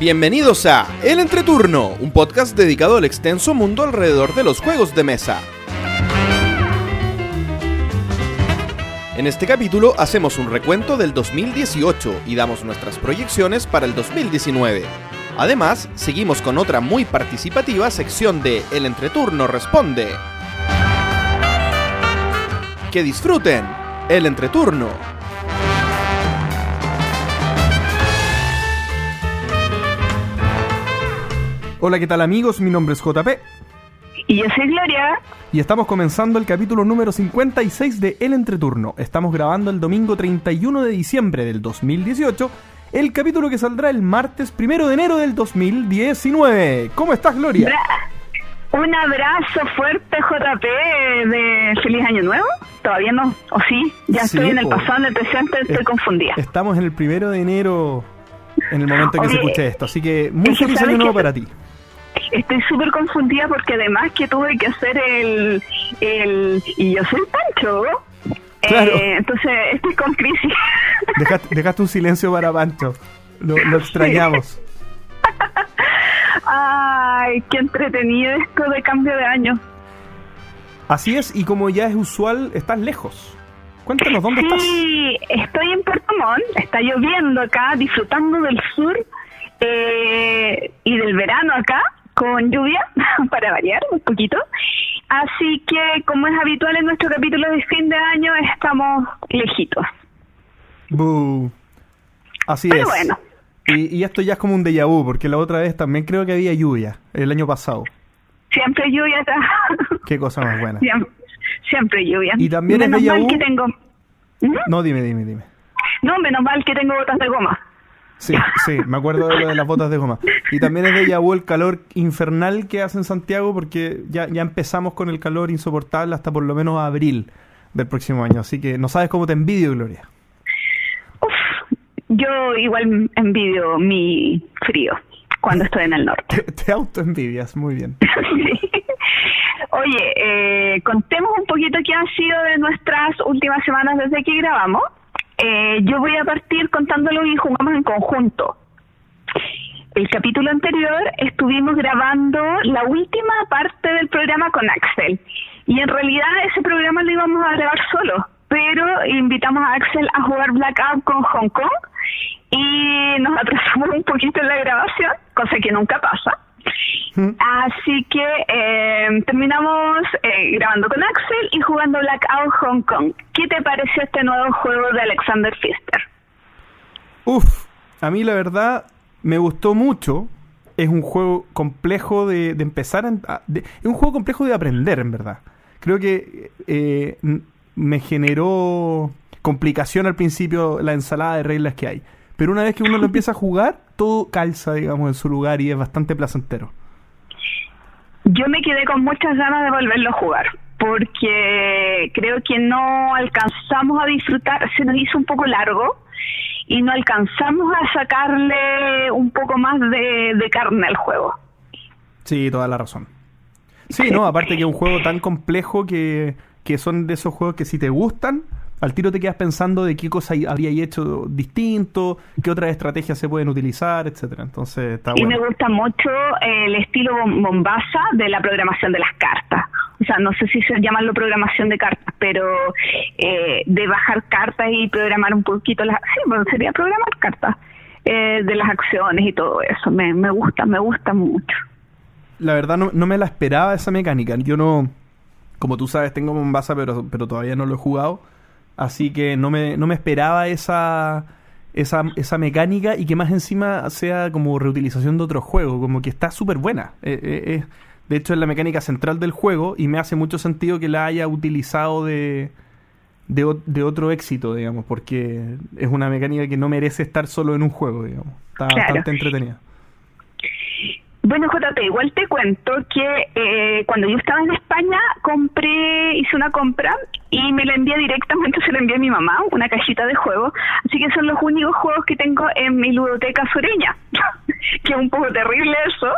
Bienvenidos a El Entreturno, un podcast dedicado al extenso mundo alrededor de los juegos de mesa. En este capítulo hacemos un recuento del 2018 y damos nuestras proyecciones para el 2019. Además, seguimos con otra muy participativa sección de El Entreturno Responde. Que disfruten El Entreturno. Hola, ¿qué tal amigos? Mi nombre es JP. Y yo soy Gloria. Y estamos comenzando el capítulo número 56 de El Entreturno. Estamos grabando el domingo 31 de diciembre del 2018, el capítulo que saldrá el martes 1 de enero del 2019. ¿Cómo estás, Gloria? Bra un abrazo fuerte, JP, de feliz año nuevo. Todavía no, o sí, ya Sí, estoy en el pasado, en el presente, estoy Es- confundida. Estamos en el primero de enero, en el momento en que se Oye, escuche esto. Así que muy feliz año nuevo que- para ti. Estoy súper confundida porque además que tuve que hacer el... el y yo soy Pancho. Claro. Eh, entonces estoy con crisis. Dejaste, dejaste un silencio para Pancho. Lo, lo extrañamos. Ay, qué entretenido esto de cambio de año. Así es, y como ya es usual, estás lejos. Cuéntanos, ¿dónde estás? Sí, estoy en Puerto Montt, está lloviendo acá, disfrutando del sur eh, y del verano acá, con lluvia, para variar un poquito. Así que, como es habitual en nuestro capítulo de fin de año, estamos lejitos. Boo. Así Pero es. bueno. Y, y esto ya es como un déjà vu, porque la otra vez también creo que había lluvia, el año pasado. Siempre lluvia. Qué cosa más buena. siempre, siempre lluvia. Y también es menos déjà mal vu- que tengo... ¿Mm? No, dime, dime, dime. No, menos mal que tengo botas de goma. Sí, sí, me acuerdo de lo de las botas de goma. Y también es de vu el calor infernal que hace en Santiago, porque ya, ya empezamos con el calor insoportable hasta por lo menos abril del próximo año. Así que no sabes cómo te envidio, Gloria. Uf, yo igual envidio mi frío cuando estoy en el norte. Te, te autoenvidias, muy bien. Sí. Oye, eh, contemos un poquito qué han sido de nuestras últimas semanas desde que grabamos. Eh, yo voy a partir contándolo y jugamos en conjunto. El capítulo anterior estuvimos grabando la última parte del programa con Axel. Y en realidad ese programa lo íbamos a grabar solo. Pero invitamos a Axel a jugar Blackout con Hong Kong. Y nos atrasamos un poquito en la grabación, cosa que nunca pasa. Así que eh, terminamos eh, grabando con Axel y jugando Blackout Hong Kong. ¿Qué te pareció este nuevo juego de Alexander Pfister? Uf, a mí la verdad me gustó mucho. Es un juego complejo de, de empezar. a- a- de- es un juego complejo de aprender, en verdad. Creo que eh, me generó complicación al principio la ensalada de reglas que hay. Pero una vez que uno lo empieza a jugar, todo calza, digamos, en su lugar y es bastante placentero. Yo me quedé con muchas ganas de volverlo a jugar porque creo que no alcanzamos a disfrutar, se nos hizo un poco largo y no alcanzamos a sacarle un poco más de, de carne al juego. Sí, toda la razón. Sí, no, aparte que es un juego tan complejo que, que son de esos juegos que si te gustan, al tiro te quedas pensando de qué cosa habría hecho distinto, qué otras estrategias se pueden utilizar, etcétera. Entonces está Y me bueno. gusta mucho el estilo bom- bombaza de la programación de las cartas. O sea, no sé si se llamarlo programación de cartas, pero eh, de bajar cartas y programar un poquito las... Sí, bueno, sería programar cartas eh, de las acciones y todo eso. Me, me gusta, me gusta mucho. La verdad no, no me la esperaba esa mecánica. Yo no, como tú sabes, tengo Mombasa, pero, pero todavía no lo he jugado. Así que no me, no me esperaba esa, esa, esa mecánica y que más encima sea como reutilización de otro juego. Como que está súper buena. Eh, eh, eh, de hecho, es la mecánica central del juego y me hace mucho sentido que la haya utilizado de, de, de otro éxito, digamos, porque es una mecánica que no merece estar solo en un juego, digamos. Está Claro. bastante entretenida. Bueno, JP, igual te cuento que eh, cuando yo estaba en España compré, hice una compra y me la envié directamente, se la envié a mi mamá, una cajita de juegos. Así que son los únicos juegos que tengo en mi ludoteca sureña, que es un poco terrible eso.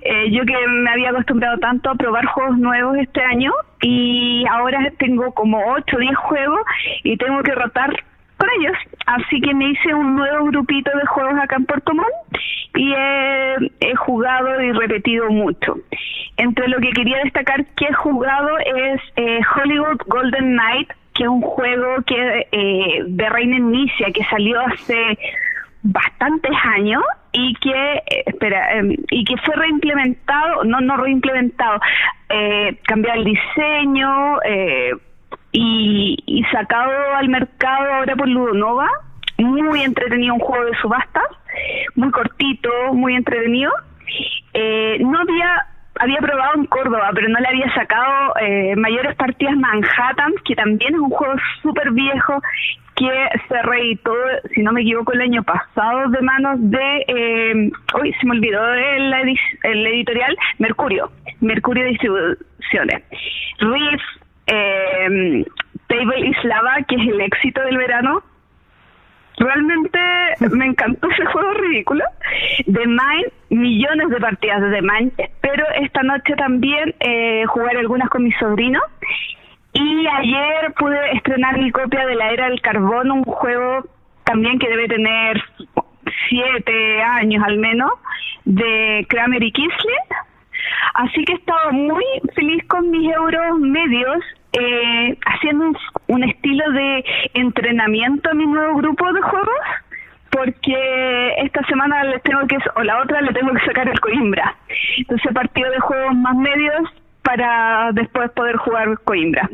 Eh, yo que me había acostumbrado tanto a probar juegos nuevos este año y ahora tengo como 8 o 10 juegos y tengo que rotar ellos. Así que me hice un nuevo grupito de juegos acá en Puerto Montt y he, jugado y repetido mucho. Entre lo que quería destacar que he jugado es eh, Hollywood Golden Knight, que es un juego que eh, de Reina Inicia, que salió hace bastantes años y que eh, espera em, y que fue reimplementado no no reimplementado eh, el diseño eh, y, sacado al mercado ahora por Ludonova muy entretenido un juego de subastas muy cortito muy entretenido eh, no había había probado en Córdoba, pero no le había sacado eh, mayores partidas Manhattan, que también es un juego súper viejo que se reeditó, si no me equivoco, el año pasado de manos de, eh, uy, se me olvidó el, el editorial, Mercurio, Mercurio Distribuciones. Riff, eh, Table Islava, que es el éxito del verano, Realmente me encantó ese juego ridículo. The Mind, millones de partidas de The Mind. Espero esta noche también eh, jugar algunas con mi sobrino. Y ayer pude estrenar mi copia de la Era del Carbón, un juego también que debe tener siete años al menos, de Kramer y Kisling. Así que he estado muy feliz con mis euros medios eh, haciendo un, estilo de entrenamiento a mi nuevo grupo de juegos porque esta semana le tengo que o la otra le tengo que sacar el Coimbra. Entonces partido de juegos más medios para después poder jugar Coimbra.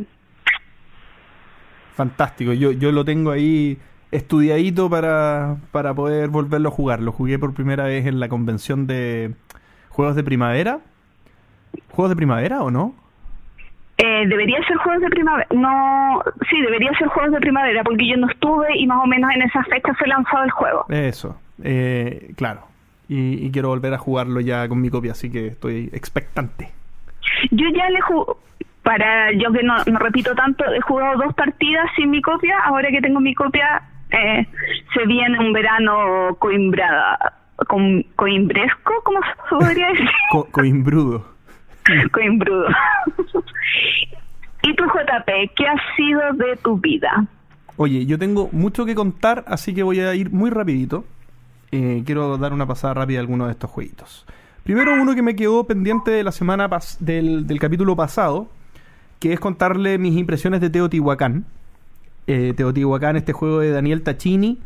Fantástico yo yo lo tengo ahí estudiadito para, para poder volverlo a jugar. Lo jugué por primera vez en la convención de juegos de primavera juegos de primavera o no eh, debería ser juegos de primavera. No, sí, debería ser juegos de primavera porque yo no estuve y más o menos en esa fecha fue lanzado el juego. Eso, eh, claro. Y, quiero volver a jugarlo ya con mi copia, así que estoy expectante. Yo ya le jugué, para yo que no, no repito tanto, he jugado dos partidas sin mi copia. Ahora que tengo mi copia, eh, se viene un verano coimbrada, coimbresco, ¿cómo se podría decir? coimbrudo. Coimbrudo. ¿Y tu JP, qué ha sido de tu vida? Oye, yo tengo mucho que contar, así que voy a ir muy rapidito. Eh, quiero dar una pasada rápida a algunos de estos jueguitos. Primero uno que me quedó pendiente de la semana del, del, capítulo pasado, que es contarle mis impresiones de Teotihuacán. Eh, Teotihuacán, este juego de Daniel Tacchini,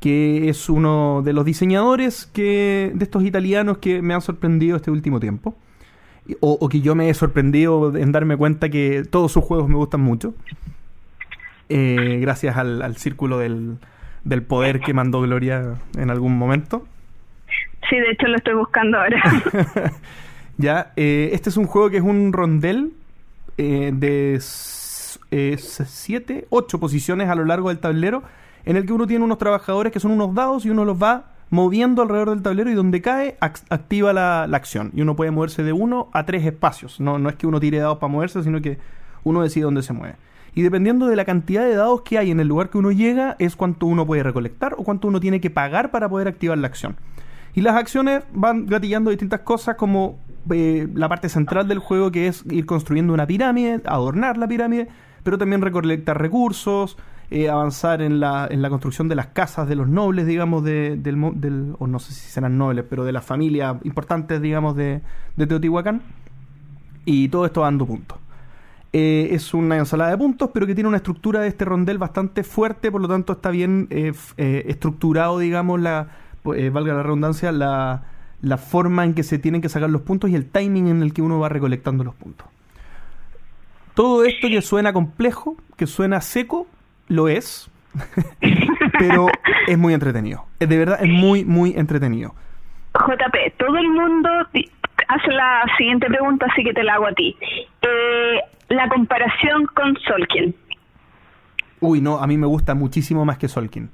que es uno de los diseñadores que, de estos italianos que me han sorprendido este último tiempo o, que yo me he sorprendido en darme cuenta que todos sus juegos me gustan mucho. Eh, gracias al, círculo del, del, poder que mandó Gloria en algún momento. Sí, de hecho lo estoy buscando ahora. ya, eh, este es un juego que es un rondel eh, de 7, 8 posiciones a lo largo del tablero, en el que uno tiene unos trabajadores que son unos dados y uno los va moviendo alrededor del tablero y donde cae activa la, acción. Y uno puede moverse de uno a tres espacios. No, no es que uno tire dados para moverse, sino que uno decide dónde se mueve. Y dependiendo de la cantidad de dados que hay en el lugar que uno llega, es cuánto uno puede recolectar o cuánto uno tiene que pagar para poder activar la acción. Y las acciones van gatillando distintas cosas como eh, la parte central del juego que es ir construyendo una pirámide, adornar la pirámide, pero también recolectar recursos, eh, avanzar en la, en la construcción de las casas de los nobles, digamos, de, del, del, o no sé si serán nobles, pero de las familias importantes, digamos, de, de Teotihuacán. Y todo esto dando puntos. Eh, es una ensalada de puntos, pero que tiene una estructura de este rondel bastante fuerte, por lo tanto está bien eh, estructurado, digamos, la, valga la redundancia, la, la forma en que se tienen que sacar los puntos y el timing en el que uno va recolectando los puntos. Todo esto que suena complejo, que suena seco, lo es, pero es muy entretenido. De verdad, es muy, muy entretenido. JP, todo el mundo hace la siguiente pregunta, así que te la hago a ti. Eh, la comparación con Solkin. Uy, no, a mí me gusta muchísimo más que Solkin.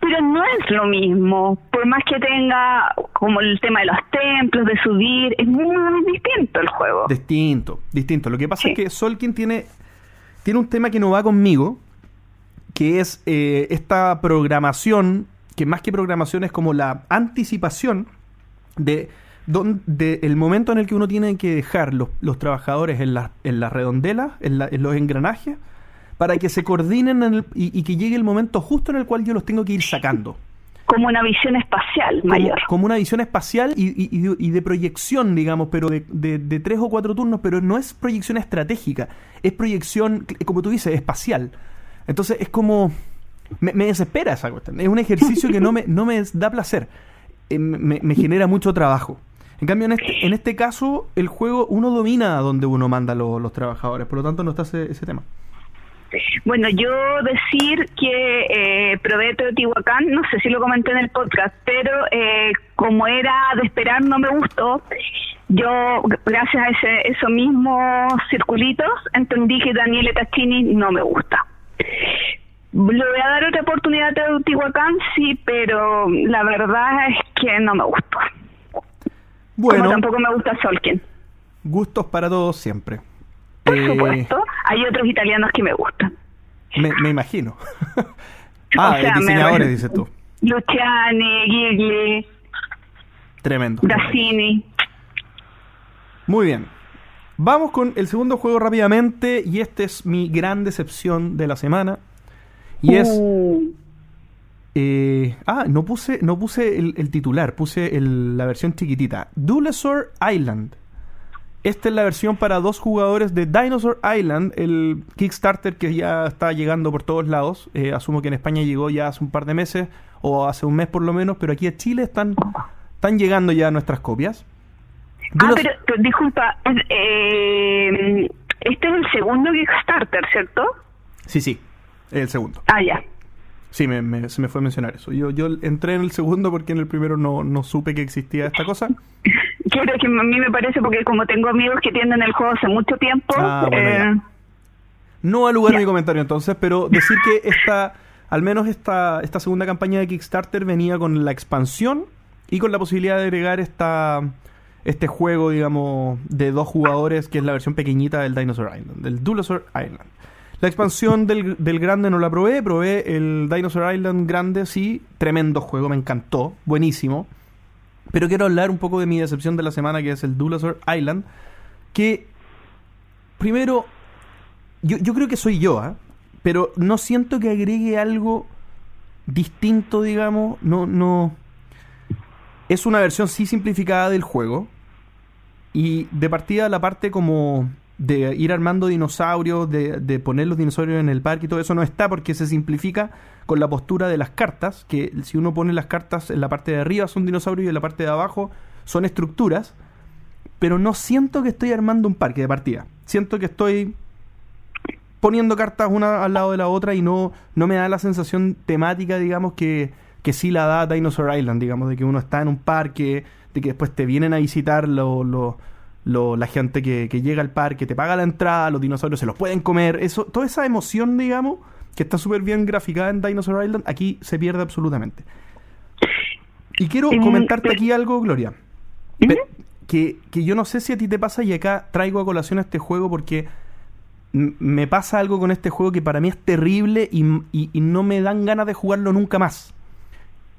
Pero no es lo mismo, por más que tenga como el tema de los templos, de subir, es muy, distinto el juego. Distinto, distinto. Lo que pasa es que Solkin tiene, tiene un tema que no va conmigo, que es eh, esta programación, que más que programación es como la anticipación de, el momento en el que uno tiene que dejar los, trabajadores en, la, en las redondelas, en, los engranajes, para que se coordinen en el- y, y que llegue el momento justo en el cual yo los tengo que ir sacando. Como una visión espacial mayor. como una visión espacial y, de, y de proyección, digamos, pero de, de- de tres o cuatro turnos, pero no es proyección estratégica, es proyección, como tú dices, espacial. Entonces es como... Me, desespera esa cuestión. Es un ejercicio que no me, no me da placer. Eh, me, genera mucho trabajo. En cambio, en este, en este caso, el juego, uno domina donde uno manda lo- los trabajadores. Por lo tanto, no está ese, ese tema. Bueno, yo decir que eh, probé Teotihuacán, no sé si lo comenté en el podcast, pero eh, como era de esperar, no me gustó. Yo, gracias a esos mismos circulitos, entendí que Daniele Taccini no me gusta. Le voy a dar otra oportunidad a Teotihuacán, sí, pero la verdad es que no me gustó. Bueno, Como tampoco me gusta Solkin. gustos para todos siempre. Por Eh, supuesto, hay otros italianos que me gustan. Me, me imagino. ah, O sea, me- diseñadores, dices tú. Luciani, Gigli, Tremendo. Dassini. Muy bien. Vamos con el segundo juego rápidamente. Y este es mi gran decepción de la semana. Y es. Uh, eh, ah, no puse, no puse el, el titular, puse el- la versión chiquitita. Dinosaur Island. Esta es la versión para dos jugadores de Dinosaur Island, el Kickstarter que ya está llegando por todos lados. Eh, asumo que en España llegó ya hace un par de meses, o hace un mes por lo menos, pero aquí en Chile están, están llegando ya nuestras copias. Ah, Dinos- pero, disculpa, eh, este es el segundo Kickstarter, ¿cierto? Sí, sí, el segundo. Ah, ya. Sí, me, me- se me fue a mencionar eso. Yo, yo entré en el segundo porque en el primero no, no supe que existía esta cosa. Quiero que a mí me parece porque como tengo amigos que tienen el juego hace mucho tiempo, Ah, bueno, eh. No da lugar Ya. mi comentario entonces, pero decir que esta, al menos esta, esta segunda campaña de Kickstarter venía con la expansión y con la posibilidad de agregar esta, este juego, digamos, de dos jugadores, que es la versión pequeñita del Dinosaur Island, del Dinosaur Island. La expansión del, del grande no la probé, probé el Dinosaur Island grande, sí, tremendo juego, me encantó, buenísimo. Pero quiero hablar un poco de mi decepción de la semana, que es el Dinosaur Island, que primero yo, yo creo que soy yo, ¿ah? pero no siento que agregue algo distinto, digamos. No, no. Es una versión sí simplificada del juego. Y de partida la parte como de ir armando dinosaurios, de, de poner los dinosaurios en el parque y todo eso no está porque se simplifica con la postura de las cartas, que si uno pone las cartas en la parte de arriba son dinosaurios y en la parte de abajo son estructuras, pero no siento que estoy armando un parque de partida. Siento que estoy poniendo cartas una al lado de la otra y no, no me da la sensación temática, digamos, que, que sí la da Dinosaur Island, digamos, de que uno está en un parque, de que después te vienen a visitar lo, lo- lo- la gente que, que llega al parque, te paga la entrada, los dinosaurios se los pueden comer, eso, toda esa emoción, digamos, que está súper bien graficada en Dinosaur Island, aquí se pierde absolutamente. Y quiero comentarte aquí algo, Gloria. Que, que yo no sé si a ti te pasa y acá traigo a colación este juego porque me pasa algo con este juego que para mí es terrible y- y no me dan ganas de jugarlo nunca más.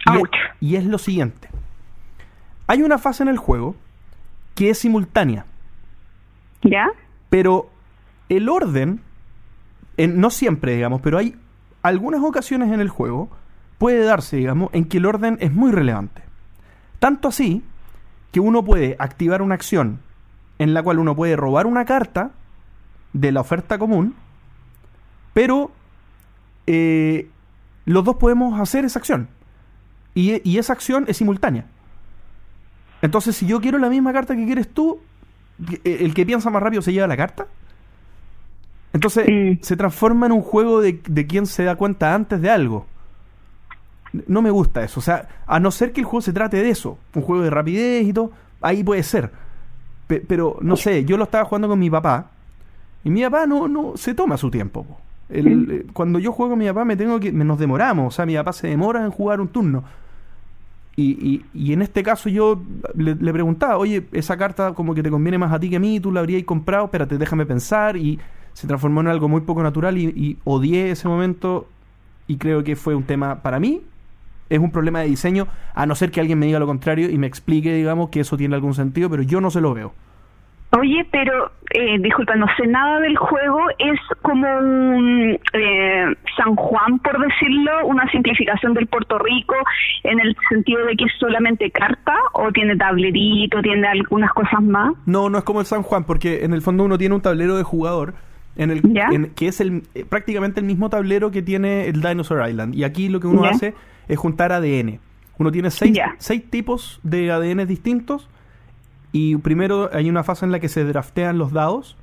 Y es, Ouch. y es lo siguiente. Hay una fase en el juego que es simultánea, ¿Ya? pero el orden, en- no siempre, digamos, pero hay algunas ocasiones en el juego, puede darse, digamos, en que el orden es muy relevante. Tanto así que uno puede activar una acción en la cual uno puede robar una carta de la oferta común, pero eh, los dos podemos hacer esa acción. Y, y esa acción es simultánea. Entonces, si yo quiero la misma carta que quieres tú, eh, el que piensa más rápido se lleva la carta. Entonces, se transforma en un juego de, de quien se da cuenta antes de algo. No me gusta eso. O sea, a no ser que el juego se trate de eso, un juego de rapidez y todo, ahí puede ser. Pe- pero, no sé, yo lo estaba jugando con mi papá y mi papá no, no se toma su tiempo. po. El- eh, cuando yo juego con mi papá me tengo que me- nos demoramos, o sea, mi papá se demora en jugar un turno. Y, y- y en este caso yo le, preguntaba, oye, esa carta como que te conviene más a ti que a mí, tú la habrías comprado, espérate, déjame pensar. Y se transformó en algo muy poco natural y, y odié ese momento y creo que fue un tema para mí. Es un problema de diseño, a no ser que alguien me diga lo contrario y me explique, digamos, que eso tiene algún sentido, pero yo no se lo veo. Oye, pero eh, disculpa, no sé nada del juego. ¿Es como un eh, San Juan, por decirlo, una simplificación del Puerto Rico en el sentido de que es solamente carta o tiene tablerito, tiene algunas cosas más? No, no es como el San Juan, porque en el fondo uno tiene un tablero de jugador en el que es el eh, prácticamente el mismo tablero que tiene el Dinosaur Island. Y aquí lo que uno hace es juntar ADN. Uno tiene seis, seis tipos de ADN distintos y primero hay una fase en la que se draftean los dados.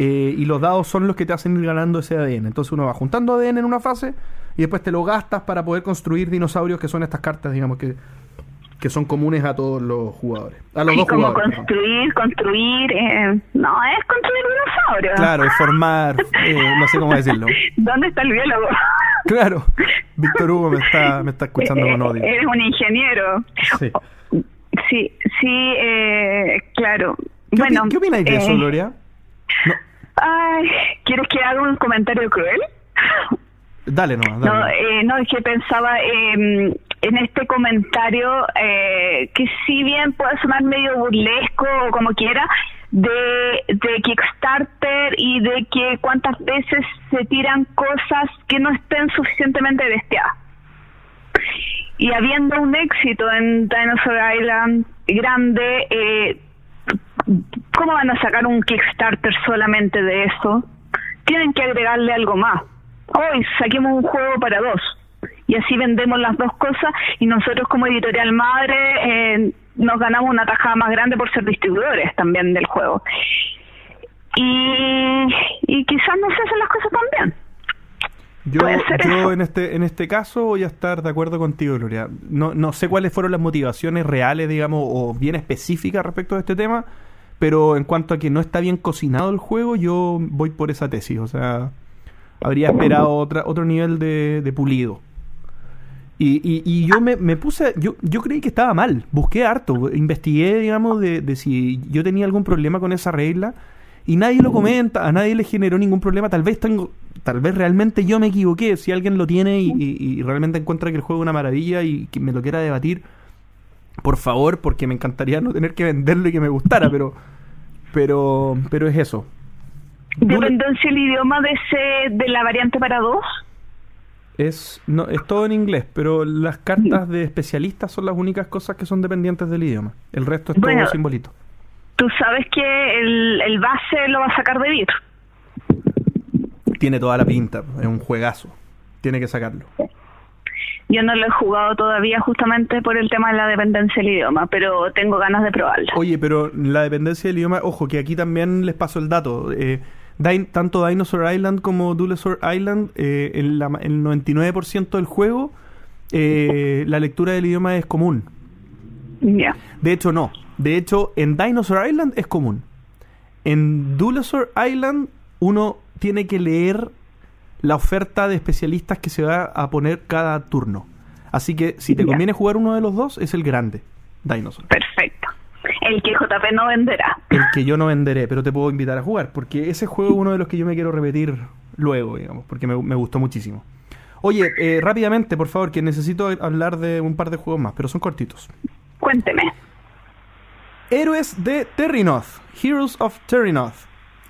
Eh, y los dados son los que te hacen ir ganando ese ADN. Entonces uno va juntando ADN en una fase y después te lo gastas para poder construir dinosaurios que son estas cartas, digamos, que, que son comunes a todos los jugadores. A los dos como construir, construir, eh, no, es construir dinosaurios. Claro, es formar, eh, no sé cómo decirlo. ¿Dónde está el biólogo? Claro, Víctor Hugo me está, me está escuchando con odio. Eres un ingeniero. Sí. Sí, sí, eh, claro. ¿Qué, bueno, ¿Qué opináis de eso, eh, Gloria? Ay, ¿quieres que haga un comentario cruel? Dale, no, No, eh, no, es que pensaba eh, en este comentario eh, que si bien puede sonar medio burlesco o como quiera, de, de Kickstarter y de que cuántas veces se tiran cosas que no estén suficientemente bestiadas y habiendo un éxito en Dinosaur Island grande, eh, ¿cómo van a sacar un Kickstarter solamente de eso? Tienen que agregarle algo más. Hoy saquemos un juego para dos y así vendemos las dos cosas y nosotros como editorial madre eh, nos ganamos una tajada más grande por ser distribuidores también del juego. Y, y quizás no se hacen las cosas tan bien. Yo, yo en este en este caso voy a estar de acuerdo contigo, Gloria. No, no sé cuáles fueron las motivaciones reales, digamos, o bien específicas respecto a este tema, pero en cuanto a que no está bien cocinado el juego, yo voy por esa tesis. O sea, habría esperado otra, otro nivel de, de pulido. Y, y, y, yo me, me, puse, yo, yo creí que estaba mal, busqué harto, investigué, digamos, de, de si yo tenía algún problema con esa regla y nadie lo comenta, a nadie le generó ningún problema, tal vez tengo, tal vez realmente yo me equivoqué. Si alguien lo tiene y, realmente encuentra que el juego es una maravilla y que me lo quiera debatir, por favor, porque me encantaría no tener que venderlo y que me gustara, pero pero pero es eso. ¿Dependencia el idioma de ese de la variante para dos? Es no es todo en inglés, pero las cartas de especialistas son las únicas cosas que son dependientes del idioma. El resto es todo simbolito. Tú sabes que el, el base lo va a sacar de vidrio tiene toda la pinta, es un juegazo. Tiene que sacarlo. Yo no lo he jugado todavía justamente por el tema de la dependencia del idioma, pero tengo ganas de probarlo. Oye, pero la dependencia del idioma, ojo, que aquí también les paso el dato. Eh, tanto Dinosaur Island como Dinosaur Island, eh, el 99% del juego, eh, la lectura del idioma es común. Ya. De hecho, no. De hecho, en Dinosaur Island es común. En Dinosaur Island uno tiene que leer la oferta de especialistas que se va a poner cada turno. Así que si te conviene jugar uno de los dos, es el grande, Dinosaur. Perfecto. El que JP no venderá. El que yo no venderé, pero te puedo invitar a jugar, porque ese juego es uno de los que yo me quiero repetir luego, digamos, porque me, gustó muchísimo. Oye, eh, rápidamente, por favor, que necesito hablar de un par de juegos más, pero son cortitos. Cuénteme. Héroes de Terrinoth, Heroes of Terrinoth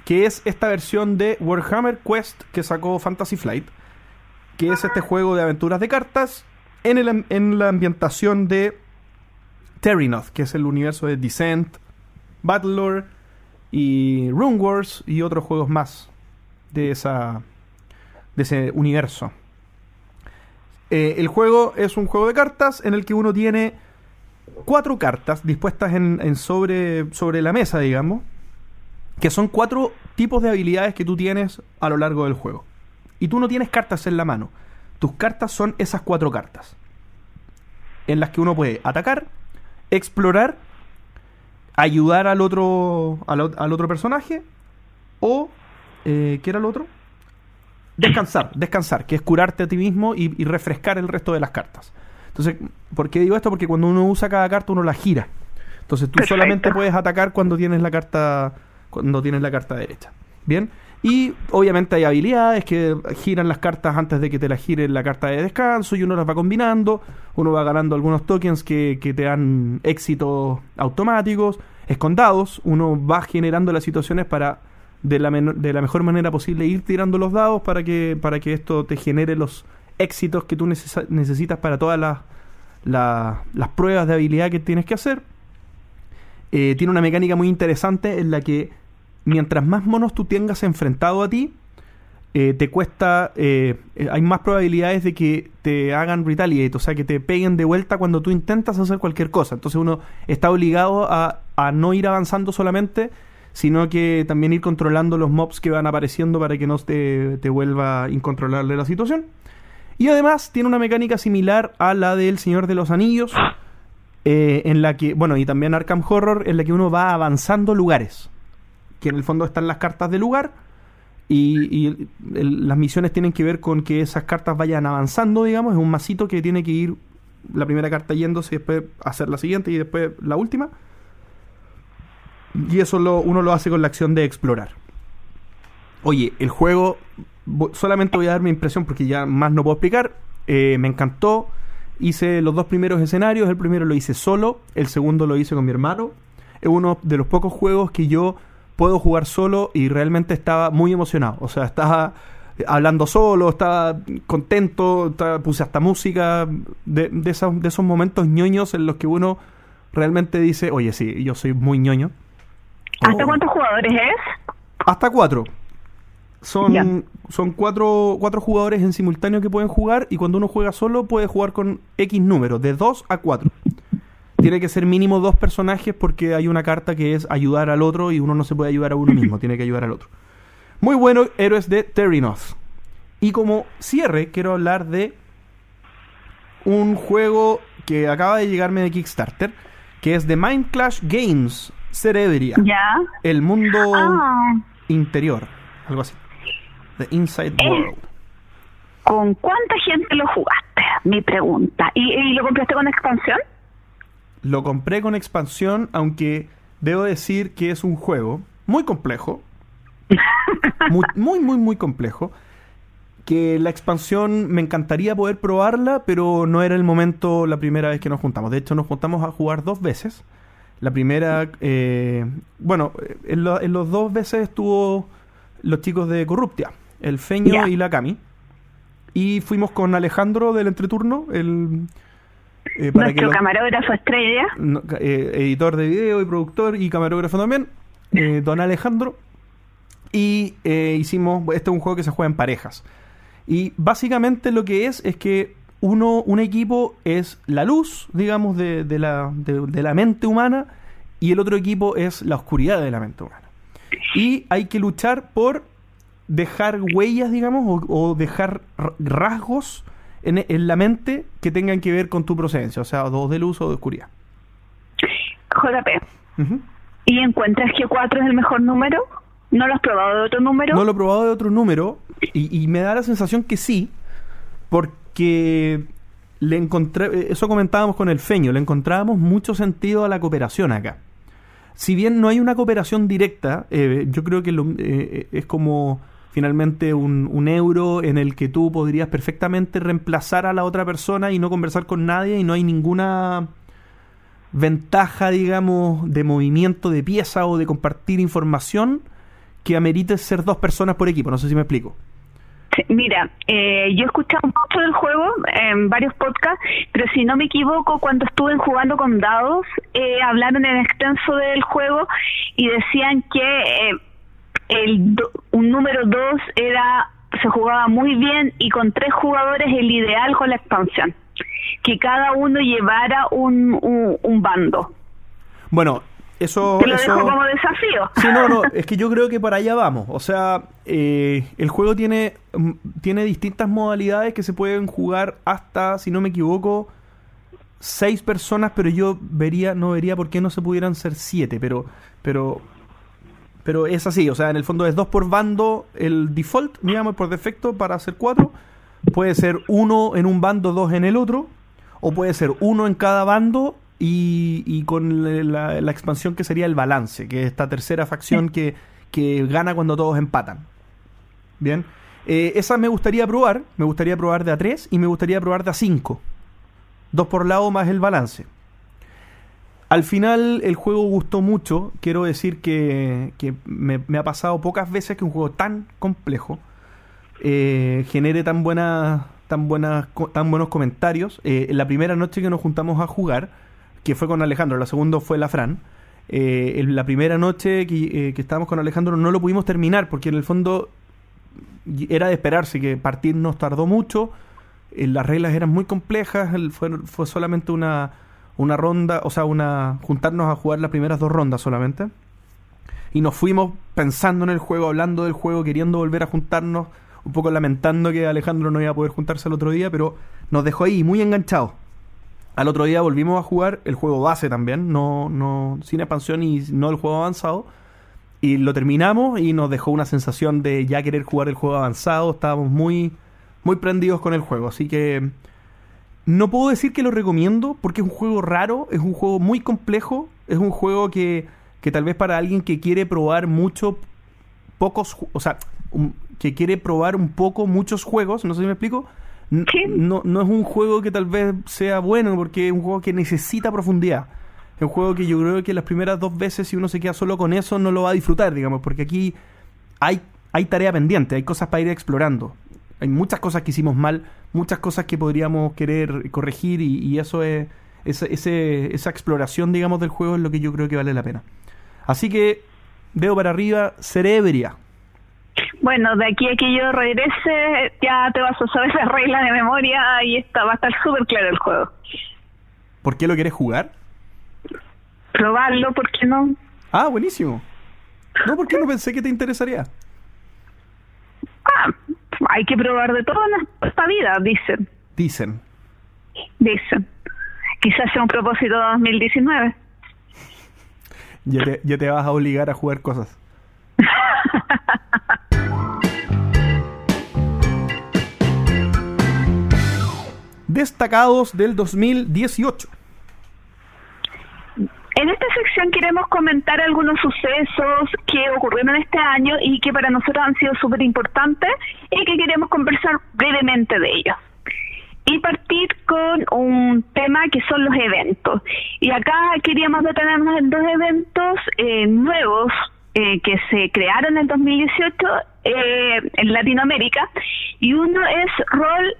que es esta versión de Warhammer Quest que sacó Fantasy Flight, que es este juego de aventuras de cartas en, el, en la ambientación de Terrinoth, que es el universo de Descent, Battlelore y Rune Wars y otros juegos más de, esa, de ese universo. Eh, el juego es un juego de cartas en el que uno tiene cuatro cartas dispuestas en, en sobre, sobre la mesa, digamos que son cuatro tipos de habilidades que tú tienes a lo largo del juego. Y tú no tienes cartas en la mano. Tus cartas son esas cuatro cartas. En las que uno puede atacar, explorar, ayudar al otro, al, otro personaje o... Eh, ¿Qué era el otro? Descansar, descansar, que es curarte a ti mismo y, refrescar el resto de las cartas. Entonces, ¿por qué digo esto? Porque cuando uno usa cada carta uno la gira. Entonces tú solamente puedes atacar cuando tienes la carta cuando tienes la carta derecha. Bien. Y obviamente hay habilidades que giran las cartas antes de que te las gire la carta de descanso y uno las va combinando. Uno va ganando algunos tokens que, te dan éxitos automáticos. es con dados, uno va generando las situaciones para de la, de la mejor manera posible ir tirando los dados para que, para que esto te genere los éxitos que tú necesitas para todas las, las pruebas de habilidad que tienes que hacer. Eh, tiene una mecánica muy interesante en la que mientras más monos tú tengas enfrentado a ti, eh, te cuesta, eh, hay más probabilidades de que te hagan retaliate, o sea, que te peguen de vuelta cuando tú intentas hacer cualquier cosa. Entonces uno está obligado a, a no ir avanzando solamente, sino que también ir controlando los mobs que van apareciendo para que no te, te vuelva incontrolable la situación. Y además tiene una mecánica similar a la del Señor de los Anillos, eh, en la que, bueno, y también Arkham Horror, en la que uno va avanzando lugares, que en el fondo están las cartas de lugar, y, las misiones tienen que ver con que esas cartas vayan avanzando, digamos, es un masito que tiene que ir la primera carta yéndose y después hacer la siguiente y después la última. Y eso lo, uno lo hace con la acción de explorar. Oye, el juego, solamente voy a dar mi impresión porque ya más no puedo explicar. Eh, me encantó. Hice los dos primeros escenarios. El primero lo hice solo, el segundo lo hice con mi hermano. Es uno de los pocos juegos que yo puedo jugar solo y realmente estaba muy emocionado. O sea, estaba hablando solo, estaba contento, puse hasta música, de, de, esos, de esos momentos ñoños en los que uno realmente dice, oye, sí, yo soy muy ñoño. ¿Hasta cuántos jugadores es? Hasta cuatro. Son, son cuatro, cuatro jugadores en simultáneo que pueden jugar y cuando uno juega solo puede jugar con X números, de dos a cuatro. Tiene que ser mínimo dos personajes porque hay una carta que es ayudar al otro y uno no se puede ayudar a uno mismo, tiene que ayudar al otro. Muy bueno, Héroes de Terrinoth. Y como cierre, quiero hablar de un juego que acaba de llegarme de Kickstarter, que es de Mind Clash Games, Cerebria. Ya. El mundo ah. interior, algo así. The Inside eh, World. ¿Con cuánta gente lo jugaste? Mi pregunta. ¿Y, lo compraste con expansión? Lo compré con expansión, aunque debo decir que es un juego muy complejo. muy, muy, muy, muy complejo. Que la expansión me encantaría poder probarla, pero no era el momento la primera vez que nos juntamos. De hecho, nos juntamos a jugar dos veces. La primera, eh, bueno, en, los dos veces estuvo los chicos de Corruptia el Feño y la Cami. Y fuimos con Alejandro del entreturno, el... Eh, Nuestro camarógrafo estrella. Eh, editor de video y productor y camarógrafo también, eh, don Alejandro. Y hicimos, este es un juego que se juega en parejas. Y básicamente lo que es es que uno, un equipo es la luz, digamos, de, de la, de la mente humana y el otro equipo es la oscuridad de la mente humana. Y hay que luchar por dejar huellas, digamos, o, dejar rasgos en, la mente que tengan que ver con tu procedencia, o sea, dos de luz o de oscuridad. JP, ¿y encuentras que 4 es el mejor número? ¿No lo has probado de otro número? No lo he probado de otro número y, y me da la sensación que sí, porque le encontré, eso comentábamos con el feño, le encontrábamos mucho sentido a la cooperación acá. Si bien no hay una cooperación directa, eh, yo creo que lo, eh, es como finalmente un, euro en el que tú podrías perfectamente reemplazar a la otra persona y no conversar con nadie y no hay ninguna ventaja, digamos, de movimiento de pieza o de compartir información que amerite ser dos personas por equipo. No sé si me explico. mira, eh, yo he escuchado mucho del juego en varios podcasts, pero si no me equivoco, cuando estuve jugando con dados, eh, hablaron en extenso del juego y decían que eh, el un número 2 era se jugaba muy bien y con tres jugadores el ideal con la expansión que cada uno llevara un, un, bando bueno eso, Te lo dejo como desafío. Sí, no, no, es que yo creo que para allá vamos. O sea, eh, el juego tiene, mm, tiene distintas modalidades que se pueden jugar hasta, si no me equivoco, seis personas, pero yo vería, no vería por qué no se pudieran ser siete, pero, pero pero es así, o sea, en el fondo es dos por bando el default, digamos, por defecto para hacer cuatro. Puede ser uno en un bando, dos en el otro. O puede ser uno en cada bando y, con la, expansión que sería el balance, que es esta tercera facción que, que gana cuando todos empatan. Bien. Eh, esa me gustaría probar. Me gustaría probar de a tres y me gustaría probar de a cinco. Dos por lado más el balance. Al final el juego gustó mucho. Quiero decir que, que me, ha pasado pocas veces que un juego tan complejo eh, genere tan buenas tan buenas tan buenos comentarios. Eh, la primera noche que nos juntamos a jugar, que fue con Alejandro, la segunda fue la Fran. Eh, la primera noche que, que estábamos con Alejandro no lo pudimos terminar porque en el fondo era de esperarse que partir nos tardó mucho. las reglas eran muy complejas. Fue, fue solamente una una ronda, o sea, una juntarnos a jugar las primeras dos rondas solamente. Y nos fuimos pensando en el juego, hablando del juego, queriendo volver a juntarnos, un poco lamentando que Alejandro no iba a poder juntarse el otro día, pero nos dejó ahí muy enganchados. Al otro día volvimos a jugar el juego base también, no, no sin expansión y no el juego avanzado. Y lo terminamos y nos dejó una sensación de ya querer jugar el juego avanzado. Estábamos muy, muy prendidos con el juego. Así que no puedo decir que lo recomiendo porque es un juego raro, es un juego muy complejo, es un juego que, que tal vez para alguien que quiere probar mucho, pocos, o sea, que quiere probar un poco muchos juegos, no sé si me explico, no, no es un juego que tal vez sea bueno porque es un juego que necesita profundidad. Es un juego que yo creo que las primeras dos veces si uno se queda solo con eso no lo va a disfrutar, digamos, porque aquí hay, hay tarea pendiente, hay cosas para ir explorando hay muchas cosas que hicimos mal, muchas cosas que podríamos querer corregir y, eso es, ese, esa exploración, digamos, del juego es lo que yo creo que vale la pena. Así que, dedo para arriba, Cerebria. Bueno, de aquí a que yo regrese, ya te vas a saber esa regla de memoria y está, va a estar súper claro el juego. ¿Por qué lo quieres jugar? Probarlo, ¿por qué no? Ah, buenísimo. No, ¿por qué no pensé que te interesaría? Ah, hay que probar de todo en esta vida, dicen. Dicen. Dicen. Quizás sea un propósito de 2019. Ya te, ya te vas a obligar a jugar cosas. Destacados del 2018. En esta sección queremos comentar algunos sucesos que ocurrieron este año y que para nosotros han sido súper importantes y que queremos conversar brevemente de ellos. Y partir con un tema que son los eventos. Y acá queríamos detenernos en dos eventos eh, nuevos eh, que se crearon en 2018 eh, en Latinoamérica. Y uno es Roll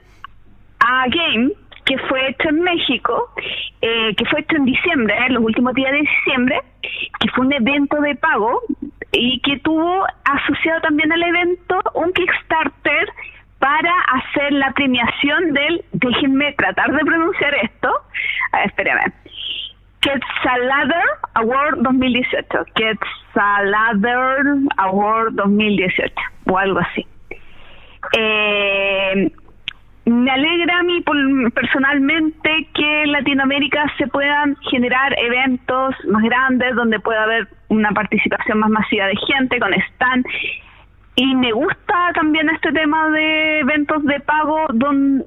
a Game, que fue hecho en México, eh, que fue hecho en diciembre, los últimos días de diciembre, que fue un evento de pago y que tuvo asociado también al evento un Kickstarter para hacer la premiación del, déjenme tratar de pronunciar esto, a ver, espérame, Quetzalcoatl Award 2018, Quetzalcoatl Award 2018, o algo así. Eh, me alegra a mí personalmente que en Latinoamérica se puedan generar eventos más grandes donde pueda haber una participación más masiva de gente con stand y me gusta también este tema de eventos de pago don,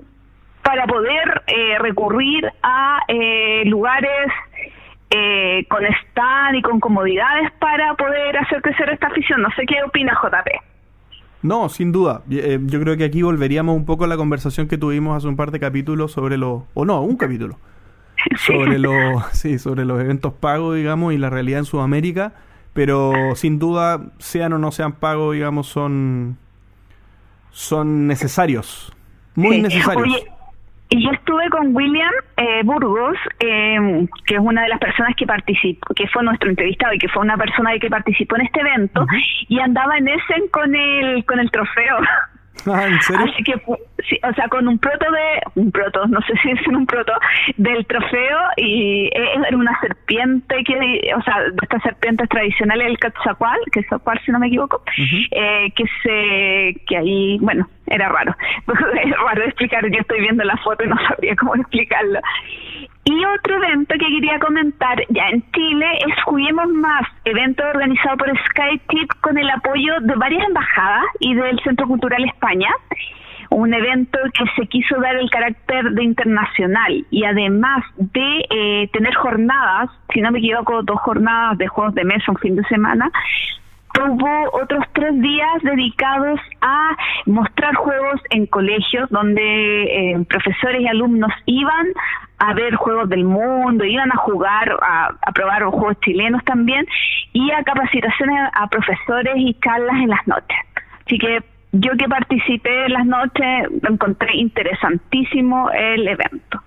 para poder eh, recurrir a eh, lugares eh, con stand y con comodidades para poder hacer crecer esta afición. No sé qué opina JP. No, sin duda. Eh, yo creo que aquí volveríamos un poco a la conversación que tuvimos hace un par de capítulos sobre los, o no, un capítulo, sobre los, sí, sobre los eventos pagos, digamos, y la realidad en Sudamérica. Pero sin duda, sean o no sean pagos, digamos, son, son necesarios, muy necesarios. Y yo estuve con William eh, Burgos, eh, que es una de las personas que participó, que fue nuestro entrevistado y que fue una persona que participó en este evento, y andaba en ese con el, con el trofeo. Ah, ¿en serio? Así que, sí, o sea, con un proto de, un proto, no sé si es un proto, del trofeo, y era una serpiente que, o sea, estas serpientes tradicionales, el Quetzalcoatl, que es si no me equivoco, eh, que se, que ahí, bueno, era raro. es raro explicar, yo estoy viendo la foto y no sabría cómo explicarlo. Y otro evento que quería comentar ya en Chile es Juguemos Más, evento organizado por SkyTip con el apoyo de varias embajadas y del Centro Cultural España. Un evento que se quiso dar el carácter de internacional y además de eh, tener jornadas, si no me equivoco, dos jornadas de juegos de mesa un fin de semana, tuvo otros tres días dedicados a mostrar juegos en colegios donde eh, profesores y alumnos iban a ver juegos del mundo, iban a jugar, a, probar juegos chilenos también y a capacitaciones a profesores y charlas en las noches. Así que yo que participé en las noches encontré interesantísimo el evento.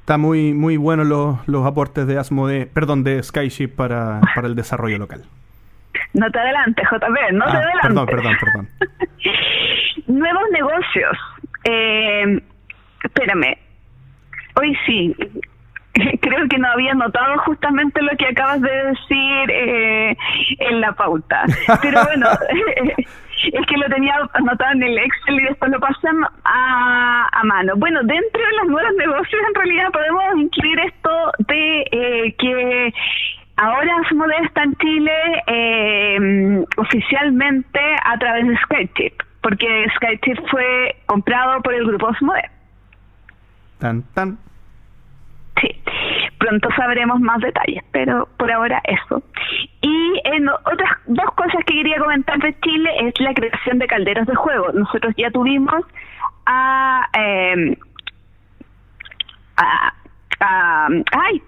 Está muy muy bueno los, los aportes de Asmode, perdón, de Skyship para, para el desarrollo local. No te adelantes, JP, no te Ah, adelantes. perdón, perdón, perdón. Nuevos negocios. Eh, espérame. Hoy sí. Creo que no había notado justamente lo que acabas de decir eh, en la pauta. Pero bueno, es que lo tenía anotado en el Excel y después lo pasé a, a mano. Bueno, dentro de los nuevos negocios en realidad podemos incluir esto de eh, que ahora Asmodee está en Chile eh, oficialmente a través de Skychip, porque Skychip fue comprado por el grupo Asmodee. Tan, tan. Sí, pronto sabremos más detalles, pero por ahora eso. Y en otras dos cosas que quería comentar de Chile es la creación de calderos de juego. Nosotros ya tuvimos a, eh, a, a ay,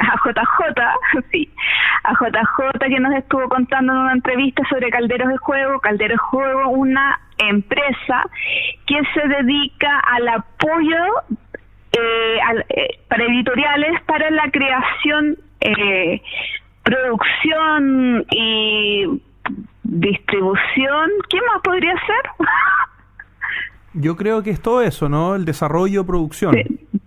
a JJ, sí, a JJ que nos estuvo contando en una entrevista sobre calderos de juego. Calderos de juego, una empresa que se dedica al apoyo eh, al- eh, para editoriales para la creación, eh, producción y distribución. ¿Qué más podría ser? Yo creo que es todo eso, ¿no? El desarrollo, producción. Sí.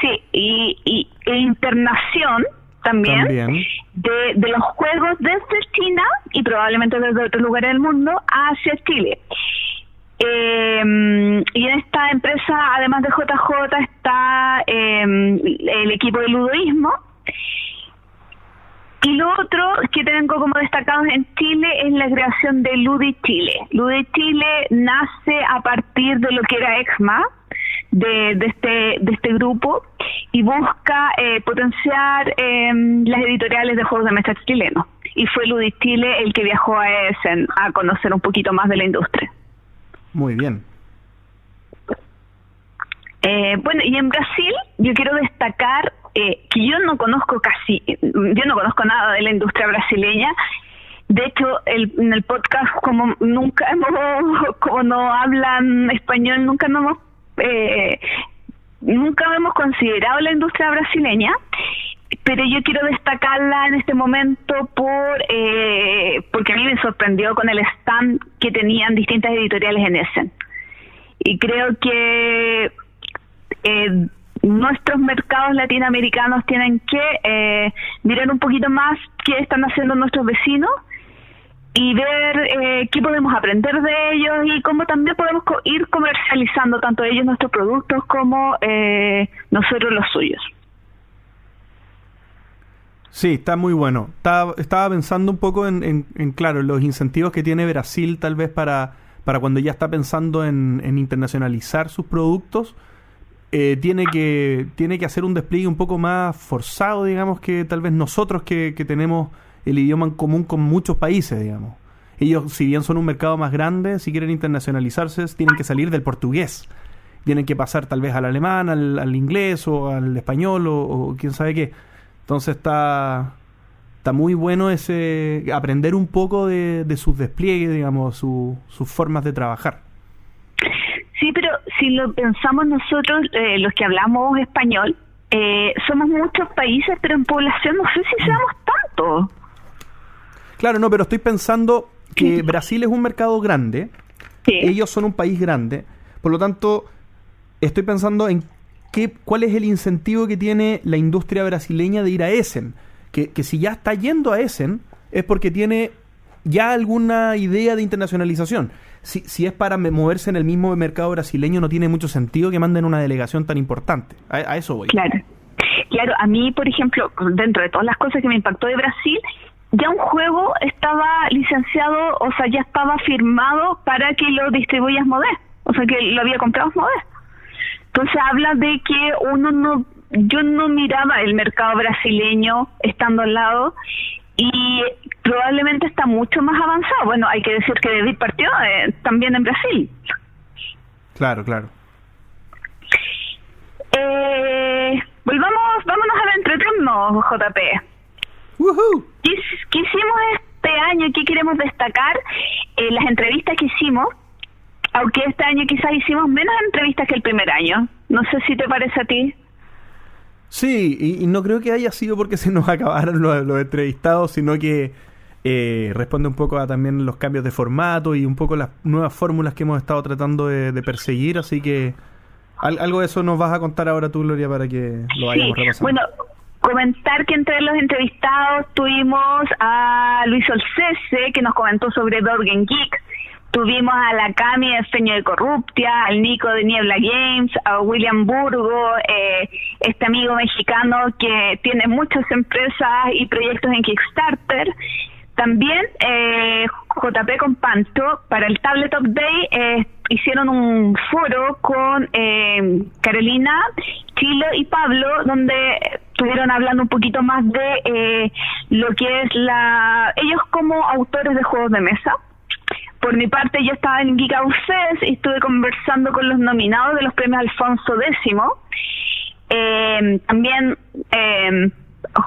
Sí, y, y e internación también, También. De, de los juegos desde China y probablemente desde otros lugares del mundo hacia Chile. Eh, y en esta empresa, además de JJ, está eh, el equipo de ludoísmo. Y lo otro que tengo como destacados en Chile es la creación de Ludi Chile. Ludi Chile nace a partir de lo que era EXMA, de, de este de este grupo, y busca eh, potenciar eh, las editoriales de juegos de mesa chilenos. Y fue Ludi Chile el que viajó a Essen a conocer un poquito más de la industria. Muy bien. Eh, bueno, y en Brasil yo quiero destacar eh, que yo no conozco casi, yo no conozco nada de la industria brasileña. De hecho, el, en el podcast, como nunca hemos, como no hablan español, nunca no hemos, eh, nunca hemos considerado la industria brasileña. Pero yo quiero destacarla en este momento por eh, porque a mí me sorprendió con el stand que tenían distintas editoriales en Essen. Y creo que eh, nuestros mercados latinoamericanos tienen que eh, mirar un poquito más qué están haciendo nuestros vecinos y ver eh, qué podemos aprender de ellos y cómo también podemos co- ir comercializando tanto ellos nuestros productos como eh, nosotros los suyos. Sí, está muy bueno. Estaba, estaba pensando un poco en, en- en, claro, los incentivos que tiene Brasil tal vez para, para cuando ya está pensando en, internacionalizar sus productos. eh, tiene, que, tiene que hacer un despliegue un poco más forzado, digamos, que tal vez nosotros que tenemos el idioma en común con muchos países, digamos. Ellos, si bien son un mercado más grande, si quieren internacionalizarse, tienen que salir del portugués. Tienen que pasar tal vez al alemán, al, inglés o al español o, o quién sabe qué. Entonces está, está muy bueno ese aprender un poco de, de sus despliegues, digamos, su- sus formas de trabajar. Sí, pero si lo pensamos nosotros, eh, los que hablamos español, eh, somos muchos países, pero en población no sé si seamos tantos. Claro, no, pero estoy pensando que Brasil es un mercado grande, Sí. ellos son un país grande, por lo tanto, estoy pensando en qué, cuál es el incentivo que tiene la industria brasileña de ir a Essen. Que, que si ya está yendo a Essen, es porque tiene ya alguna idea de internacionalización. Si, si es para moverse en el mismo mercado brasileño, no tiene mucho sentido que manden una delegación tan importante. A, a eso voy. Claro. Claro, a mí, por ejemplo, dentro de todas las cosas que me impactó de Brasil, ya un juego estaba licenciado, o sea, ya estaba firmado para que lo distribuya Asmodee. O sea, que lo había comprado Asmodee. Entonces habla de que uno no, yo no miraba el mercado brasileño estando al lado y probablemente está mucho más avanzado. Bueno, hay que decir que David partió eh, también en Brasil. Claro, claro. Eh, volvamos, vámonos al entreturno, JP. ¿Qué, ¿Qué, hicimos este año? ¿Qué queremos destacar? Eh, las entrevistas que hicimos, aunque este año quizás hicimos menos entrevistas que el primer año. No sé si te parece a ti. Sí, y, no creo que haya sido porque se nos acabaron los, entrevistados, sino que eh, responde un poco a también los cambios de formato y un poco las nuevas fórmulas que hemos estado tratando de, perseguir, así que algo de eso nos vas a contar ahora tú, Gloria, para que lo vayamos repasando. Bueno, comentar que entre los entrevistados tuvimos a Luis Olcese, que nos comentó sobre Dorgen Geek, Tuvimos a la Cami de Feño de Corruptia, al Nico de Niebla Games, a William Burgo, eh, este amigo mexicano que tiene muchas empresas y proyectos en Kickstarter. También eh, JP con Panto, para el Tabletop Day, eh, hicieron un foro con eh, Carolina, Chilo y Pablo, donde estuvieron hablando un poquito más de lo que es la ellos como autores de juegos de mesa por mi parte, yo estaba en Giga y estuve conversando con los nominados de los premios Alfonso X. Eh, también eh,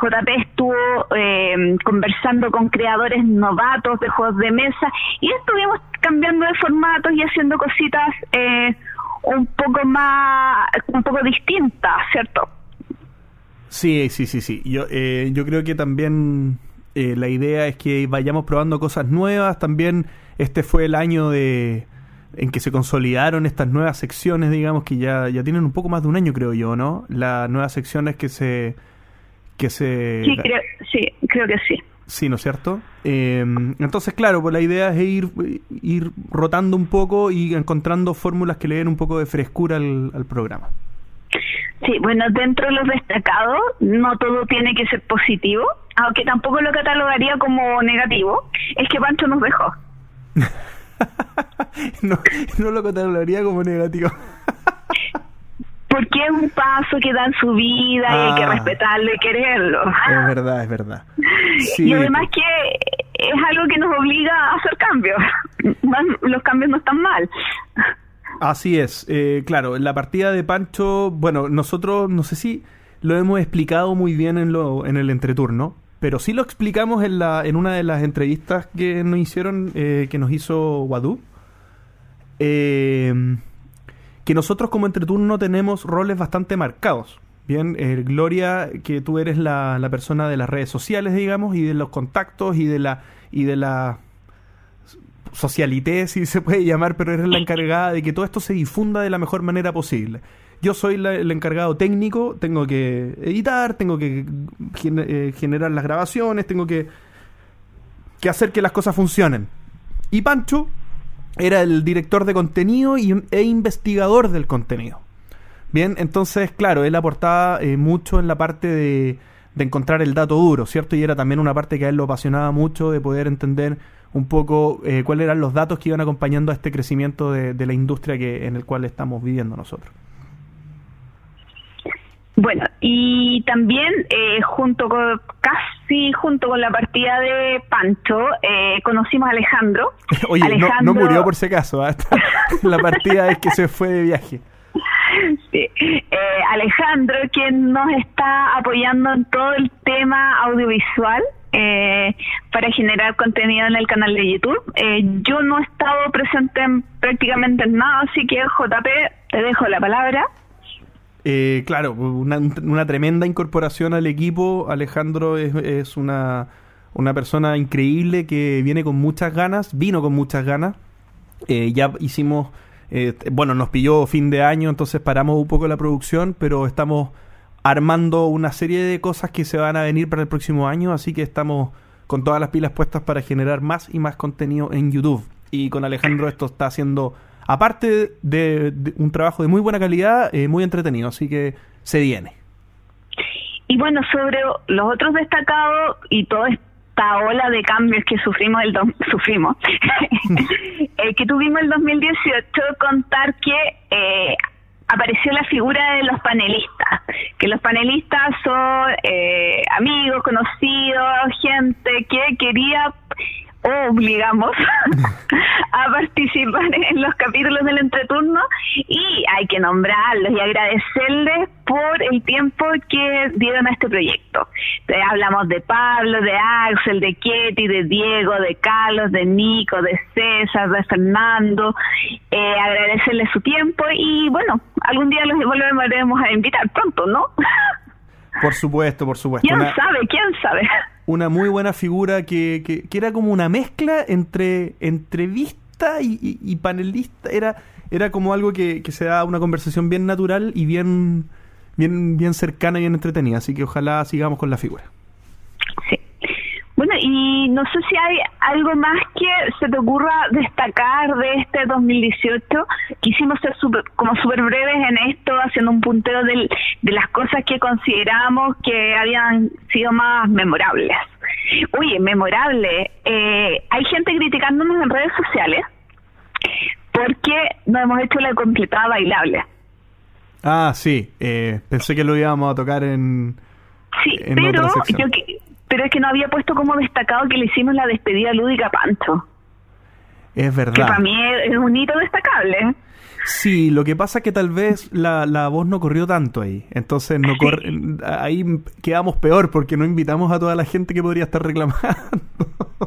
JP estuvo eh, conversando con creadores novatos de juegos de mesa y estuvimos cambiando de formatos y haciendo cositas eh, un poco más, un poco distintas, ¿cierto? Sí, sí, sí, sí. Yo, eh, yo creo que también eh, la idea es que vayamos probando cosas nuevas, también este fue el año de en que se consolidaron estas nuevas secciones, digamos, que ya, ya tienen un poco más de un año, creo yo, ¿no? Las nuevas secciones que se... Que se sí, creo, sí, creo que sí. Sí, ¿no es cierto? Eh, entonces, claro, pues la idea es ir, ir rotando un poco y encontrando fórmulas que le den un poco de frescura al, al programa. Sí, bueno, dentro de los destacados, no todo tiene que ser positivo, aunque tampoco lo catalogaría como negativo, es que Pancho nos dejó. no, no lo catalogaría como negativo. Porque es un paso que da en su vida y hay que ah. respetarlo y quererlo. Es verdad, es verdad. Y además que es algo que nos obliga a hacer cambios. Los cambios no están mal. Así es, eh, claro, la partida de Pancho, bueno, nosotros no sé si lo hemos explicado muy bien en, lo, en el entreturno, pero sí lo explicamos en, la, en una de las entrevistas que nos hicieron, eh, que nos hizo Wadu. Eh, que nosotros como entreturno tenemos roles bastante marcados. Bien, eh, Gloria, que tú eres la, la, persona de las redes sociales, digamos, y de los contactos y de la y de la socialité, si se puede llamar, pero eres la encargada de que todo esto se difunda de la mejor manera posible. Yo soy el encargado técnico, tengo que editar, tengo que eh, generar las grabaciones, tengo que, que hacer que las cosas funcionen. Y Pancho era el director de contenido y, e investigador del contenido. Bien, entonces, claro, él aportaba eh, mucho en la parte de, de, encontrar el dato duro, ¿cierto? Y era también una parte que a él lo apasionaba mucho de poder entender un poco eh, cuáles eran los datos que iban acompañando a este crecimiento de, de la industria que, en el cual estamos viviendo nosotros. Bueno, y también eh, junto con, casi junto con la partida de Pancho, eh, conocimos a Alejandro. Oye, No, murió por si acaso, ¿ah? la partida es que se fue de viaje. Sí. Eh, Alejandro, quien nos está apoyando en todo el tema audiovisual para generar contenido en el canal de YouTube. yo no he estado presente en prácticamente en nada, así que JP, te dejo la palabra. Eh, claro, una, tremenda incorporación al equipo. Alejandro es, es una, una, persona increíble que viene con muchas ganas, vino con muchas ganas. Eh, ya hicimos, eh, bueno, nos pilló fin de año, entonces paramos un poco la producción, pero estamos armando una serie de cosas que se van a venir para el próximo año, así que estamos con todas las pilas puestas para generar más y más contenido en YouTube. Y con Alejandro esto está haciendo aparte de, un trabajo de muy buena calidad, eh, muy entretenido, así que se viene. Y bueno, sobre los otros destacados y toda esta ola de cambios que sufrimos el sufrimos, que tuvimos el 2018, contar que eh, apareció la figura de los panelistas, que los panelistas son eh, amigos, conocidos, gente que quería obligamos a participar en los capítulos del entreturno y hay que nombrarlos y agradecerles por el tiempo que dieron a este proyecto. hablamos de Pablo, de Axel, de Ketty, de Diego, de Carlos, de Nico, de César, de Fernando, eh, agradecerles su tiempo y bueno, algún día los volveremos a invitar pronto, ¿no? Por supuesto, por supuesto. ¿Quién sabe? ¿Quién sabe? Una muy buena figura que, que, era como una mezcla entre entrevista y, panelista. Era, era como algo que, que se da una conversación bien natural y bien, bien, bien cercana y bien entretenida. Así que ojalá sigamos con la figura. Y no sé si hay algo más que se te ocurra destacar de este 2018. Quisimos ser super, como súper breves en esto, haciendo un punteo de las cosas que consideramos que habían sido más memorables. Oye, memorable. Eh, hay gente criticándonos en redes sociales porque no hemos hecho la completada bailable. Ah, sí. Eh, pensé que lo íbamos a tocar en. Sí, pero yo, pero es que no había puesto como destacado que le hicimos la despedida lúdica a Pancho. Es verdad. Que para mí es un hito destacable. Sí, lo que pasa es que tal vez la, la voz no corrió tanto ahí. Entonces no ahí quedamos peor porque no invitamos a toda la gente que podría estar reclamando.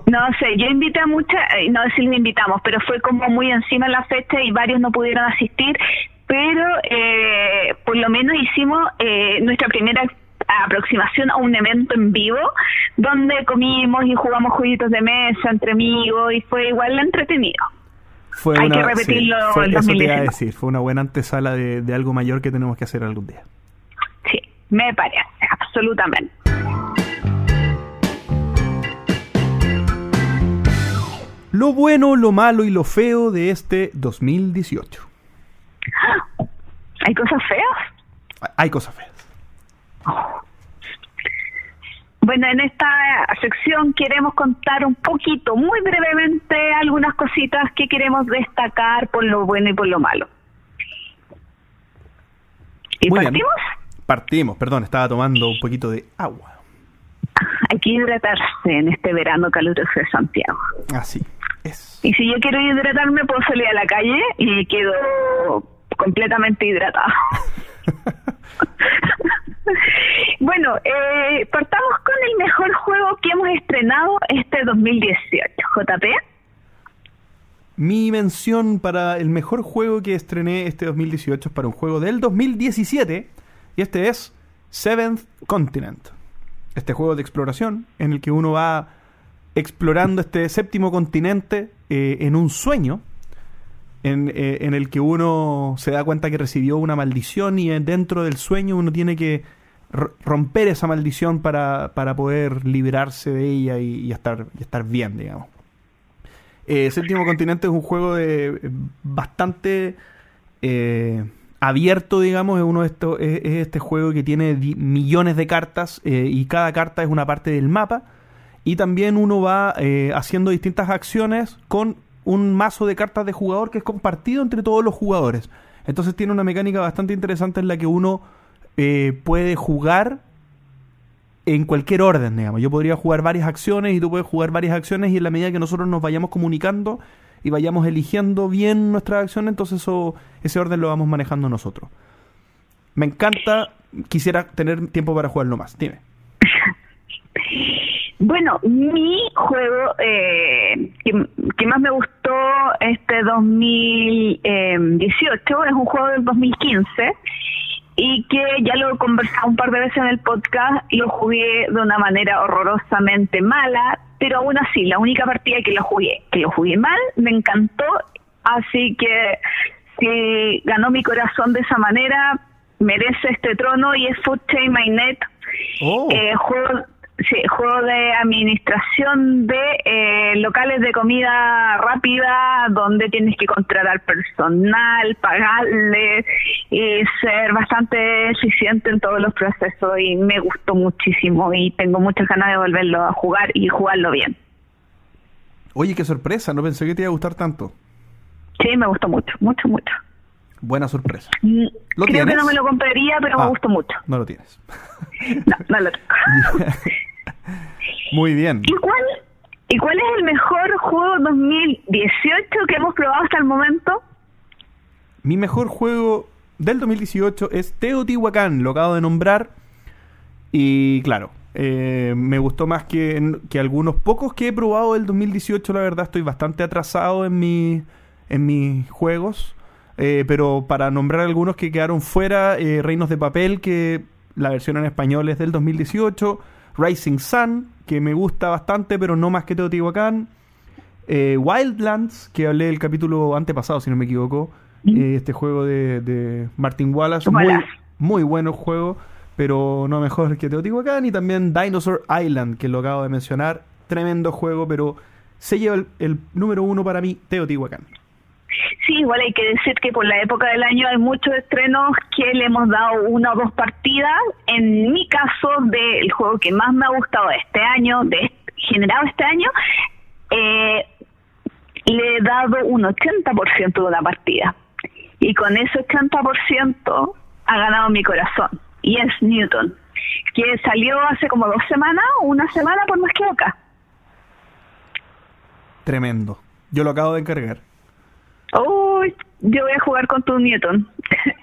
No sé, yo invité a mucha, eh, no si lo invitamos, pero fue como muy encima en la fecha y varios no pudieron asistir, pero eh, por lo menos hicimos eh, nuestra primera aproximación a un evento en vivo donde comimos y jugamos jueguitos de mesa entre amigos y fue igual entretenido. Fue Hay una, que repetirlo fue, Eso te iba a decir, fue una buena antesala de, de algo mayor que tenemos que hacer algún día. Sí, me parece, absolutamente. Lo bueno, lo malo y lo feo de este 2018. ¿Hay cosas feas? Hay cosas feas. Bueno, en esta sección queremos contar un poquito, muy brevemente, algunas cositas que queremos destacar por lo bueno y por lo malo. ¿Y partimos? Partimos, perdón, estaba tomando un poquito de agua. Hay que hidratarse en este verano caluroso de Santiago. Así es. Y si yo quiero hidratarme, puedo salir a la calle y quedo completamente hidratada. bueno, eh, partamos con el mejor juego que hemos estrenado este 2018. JP. Mi mención para el mejor juego que estrené este 2018 es para un juego del 2017 y este es Seventh Continent. Este juego de exploración en el que uno va explorando este séptimo continente eh, en un sueño eh, en, el que uno se da cuenta que recibió una maldición y dentro del sueño uno tiene que romper esa maldición para, para poder liberarse de ella y, estar, estar bien, digamos. Eh, Séptimo Continente es un juego de eh, bastante eh, abierto, digamos, es uno es, este juego que tiene millones de cartas y cada carta es una parte del mapa y también uno va haciendo distintas acciones con un mazo de cartas de jugador que es compartido entre todos los jugadores. Entonces tiene una mecánica bastante interesante en la que uno eh, puede jugar en cualquier orden, digamos. Yo podría jugar varias acciones y tú puedes jugar varias acciones y en la medida que nosotros nos vayamos comunicando y vayamos eligiendo bien nuestras acciones, entonces eso, ese orden lo vamos manejando nosotros. Me encanta, quisiera tener tiempo para jugarlo más. Dime. Bueno, mi juego eh, que, más me gustó este 2018 es un juego del 2015 y que ya lo he conversado un par de veces en el podcast, lo jugué de una manera horrorosamente mala, pero aún así, la única partida que lo jugué, que lo jugué mal, me encantó, así que si ganó mi corazón de esa manera, merece este trono y es Food Chain Mainnet. Oh. Eh, juego Sí, juego de administración de eh, locales de comida rápida donde tienes que contratar personal, pagarle y ser bastante eficiente en todos los procesos y me gustó muchísimo y tengo muchas ganas de volverlo a jugar y jugarlo bien. Oye, qué sorpresa, no pensé que te iba a gustar tanto. Sí, me gustó mucho, mucho, mucho. Buena sorpresa. Mm, ¿Lo Creo que tienes? no me lo compraría, pero Ah, me gustó mucho. No lo tienes. No, no lo tengo. Muy bien. ¿Y cuál, ¿Y cuál es el mejor juego 2018 que hemos probado hasta el momento? Mi mejor juego del 2018 es Teotihuacán, lo acabo de nombrar. Y claro, eh, me gustó más que, que algunos pocos que he probado del 2018. La verdad, estoy bastante atrasado en, mi, en mis juegos. Eh, pero para nombrar algunos que quedaron fuera, eh, Reinos de Papel, que la versión en español es del 2018. Rising Sun, que me gusta bastante, pero no más que Teotihuacán. Eh, Wildlands, que hablé del capítulo antepasado, si no me equivoco. Eh, este juego de, de Martin Wallace. Muy, muy bueno juego, pero no mejor que Teotihuacán. Y también Dinosaur Island, que lo acabo de mencionar. Tremendo juego, pero se lleva el, el número uno para mí, Teotihuacán. Sí, igual hay que decir que por la época del año hay muchos estrenos que le hemos dado una o dos partidas. En mi caso, del juego que más me ha gustado este año, de generado este año, eh, le he dado un 80% de una partida. Y con ese 80% ha ganado mi corazón. Y es Newton, que salió hace como dos semanas, una semana por más que acá. Tremendo. Yo lo acabo de encargar. Uy, yo voy a jugar con tu Newton.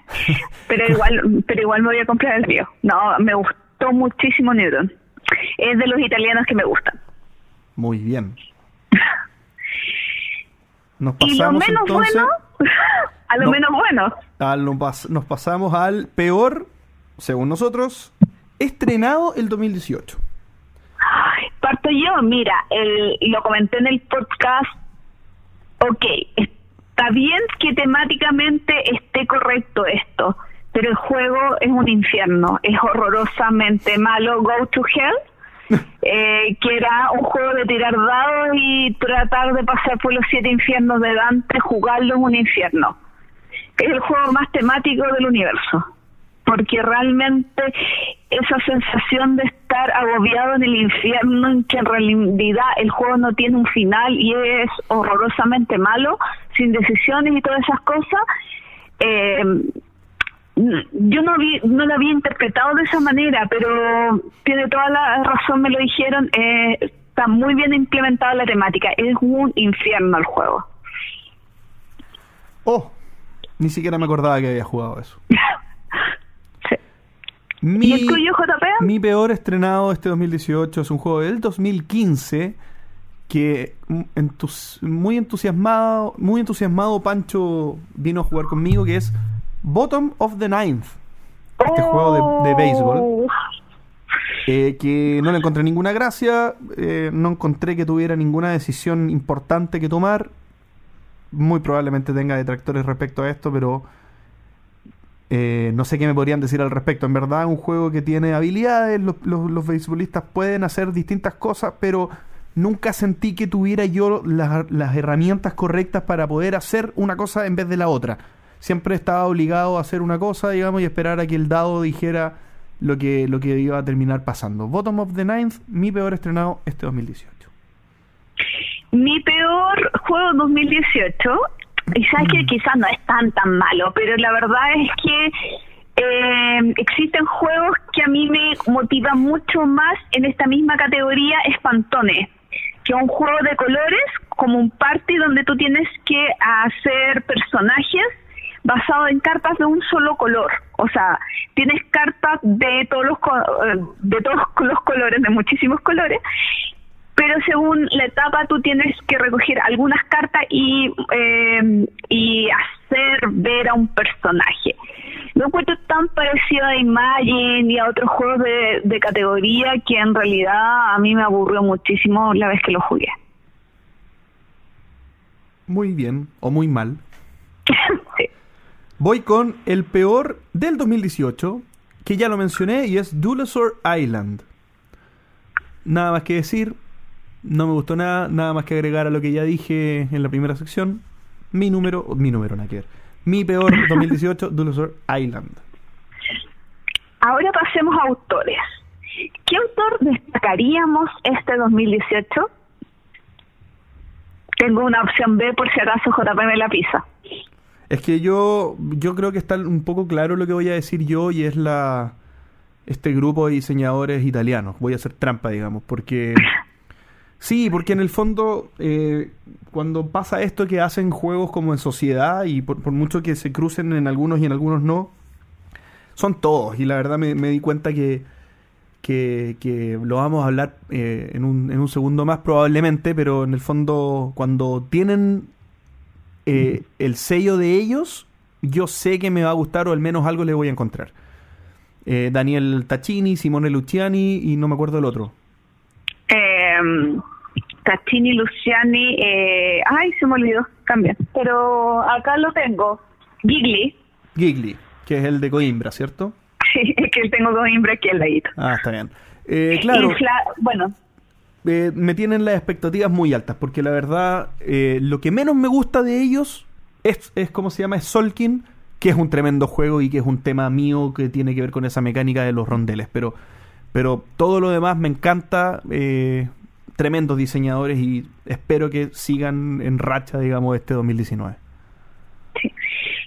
pero igual pero igual me voy a comprar el mío. No, me gustó muchísimo Newton. Es de los italianos que me gustan. Muy bien. Nos Y lo pasamos menos entonces. bueno, a lo No. menos bueno. pas- nos pasamos al peor, según nosotros, estrenado el 2018. Ay, Parto yo, mira, el, lo comenté en el podcast. Ok, está bien que temáticamente esté correcto esto, pero el juego es un infierno, es horrorosamente malo. Go to Hell, eh, que era un juego de tirar dados y tratar de pasar por los siete infiernos de Dante, jugarlo en un infierno. Es el juego más temático del universo porque realmente esa sensación de estar agobiado en el infierno, en que en realidad el juego no tiene un final y es horrorosamente malo, sin decisiones y todas esas cosas, eh, yo no vi, no lo había interpretado de esa manera, pero tiene toda la razón, me lo dijeron, eh, está muy bien implementada la temática, es un infierno el juego. Oh, ni siquiera me acordaba que había jugado eso. Sí. Mi, ¿Y el tuyo, JP? mi peor estrenado este 2018 es un juego del 2015 que entus- muy entusiasmado, muy entusiasmado Pancho vino a jugar conmigo que es Bottom of the Ninth. Este juego de, de béisbol. Oh. eh, que no le encontré ninguna gracia, eh, no encontré que tuviera ninguna decisión importante que tomar. Muy probablemente tenga detractores respecto a esto, pero eh, no sé qué me podrían decir al respecto. En verdad, un juego que tiene habilidades, los, los, los beisbolistas pueden hacer distintas cosas, pero nunca sentí que tuviera yo las, las herramientas correctas para poder hacer una cosa en vez de la otra. Siempre estaba obligado a hacer una cosa, digamos, y esperar a que el dado dijera lo que, lo que iba a terminar pasando. Bottom of the Ninth, mi peor estrenado este 2018. Mi peor juego 2018, y sabes que quizás no es tan tan malo, pero la verdad es que eh, existen juegos que a mí me motivan mucho más en esta misma categoría, Espantones, que un juego de colores, como un party donde tú tienes que hacer personajes basado en cartas de un solo color. O sea, tienes cartas de todos los eh, de todos los colores, de muchísimos colores, pero según la etapa tú tienes que recoger algunas cartas y, eh, y hacer ver a un personaje. Lo encuentro tan parecido a Imagine y a otros juegos de, de categoría que en realidad a mí me aburrió muchísimo la vez que lo jugué. Muy bien, o muy mal. Sí. Voy con el peor del 2018, que ya lo mencioné, y es Dulesor Island. Nada más que decir, no me gustó nada, nada más que agregar a lo que ya dije en la primera sección. Mi número, mi número, nada que ver. Mi peor 2018, Dulesor Island. Ahora pasemos a autores. ¿Qué autor destacaríamos este 2018? Tengo una opción B por si acaso JP me la pisa. Es que yo, yo creo que está un poco claro lo que voy a decir yo y es la este grupo de diseñadores italianos. Voy a hacer trampa, digamos, porque sí, porque en el fondo eh, cuando pasa esto que hacen juegos como en sociedad y por, mucho que se crucen en algunos y en algunos no, son todos y la verdad me, di cuenta que, que, lo vamos a hablar eh, en, un, en un segundo más probablemente, pero en el fondo cuando tienen eh, el sello de ellos, yo sé que me va a gustar o al menos algo le voy a encontrar. Eh, Daniel Taccini, Simone Luciani y no me acuerdo el otro. Eh, Luciani, eh, ay, se me olvidó también, pero acá lo tengo. Gigli. Gigli, que es el de Coimbra, ¿cierto? Sí, es que tengo Coimbra aquí al ladito. Ah, está bien. Eh, claro. bueno, eh, me tienen las expectativas muy altas, porque la verdad, eh, lo que menos me gusta de ellos es, es ¿cómo se llama? Es Solkin, que es un tremendo juego y que es un tema mío que tiene que ver con esa mecánica de los rondeles, pero, pero todo lo demás me encanta, eh, tremendos diseñadores y espero que sigan en racha, digamos, este 2019. Sí.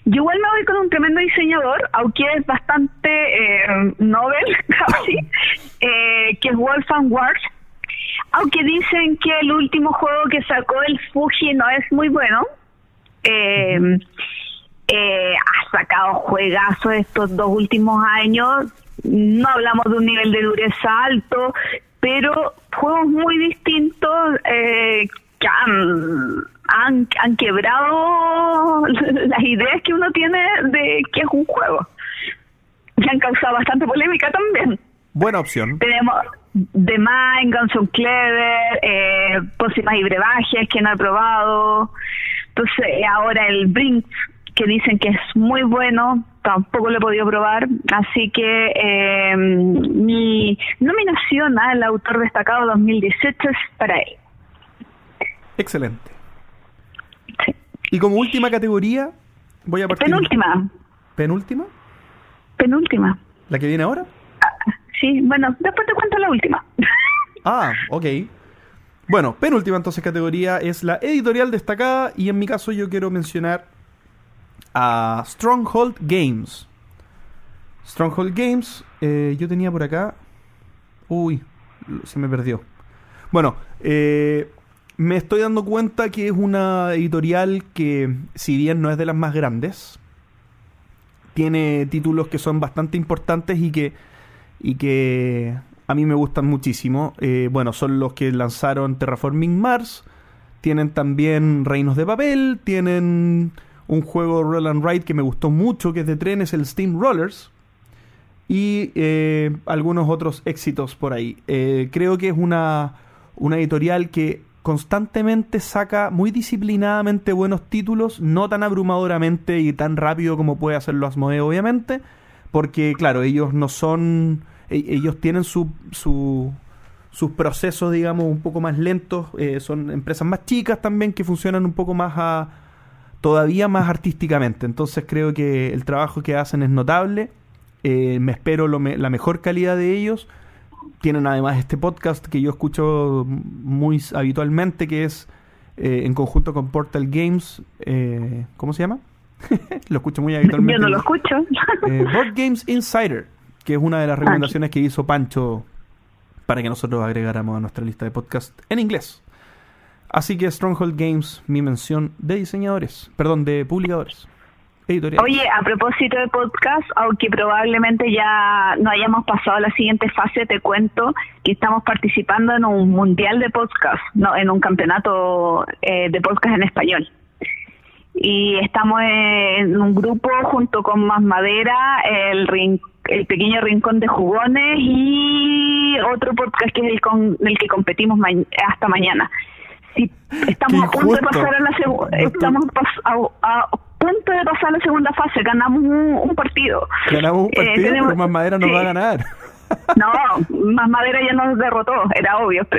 Yo igual me voy con un tremendo diseñador, aunque es bastante eh, novel casi, que es Wolfgang Wars aunque dicen que el último juego que sacó el Fuji no es muy bueno. Eh, eh, ha sacado juegazos estos dos últimos años. No hablamos de un nivel de dureza alto, pero juegos muy distintos eh, que han, han, quebrado las ideas que uno tiene de que es un juego. Y han causado bastante polémica también. Buena opción. Tenemos The Mind, Guns Clever, eh, pócimas y brebajes que no he probado. Entonces, ahora el Brink, que dicen que es muy bueno, tampoco lo he podido probar. Así que eh, mi nominación al autor destacado 2018 es para él. Excelente. Y como última categoría, voy a partir. Penúltima. ¿Penúltima? Penúltima. ¿La que viene ahora? Sí, bueno, después te cuento la última. Ah, ok. Bueno, penúltima entonces categoría es la editorial destacada y en mi caso yo quiero mencionar a Stronghold Games. Stronghold Games, eh, yo tenía por acá... Uy, se me perdió. Bueno, eh, me estoy dando cuenta que es una editorial que, si bien no es de las más grandes, tiene títulos que son bastante importantes y que y que a mí me gustan muchísimo. Eh, bueno, son los que lanzaron Terraforming Mars, tienen también Reinos de Papel, tienen un juego Roll and Ride que me gustó mucho, que es de trenes, el Steam Rollers, y eh, algunos otros éxitos por ahí. Eh, creo que es una, una editorial que constantemente saca muy disciplinadamente buenos títulos, no tan abrumadoramente y tan rápido como puede hacerlo Asmodee, obviamente, porque claro, ellos no son, e, ellos tienen su, su, sus procesos, digamos, un poco más lentos, eh, son empresas más chicas también que funcionan un poco más a, todavía más artísticamente, entonces creo que el trabajo que hacen es notable, eh, me espero la mejor calidad de ellos, tienen además este podcast que yo escucho muy habitualmente, que es eh, en conjunto con Portal Games, ¿cómo se llama? lo escucho muy habitualmente. Yo no lo escucho. Eh, Board Games Insider, que es una de las recomendaciones que hizo Pancho para que nosotros agregáramos a nuestra lista de podcast en inglés. Así que Stronghold Games, mi mención de diseñadores, perdón, de publicadores. Editoriales. Oye, a propósito de podcast, aunque probablemente ya no hayamos pasado a la siguiente fase, te cuento que estamos participando en un mundial de podcast, no, en un campeonato eh, de podcast en español y estamos en un grupo junto con Más Madera, el, el pequeño rincón de jugones y otro podcast que es el con el que competimos hasta mañana. Si estamos a punto de pasar a la segunda, estamos a, punto de pasar a la segunda fase, ganamos un, partido. Ganamos un eh, partido, pero Más Madera nos va a ganar. No, más madera ya nos derrotó, era obvio.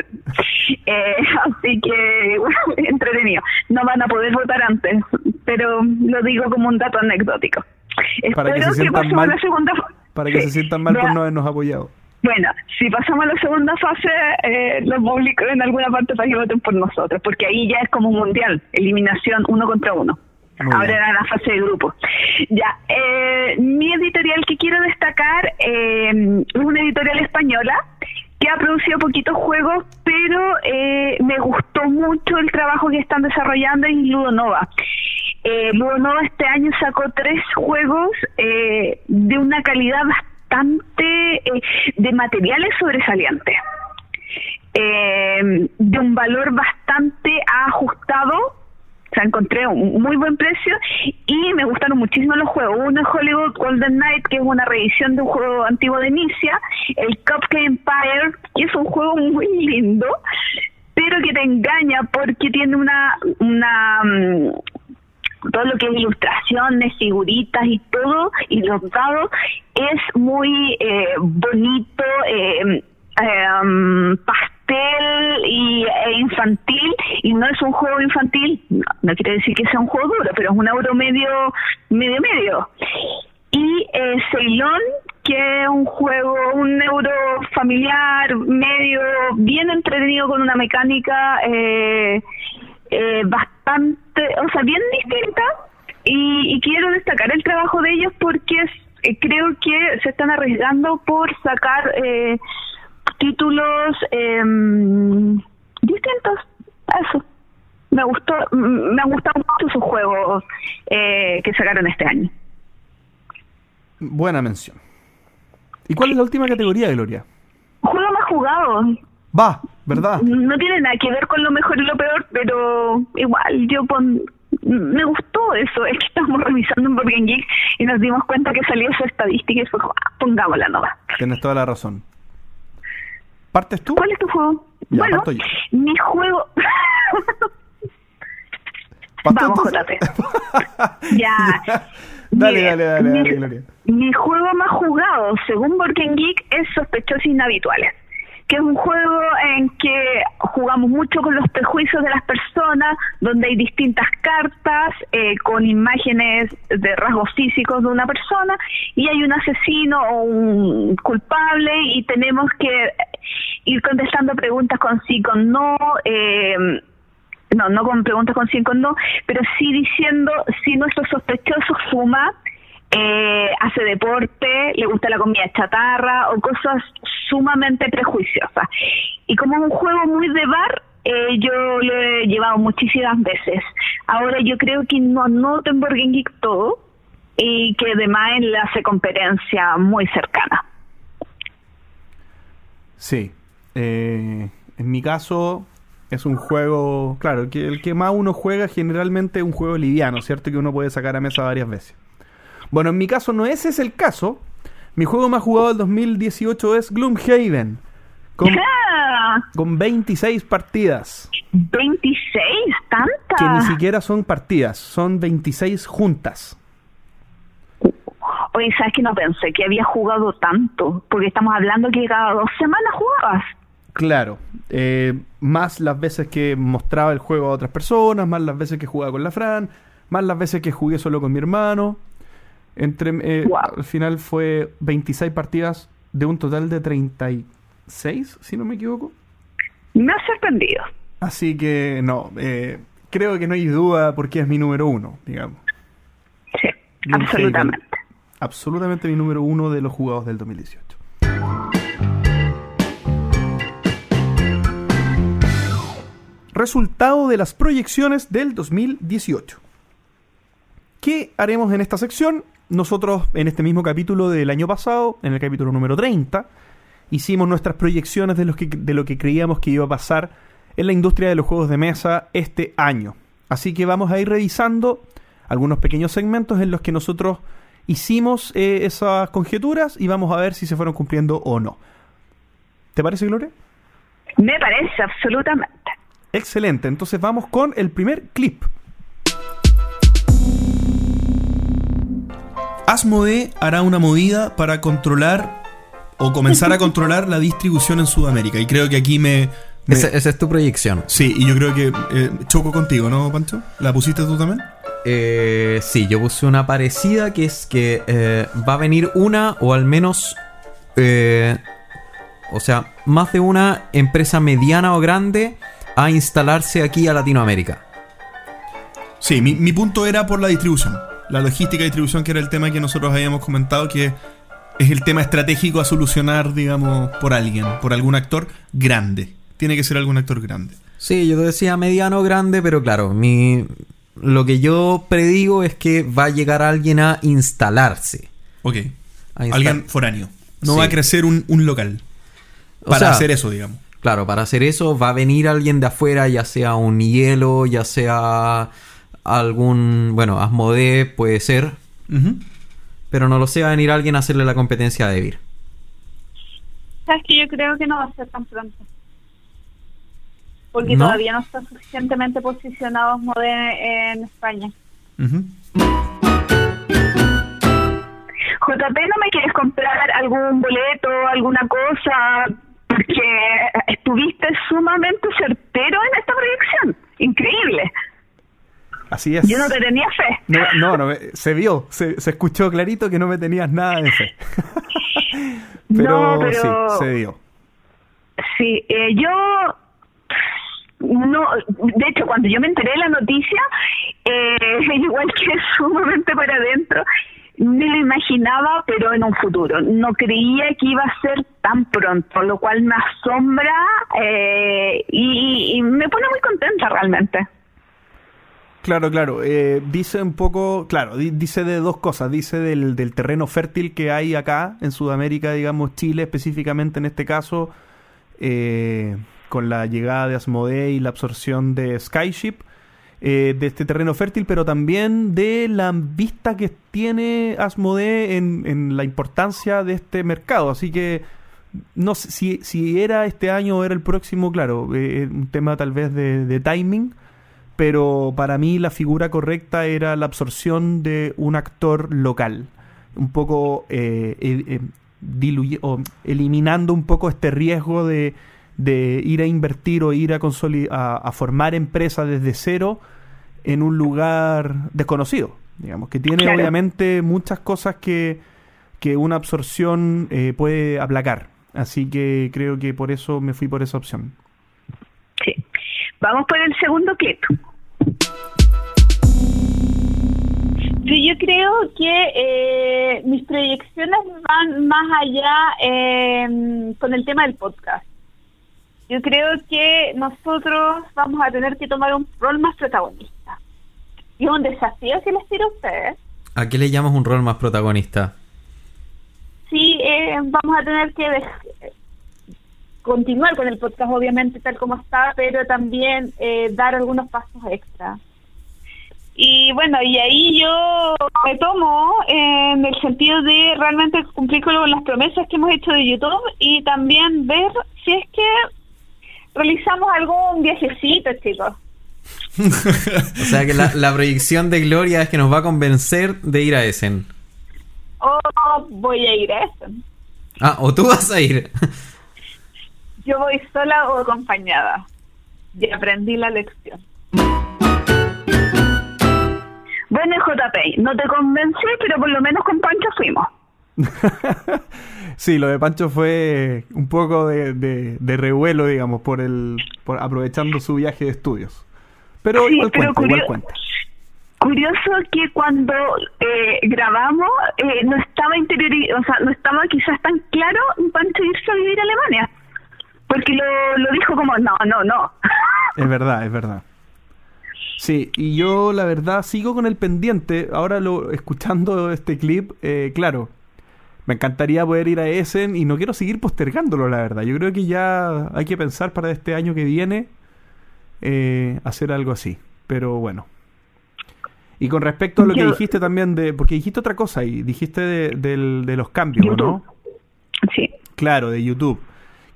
Eh, así que, entretenido. No van a poder votar antes, pero lo digo como un dato anecdótico. Para que se sientan mal, para que se sientan mal por no habernos apoyado. Bueno, si pasamos a la segunda fase, eh, los públicos en alguna parte para que voten por nosotros, porque ahí ya es como un mundial, eliminación uno contra uno. Muy Ahora bien. era la fase de grupo. Ya, eh, mi editorial que quiero destacar eh, es una editorial española que ha producido poquitos juegos, pero eh, me gustó mucho el trabajo que están desarrollando en Ludonova. Eh, Ludonova este año sacó tres juegos eh, de una calidad bastante eh, de materiales sobresalientes eh, de un valor bastante ajustado. O sea, encontré un muy buen precio y me gustaron muchísimo los juegos. Uno es Hollywood Golden Knight, que es una reedición de un juego antiguo de Inicia. El Cupcake Empire, que es un juego muy lindo, pero que te engaña porque tiene una... una mm, todo lo que es ilustraciones, figuritas y todo, y los dados, es muy eh, bonito, eh, um, pastel y, e infantil, y no es un juego infantil, no, no quiere decir que sea un juego duro, pero es un euro medio, medio, medio. Y eh, que es un juego, un euro familiar, medio, bien entretenido con una mecánica eh, eh, bastante, o sea, bien distinta. Y, y quiero destacar el trabajo de ellos porque eh, creo que se están arriesgando por sacar eh, títulos em, distintos. Eso. Me gustó, me han gustado mucho sus juegos eh, que sacaron este año. Buena mención. ¿Y cuál es la última categoría, Gloria? Juego más jugado. Va, ¿verdad? No tiene nada que ver con lo mejor y lo peor, pero igual yo pon, me gustó eso. Es que estábamos revisando un Board Game Geek y nos dimos cuenta que salía esa estadística y fue como, ah, pongámosla nomás. Tienes toda la razón. ¿Partes tú? ¿Cuál es tu juego? Ya, bueno, parto yo. mi juego... ¿Parto Vamos? JP. Ya. Dale, Mira, dale, dale, mi- dale. Mi juego más jugado, según Game Geek, es Sospechosos Inhabituales, que es un juego en que jugamos mucho con los prejuicios de las personas, donde hay distintas cartas eh, con imágenes de rasgos físicos de una persona y hay un asesino o un culpable y tenemos que ir contestando preguntas con sí, con no. Eh, no, no con preguntas con sí, con no, pero sí diciendo si nuestro sospechoso fuma, eh, hace deporte, le gusta la comida chatarra o cosas sumamente prejuiciosas. Y como es un juego muy de bar, eh, yo lo he llevado muchísimas veces. Ahora yo creo que no anoto en Board Game Geek todo y que además le hace competencia muy cercana. Sí. Eh, en mi caso es un juego, claro, que el que más uno juega generalmente es un juego liviano, ¿cierto? Que uno puede sacar a mesa varias veces. Bueno, en mi caso no ese es el caso. Mi juego más jugado del 2018 es Gloomhaven, con, con 26 partidas, 26, tanta. que ni siquiera son partidas, son 26 juntas. Oye, ¿sabes que no pensé que había jugado tanto? Porque estamos hablando que cada dos semanas jugabas. Claro, eh, más las veces que mostraba el juego a otras personas, más las veces que jugaba con la Fran, más las veces que jugué solo con mi hermano. Entre, eh, Wow. Al final fue 26 partidas de un total de 36, si no me equivoco. Me ha sorprendido. Así que no, eh, creo que no hay duda porque es mi número uno, digamos. Sí, absolutamente. Absolutamente mi número uno de los jugados del 2018. Resultado de las proyecciones del 2018. ¿Qué haremos en esta sección? Nosotros en este mismo capítulo del año pasado, en el capítulo número 30, hicimos nuestras proyecciones de, los que- de lo que creíamos que iba a pasar en la industria de los juegos de mesa este año. Así que vamos a ir revisando algunos pequeños segmentos en los que nosotros hicimos eh, esas conjeturas y vamos a ver si se fueron cumpliendo o no. ¿Te parece, Gloria? Me parece, absolutamente. Excelente, entonces vamos con el primer clip. Asmodee hará una movida para controlar o comenzar a controlar la distribución en Sudamérica. Y creo que aquí me... me- Esa, esa es tu proyección. Sí, y yo creo que eh, choco contigo, ¿no, Pancho? ¿La pusiste tú también? Eh, sí, yo puse una parecida que es que eh, va a venir una o al menos, eh, o sea, más de una empresa mediana o grande a instalarse aquí a Latinoamérica. Sí, mi, mi punto era por la distribución. La logística de distribución, que era el tema que nosotros habíamos comentado, que es el tema estratégico a solucionar, digamos, por alguien, por algún actor grande. Tiene que ser algún actor grande. Sí, yo decía mediano grande, pero claro, mi lo que yo predigo es que va a llegar alguien a instalarse. Ok. A Alguien foráneo. No Sí. va a crecer un, un local. O Para sea, hacer eso, digamos. Claro, para hacer eso va a venir alguien de afuera, ya sea un hielo, ya sea algún, bueno, Asmodee puede ser, pero no lo sé, va a venir alguien a hacerle la competencia a Devir. Sabes que yo creo que no va a ser tan pronto. Porque ¿No? todavía no está suficientemente posicionado Modé en España. JP, ¿no me quieres comprar algún boleto, alguna cosa? Porque estuviste sumamente certero en esta proyección. Increíble. Así es. Yo no te tenía fe. No, no, no, se vio, se, se escuchó clarito que no me tenías nada de fe. pero, No, pero- sí, se dio. Sí, eh, yo no, de hecho cuando yo me enteré de la noticia, eh, igual que sumamente para adentro, me lo imaginaba, pero en un futuro. No creía que iba a ser tan pronto, lo cual me asombra eh, y, y me pone muy contenta realmente. Claro, claro. eh, dice un poco, claro, di- dice de dos cosas. Dice del, del terreno fértil que hay acá en Sudamérica, digamos Chile específicamente en este caso, eh, con la llegada de Asmodee y la absorción de Skyship, eh, de este terreno fértil, pero también de la vista que tiene Asmodee en, la importancia de este mercado. Así que no sé si, si era este año o era el próximo, claro, eh, un tema tal vez de timing pero para mí la figura correcta era la absorción de un actor local, un poco eh, eh, eh, diluye- o eliminando un poco este riesgo de, de ir a invertir o ir a, a, a formar empresas desde cero en un lugar desconocido, digamos, que tiene Claro. obviamente muchas cosas que, que una absorción eh, puede aplacar. Así que creo que por eso me fui por esa opción. Sí. Vamos por el segundo clip. Sí, yo creo que eh, mis proyecciones van más allá eh, con el tema del podcast. Yo creo que nosotros vamos a tener que tomar un rol más protagonista. Y es un desafío que les tiro a ustedes. ¿A qué le llamas un rol más protagonista? Sí, eh, vamos a tener que continuar con el podcast, obviamente, tal como está, pero también eh, dar algunos pasos extra. Y bueno, y ahí yo me tomo en el sentido de realmente cumplir con las promesas que hemos hecho de YouTube y también ver si es que realizamos algún viajecito, chicos. O sea que la, la proyección de Gloria es que nos va a convencer de ir a Essen. O voy a ir a eso. Ah, o tú vas a ir. Yo voy sola o acompañada. Y aprendí la lección. Bueno, JP, no te convencí, pero por lo menos con Pancho fuimos. sí, lo de Pancho fue un poco de, de- de revuelo, digamos, por el por aprovechando su viaje de estudios. Pero Sí, igual pero cuenta, igual curio- cuenta. Curioso que cuando eh, grabamos eh, no estaba interiori o sea, no estaba quizás tan claro Pancho irse a vivir a Alemania. Porque lo, lo dijo como, no, no, no. Es verdad, es verdad. Sí, y yo la verdad sigo con el pendiente. Ahora lo escuchando este clip, eh, claro, me encantaría poder ir a Essen y no quiero seguir postergándolo, la verdad. Yo creo que ya hay que pensar para este año que viene eh, hacer algo así. Pero bueno. Y con respecto a lo que dijiste también de, porque dijiste otra cosa y dijiste de, del- de los cambios, ¿no? Sí. Claro, de YouTube.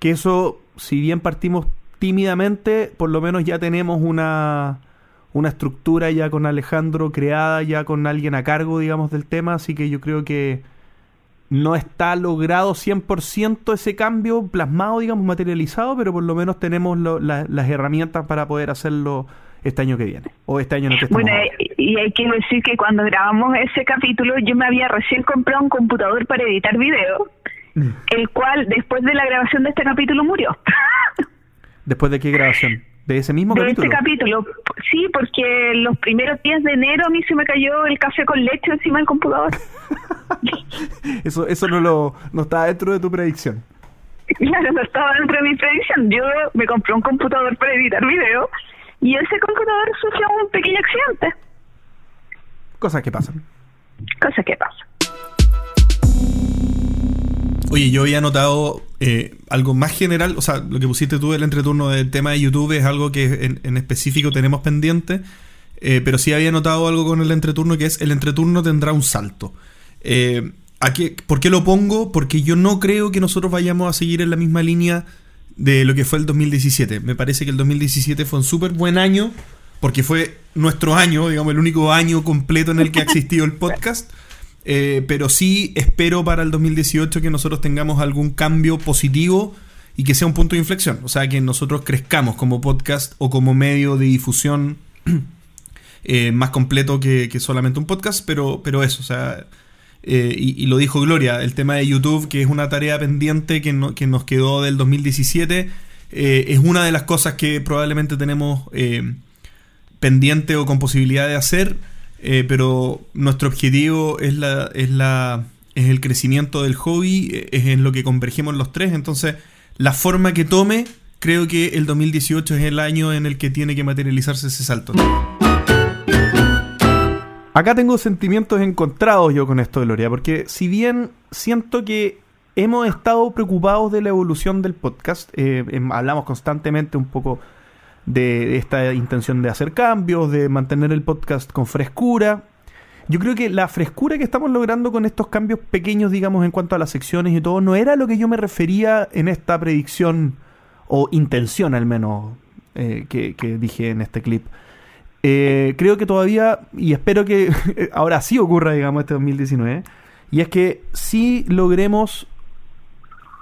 Que eso, si bien partimos tímidamente, por lo menos ya tenemos una, una estructura ya con Alejandro creada, ya con alguien a cargo, digamos, del tema. Así que yo creo que no está logrado 100% ese cambio plasmado, digamos, materializado, pero por lo menos tenemos las herramientas para poder hacerlo este año que viene. O este año el que estamos Bueno, y hay que decir que cuando grabamos ese capítulo yo me había recién comprado un computador para editar video, el cual después de la grabación de este capítulo murió. ¿Después de qué grabación? De ese mismo de capítulo. este capítulo. Sí, porque los primeros días de enero a mí se me cayó el café con leche encima del computador. Eso, eso no lo, no está dentro de tu predicción. Claro, no estaba dentro de mi predicción. Yo me compré un computador para editar video y ese computador sufrió un pequeño accidente. Cosas que pasan. Cosa que pasa. Oye, yo había notado eh, algo más general, o sea, lo que pusiste tú del entreturno del tema de YouTube es algo que en, en específico tenemos pendiente, eh, pero sí había notado algo con el entreturno que es el entreturno tendrá un salto. Eh, ¿Por qué lo pongo? Porque yo no creo que nosotros vayamos a seguir en la misma línea de lo que fue el 2017. Me parece que el 2017 fue un súper buen año, porque fue nuestro año, digamos, el único año completo en el que ha existido el podcast. Eh, pero sí espero para el 2018 que nosotros tengamos algún cambio positivo y que sea un punto de inflexión. O sea, que nosotros crezcamos como podcast o como medio de difusión eh, más completo que, que solamente un podcast, pero, pero eso, o sea, eh, y, lo dijo Gloria, el tema de YouTube, que es una tarea pendiente que, no- que nos quedó del 2017, eh, es una de las cosas que probablemente tenemos pendiente o con posibilidad de hacer, eh, pero nuestro objetivo es la, es la es el crecimiento del hobby, eh, es en lo que convergemos los tres, entonces la forma que tome, creo que el 2018 es el año en el que tiene que materializarse ese salto. Acá tengo sentimientos encontrados yo con esto, Gloria, porque si bien siento que hemos estado preocupados de la evolución del podcast, eh, em, hablamos constantemente un poco de esta intención de hacer cambios, de mantener el podcast con frescura. Yo creo que la frescura que estamos logrando con estos cambios pequeños, digamos, en cuanto a las secciones y todo, no era lo que yo me refería en esta predicción, o intención al menos, eh, que, dije en este clip. Eh, creo que todavía, y espero que ahora sí ocurra, digamos, este 2019, y es que sí logremos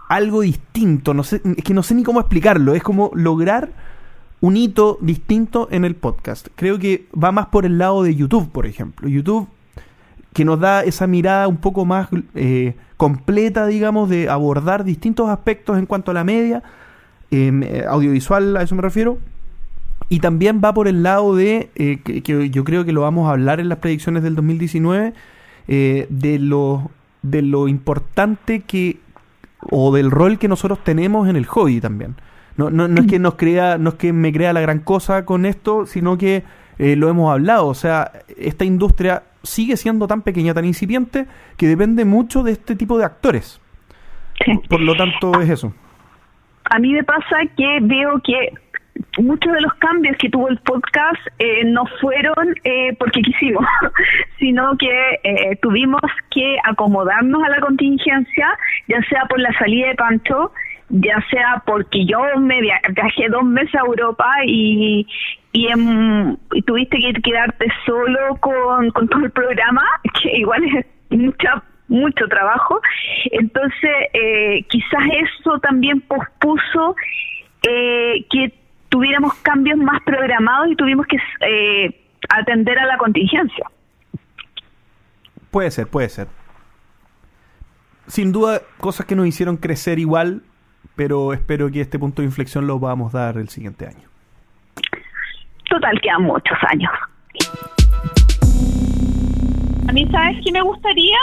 algo distinto, no sé, es que no sé ni cómo explicarlo, es como lograr un hito distinto en el podcast. Creo que va más por el lado de YouTube, por ejemplo. YouTube que nos da esa mirada un poco más eh, completa, digamos, de abordar distintos aspectos en cuanto a la media, eh, audiovisual, a eso me refiero. Y también va por el lado de, eh, que, yo creo que lo vamos a hablar en las predicciones del 2019, eh, de, lo, de lo importante que, o del rol que nosotros tenemos en el hobby también. No, no, no es que nos crea, no es que me crea la gran cosa con esto, sino que eh, lo hemos hablado. O sea, esta industria sigue siendo tan pequeña, tan incipiente, que depende mucho de este tipo de actores. Sí. Por lo tanto, es eso. A mí me pasa que veo que muchos de los cambios que tuvo el podcast eh, no fueron eh, porque quisimos, sino que eh, tuvimos que acomodarnos a la contingencia, ya sea por la salida de Pancho, ya sea porque yo me via- viajé dos meses a Europa y, y, em- y tuviste que quedarte solo con, con todo el programa, que igual es mucha mucho trabajo. Entonces, eh, quizás eso también pospuso eh, que tuviéramos cambios más programados y tuvimos que eh, atender a la contingencia. Puede ser, puede ser. Sin duda, cosas que nos hicieron crecer igual, pero espero que este punto de inflexión lo podamos dar el siguiente año. Total, quedan muchos años. A mí, ¿sabes qué me gustaría?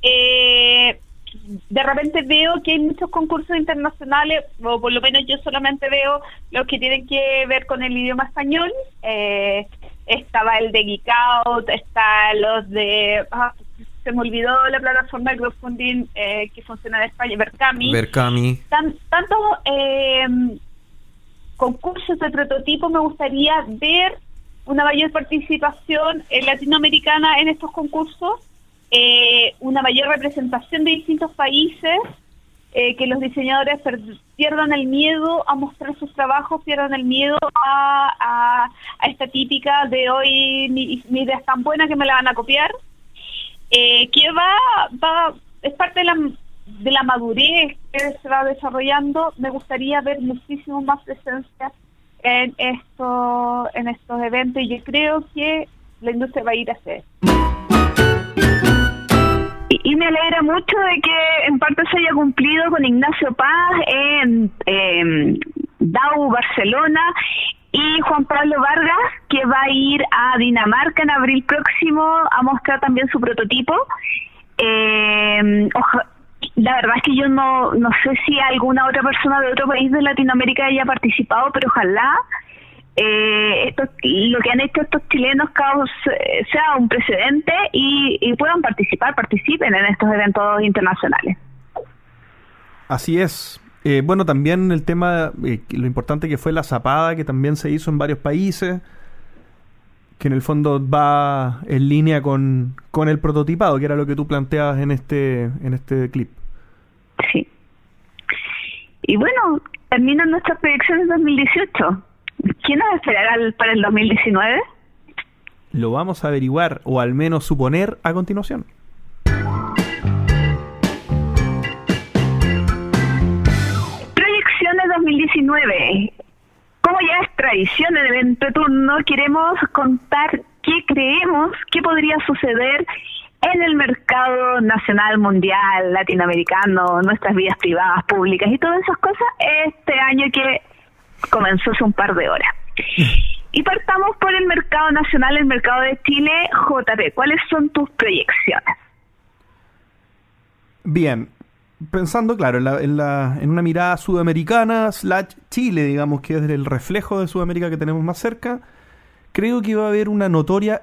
Eh, de repente veo que hay muchos concursos internacionales, o por lo menos yo solamente veo los que tienen que ver con el idioma español. Eh, estaba el de Geek Out, está los de... ah, se me olvidó la plataforma de crowdfunding eh, que funciona en España, Berkami. Berkami. Tan- tantos eh, concursos de prototipo me gustaría ver una mayor participación eh, latinoamericana en estos concursos, eh, una mayor representación de distintos países, eh, que los diseñadores pierdan el miedo a mostrar sus trabajos, pierdan el miedo a, a- a esta típica de hoy mi, mi idea es tan buena que me la van a copiar eh, que va, va, es parte de la, de la madurez que se va desarrollando. Me gustaría ver muchísimo más presencia en esto, en estos eventos y yo creo que la industria va a ir a hacer. Y, me alegra mucho de que en parte se haya cumplido con Ignacio Paz en em, DAU Barcelona Y Juan Pablo Vargas, que va a ir a Dinamarca en abril próximo a mostrar también su prototipo. Eh, la verdad es que yo no, no sé si alguna otra persona de otro país de Latinoamérica haya participado, pero ojalá eh, esto, lo que han hecho estos chilenos sea un precedente y puedan participar, participen en estos eventos internacionales. Así es. Eh, bueno, también el tema, eh, lo importante que fue la zapada, que también se hizo en varios países, que en el fondo va en línea con, con el prototipado, que era lo que tú planteabas en este, en este clip. Sí. Y bueno, terminan nuestras proyecciones 2018. ¿Quién nos esperará para el 2019? Lo vamos a averiguar o al menos suponer a continuación. Proyecciones 2019. Como ya es tradición en el evento turno, queremos contar qué creemos que podría suceder en el mercado nacional, mundial, latinoamericano, nuestras vidas privadas, públicas y todas esas cosas este año que comenzó hace un par de horas. Y partamos por el mercado nacional, el mercado de Chile. JP, ¿cuáles son tus proyecciones? Bien, pensando, claro, en, la, en, la, en una mirada sudamericana, slash Chile, digamos, que es el reflejo de Sudamérica que tenemos más cerca, creo que va a haber una notoria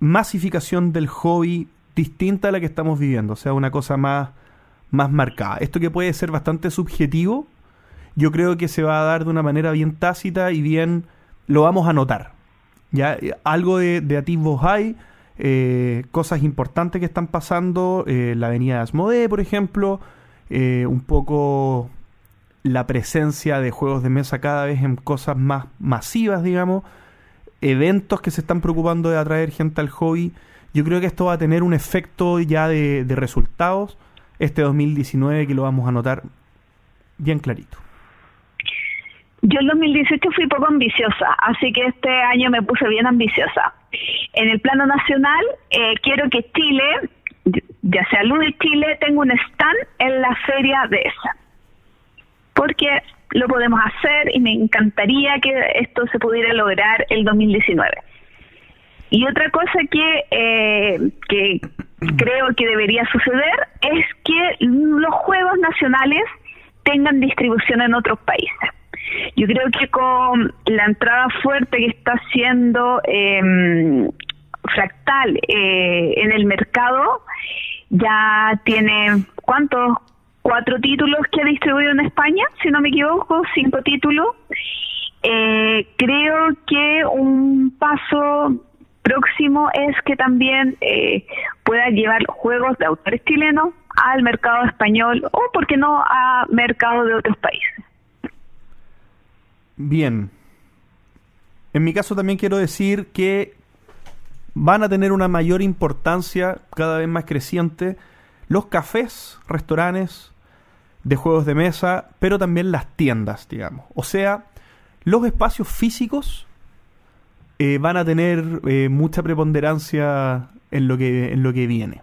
masificación del hobby distinta a la que estamos viviendo, o sea, una cosa más, más marcada. Esto que puede ser bastante subjetivo, yo creo que se va a dar de una manera bien tácita y bien lo vamos a notar. ¿ya? Algo de, de atisbos hay, eh, cosas importantes que están pasando, eh, la avenida de Asmodee, por ejemplo, eh, un poco la presencia de juegos de mesa cada vez en cosas más masivas, digamos, eventos que se están preocupando de atraer gente al hobby. Yo creo que esto va a tener un efecto ya de, de resultados este 2019 que lo vamos a notar bien clarito. Yo en 2018 fui poco ambiciosa, así que este año me puse bien ambiciosa. En el plano nacional, eh, quiero que Chile, ya sea Luna Chile, tenga un stand en la feria de esa. Porque lo podemos hacer y me encantaría que esto se pudiera lograr el 2019. Y otra cosa que, eh, que creo que debería suceder es que los juegos nacionales tengan distribución en otros países. Yo creo que con la entrada fuerte que está haciendo eh, Fractal eh, en el mercado, ya tiene cuántos cuatro títulos que ha distribuido en España, si no me equivoco, cinco títulos. Eh, creo que un paso próximo es que también eh, pueda llevar juegos de autores chilenos al mercado español o, por qué no, a mercados de otros países. Bien. En mi caso también quiero decir que van a tener una mayor importancia cada vez más creciente los cafés, restaurantes de juegos de mesa, pero también las tiendas, digamos. O sea, los espacios físicos eh, van a tener eh, mucha preponderancia en lo que en lo que viene.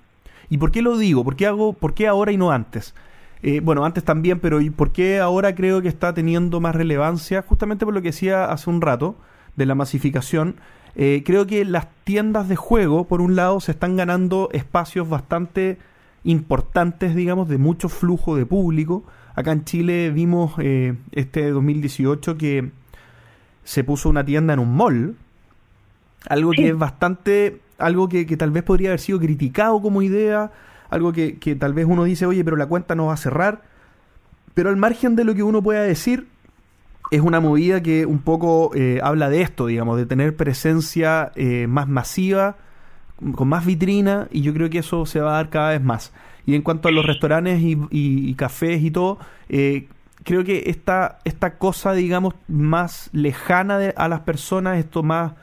¿Y por qué lo digo? ¿Por qué hago por qué ahora y no antes? Eh, bueno, antes también, pero ¿y por qué ahora creo que está teniendo más relevancia? Justamente por lo que decía hace un rato de la masificación. Eh, creo que las tiendas de juego, por un lado, se están ganando espacios bastante importantes, digamos, de mucho flujo de público. Acá en Chile vimos eh, este 2018 que se puso una tienda en un mall. Algo que es bastante. Algo que, que tal vez podría haber sido criticado como idea algo que, que tal vez uno dice, oye, pero la cuenta no va a cerrar. Pero al margen de lo que uno pueda decir, es una movida que un poco eh, habla de esto, digamos, de tener presencia eh, más masiva, con más vitrina, y yo creo que eso se va a dar cada vez más. Y en cuanto a los restaurantes y, cafés y todo, eh, creo que esta, esta cosa, digamos, más lejana de, a las personas, esto más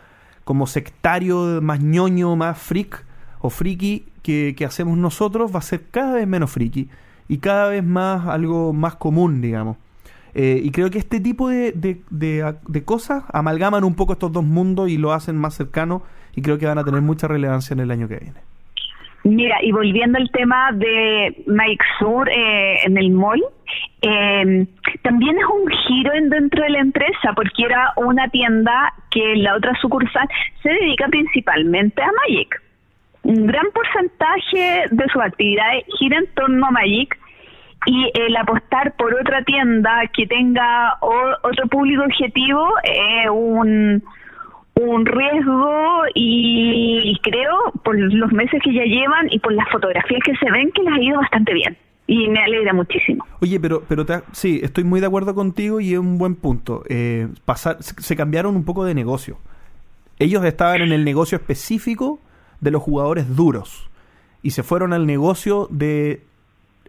como sectario, más ñoño, más freak o friki, que, hacemos nosotros va a ser cada vez menos friki y cada vez más algo más común, digamos. Eh, y creo que este tipo de, de, cosas amalgaman un poco estos dos mundos y lo hacen más cercano y creo que van a tener mucha relevancia en el año que viene. Mira, y volviendo al tema de Mike Sur eh, en el mall, eh, también es un giro en dentro de la empresa, porque era una tienda que la otra sucursal se dedica principalmente a Magic. Un gran porcentaje de sus actividades gira en torno a Magic y el apostar por otra tienda que tenga otro público objetivo es un un riesgo y, creo por los meses que ya llevan y por las fotografías que se ven que les ha ido bastante bien y me alegra muchísimo. Oye, pero pero sí, estoy muy de acuerdo contigo y es un buen punto. Eh, pasar, se cambiaron un poco de negocio. Ellos estaban en el negocio específico de los jugadores duros y se fueron al negocio de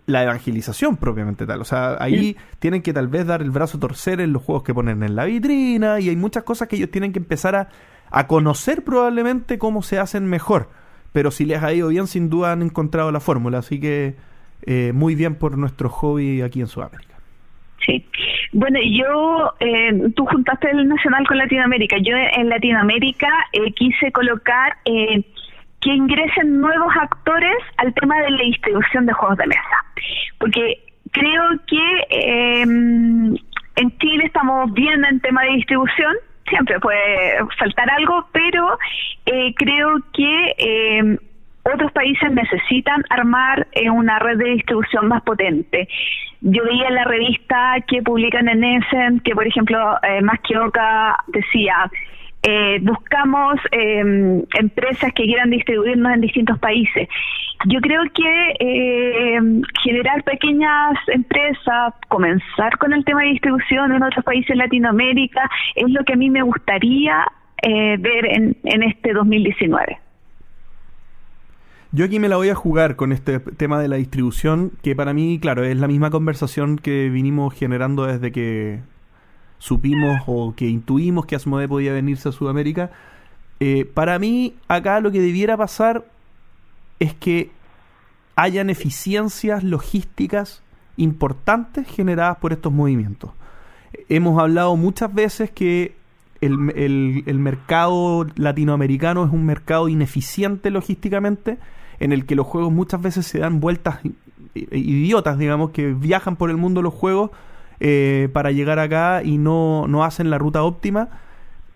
la evangelización propiamente tal. O sea, ahí tienen que tal vez dar el brazo a torcer en los juegos que ponen en la vitrina y hay muchas cosas que ellos tienen que empezar a, a conocer probablemente cómo se hacen mejor. Pero si les ha ido bien, sin duda han encontrado la fórmula. Así que eh, muy bien por nuestro hobby aquí en Sudamérica. Sí. Bueno, yo, eh, tú juntaste el Nacional con Latinoamérica. Yo en Latinoamérica eh, quise colocar eh, que ingresen nuevos actores al tema de la distribución de juegos de mesa. Porque creo que eh, en Chile estamos bien en tema de distribución, siempre puede faltar algo, pero eh, creo que eh, otros países necesitan armar una red de distribución más potente. Yo veía en la revista que publican en Essen que, por ejemplo, Oca decía eh, buscamos em, empresas que quieran distribuirnos en distintos países. Yo creo que eh, generar pequeñas empresas, comenzar con el tema de distribución en otros países de Latinoamérica, es lo que a mí me gustaría eh, ver en, en este 2019. Yo aquí me la voy a jugar con este tema de la distribución, que para mí, claro, es la misma conversación que vinimos generando desde que supimos o que intuimos que Asmodee podía venirse a Sudamérica. Eh, para mí, acá lo que debiera pasar es que hayan eficiencias logísticas importantes generadas por estos movimientos. Hemos hablado muchas veces que el, el, mercado latinoamericano es un mercado ineficiente logísticamente, en el que los juegos muchas veces se dan vueltas idiotas, digamos, que viajan por el mundo los juegos eh, para llegar acá y no, no hacen la ruta óptima.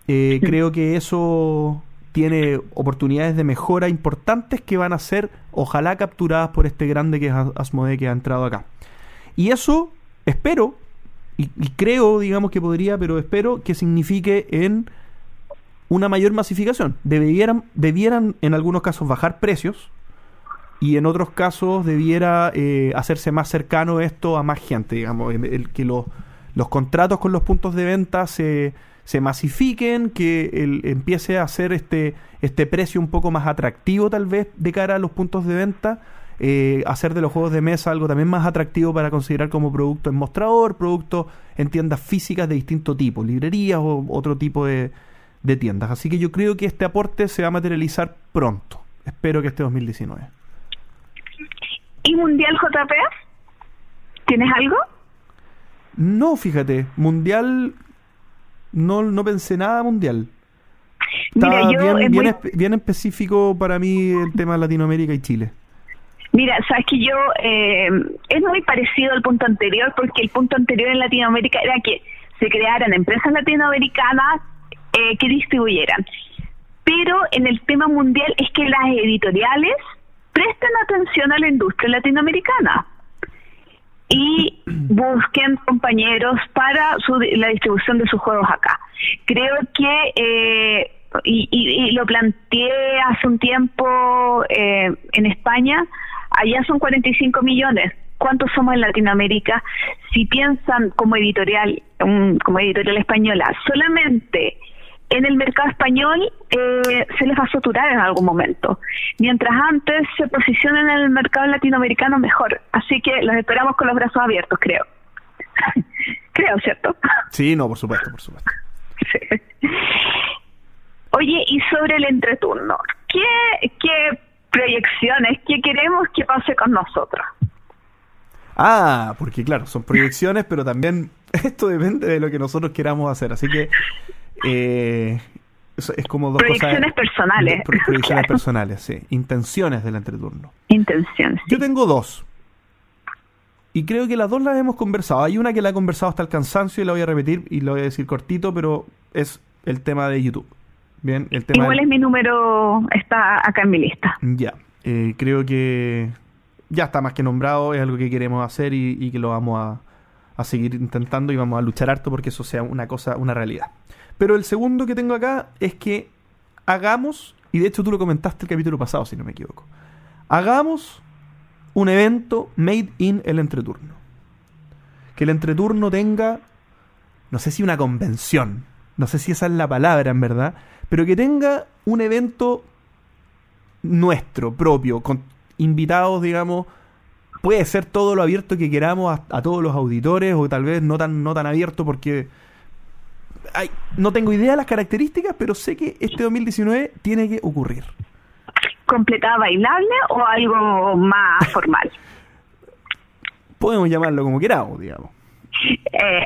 Eh, creo que eso tiene oportunidades de mejora importantes que van a ser, ojalá, capturadas por este grande que es Asmodee que ha entrado acá. Y eso, espero, y, y, creo, digamos que podría, pero espero que signifique en una mayor masificación. Debieran, debieran en algunos casos bajar precios, y en otros casos debiera eh, hacerse más cercano esto a más gente, digamos, el, que los, contratos con los puntos de venta se, se masifiquen, que el, empiece a hacer este, este precio un poco más atractivo tal vez de cara a los puntos de venta, eh, hacer de los juegos de mesa algo también más atractivo para considerar como producto en mostrador, producto en tiendas físicas de distinto tipo, librerías o otro tipo de, de tiendas. Así que yo creo que este aporte se va a materializar pronto. Espero que este 2019. ¿Y Mundial JP? ¿Tienes algo? No, fíjate, Mundial no, no pensé nada Mundial. Estaba bien, bien, específico para mí el tema Latinoamérica y Chile. Mira, sabes que yo eh, es muy parecido al punto anterior porque el punto anterior en Latinoamérica era que se crearan empresas latinoamericanas eh, que distribuyeran. Pero en el tema mundial es que las editoriales presten atención a la industria latinoamericana y busquen compañeros para la distribución de sus juegos acá. Creo que, eh, y, lo planteé hace un tiempo eh, en España, allá son 45 millones. ¿Cuántos somos en Latinoamérica? Si piensan como editorial, como editorial española, solamente en el mercado español eh, se les va a saturar en algún momento. Mientras antes se posicionen en el mercado latinoamericano mejor. Así que los esperamos con los brazos abiertos, creo. creo, ¿cierto? Sí, no, por supuesto, por supuesto. Oye, y sobre el entreturno, ¿qué, ¿qué proyecciones, qué queremos que pase con nosotros? Ah, porque claro, son proyecciones, pero también esto depende de lo que nosotros queramos hacer. Así que eh, Es, es como dos Proyecciones cosas. personales. Pro- proyecciones Claro. personales, sí. Intenciones del entreturno. Intenciones. Yo tengo dos. Y creo que las dos las hemos conversado. Hay una que la he conversado hasta el cansancio y la voy a repetir y lo voy a decir cortito, pero es el tema de YouTube. Bien, el tema Igual del- es mi número, está acá en mi lista. Ya, eh, creo que ya está más que nombrado, es algo que queremos hacer y, y que lo vamos a, a seguir intentando y vamos a luchar harto porque eso sea una cosa, una realidad. Pero el segundo que tengo acá es que hagamos, y de hecho tú lo comentaste el capítulo pasado, si no me equivoco, hagamos un evento made in el entreturno. Que el entreturno tenga, no sé si una convención, no sé si esa es la palabra en verdad, pero que tenga un evento nuestro, propio, con invitados, digamos, puede ser todo lo abierto que queramos a, todos los auditores o tal vez no tan, no tan abierto porque ay, no tengo idea de las características, pero sé que este 2019 tiene que ocurrir. ¿Completada bailable o algo más formal? Podemos llamarlo como queramos, digamos. Eh,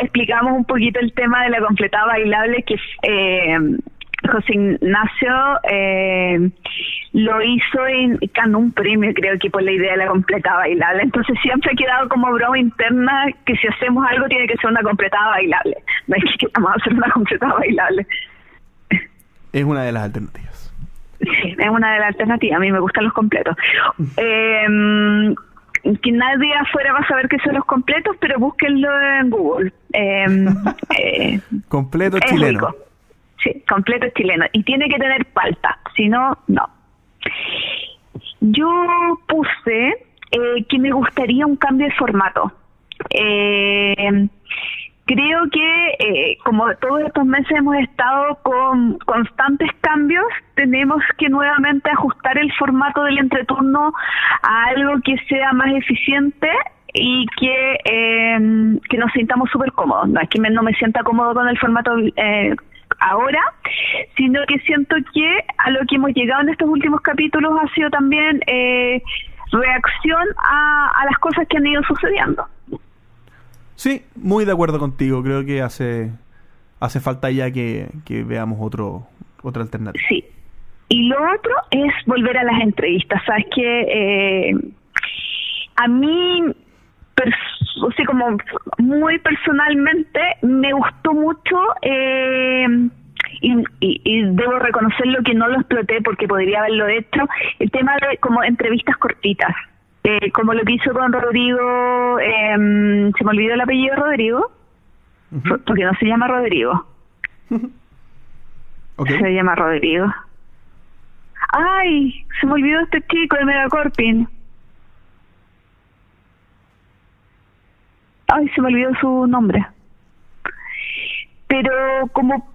explicamos un poquito el tema de la completada bailable que eh, José Ignacio eh, lo hizo y ganó un premio creo que por la idea de la completada bailable entonces siempre ha quedado como broma interna que si hacemos algo tiene que ser una completada bailable no es que hacer una completada bailable Es una de las alternativas. Sí, es una de las alternativas. A mí me gustan los completos. Eh, que nadie afuera va a saber qué son los completos, pero búsquenlo en Google. Eh, eh, Completo chileno. rico. Sí, completo chileno. Y tiene que tener palta, si no, no. Yo puse eh, que me gustaría un cambio de formato. Eh, creo que eh, como todos estos meses hemos estado con constantes cambios, tenemos que nuevamente ajustar el formato del entreturno a algo que sea más eficiente y que, eh, que nos sintamos súper cómodos. No es que me- no me sienta cómodo con el formato eh, ahora, sino que siento que a lo que hemos llegado en estos últimos capítulos ha sido también eh, reacción a, a las cosas que han ido sucediendo. Sí, muy de acuerdo contigo. Creo que hace, hace falta ya que, que veamos otro, otra alternativa. Sí. Y lo otro es volver a las entrevistas. Sabes que eh, a mí, o sea, como muy personalmente, me gustó mucho. Eh, y, y- y debo reconocerlo que no lo exploté porque podría haberlo hecho el tema de como entrevistas cortitas Eh, como lo que hizo con Rodrigo em, se me olvidó el apellido de Rodrigo porque no se llama Rodrigo se llama Rodrigo. Ay, se me olvidó este chico de Megacorpin. Ay, se me olvidó su nombre. Pero como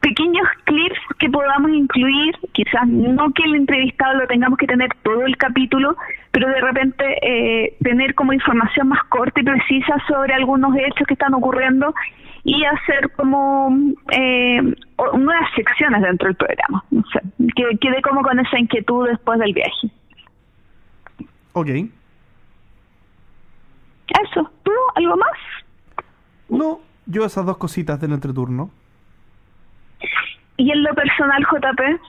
pequeños clips que podamos incluir, quizás no que el entrevistado lo tengamos que tener todo el capítulo, pero de repente eh, tener como información más corta y precisa sobre algunos hechos que están ocurriendo y hacer como eh, nuevas secciones dentro del programa. No sé, que quedé como con esa inquietud después del viaje. Ok. Eso, ¿tú algo más? No, yo esas dos cositas del entreturno. Y en lo personal, JP,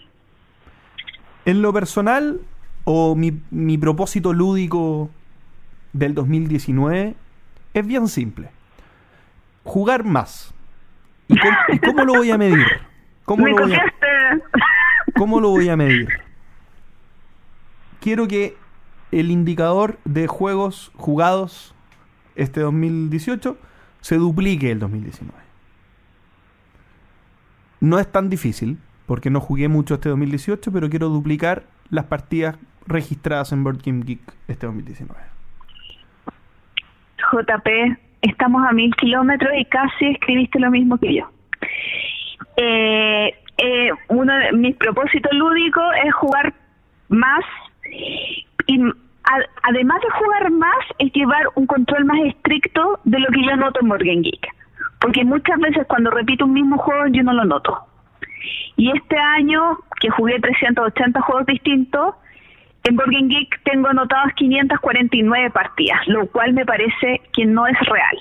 En lo personal, o mi, mi propósito lúdico del 2019 es bien simple. Jugar más. ¿Y cómo, y cómo lo voy a medir? ¿Cómo me lo voy a, copiaste. ¿Cómo lo voy a medir? Quiero que el indicador de juegos jugados este 2018 se duplique el 2019. No es tan difícil, porque no jugué mucho este 2018, pero quiero duplicar las partidas registradas en Board Game Geek este 2019. JP, estamos a mil kilómetros y casi escribiste lo mismo que yo. Eh, eh, uno de mis propósitos lúdicos es jugar más y además de jugar más es llevar un control más estricto de lo que yo noto en Game Geek. Porque muchas veces cuando repito un mismo juego yo no lo noto. Y este año que jugué 380 juegos distintos, en Game Geek tengo anotadas 549 partidas, lo cual me parece que no es real.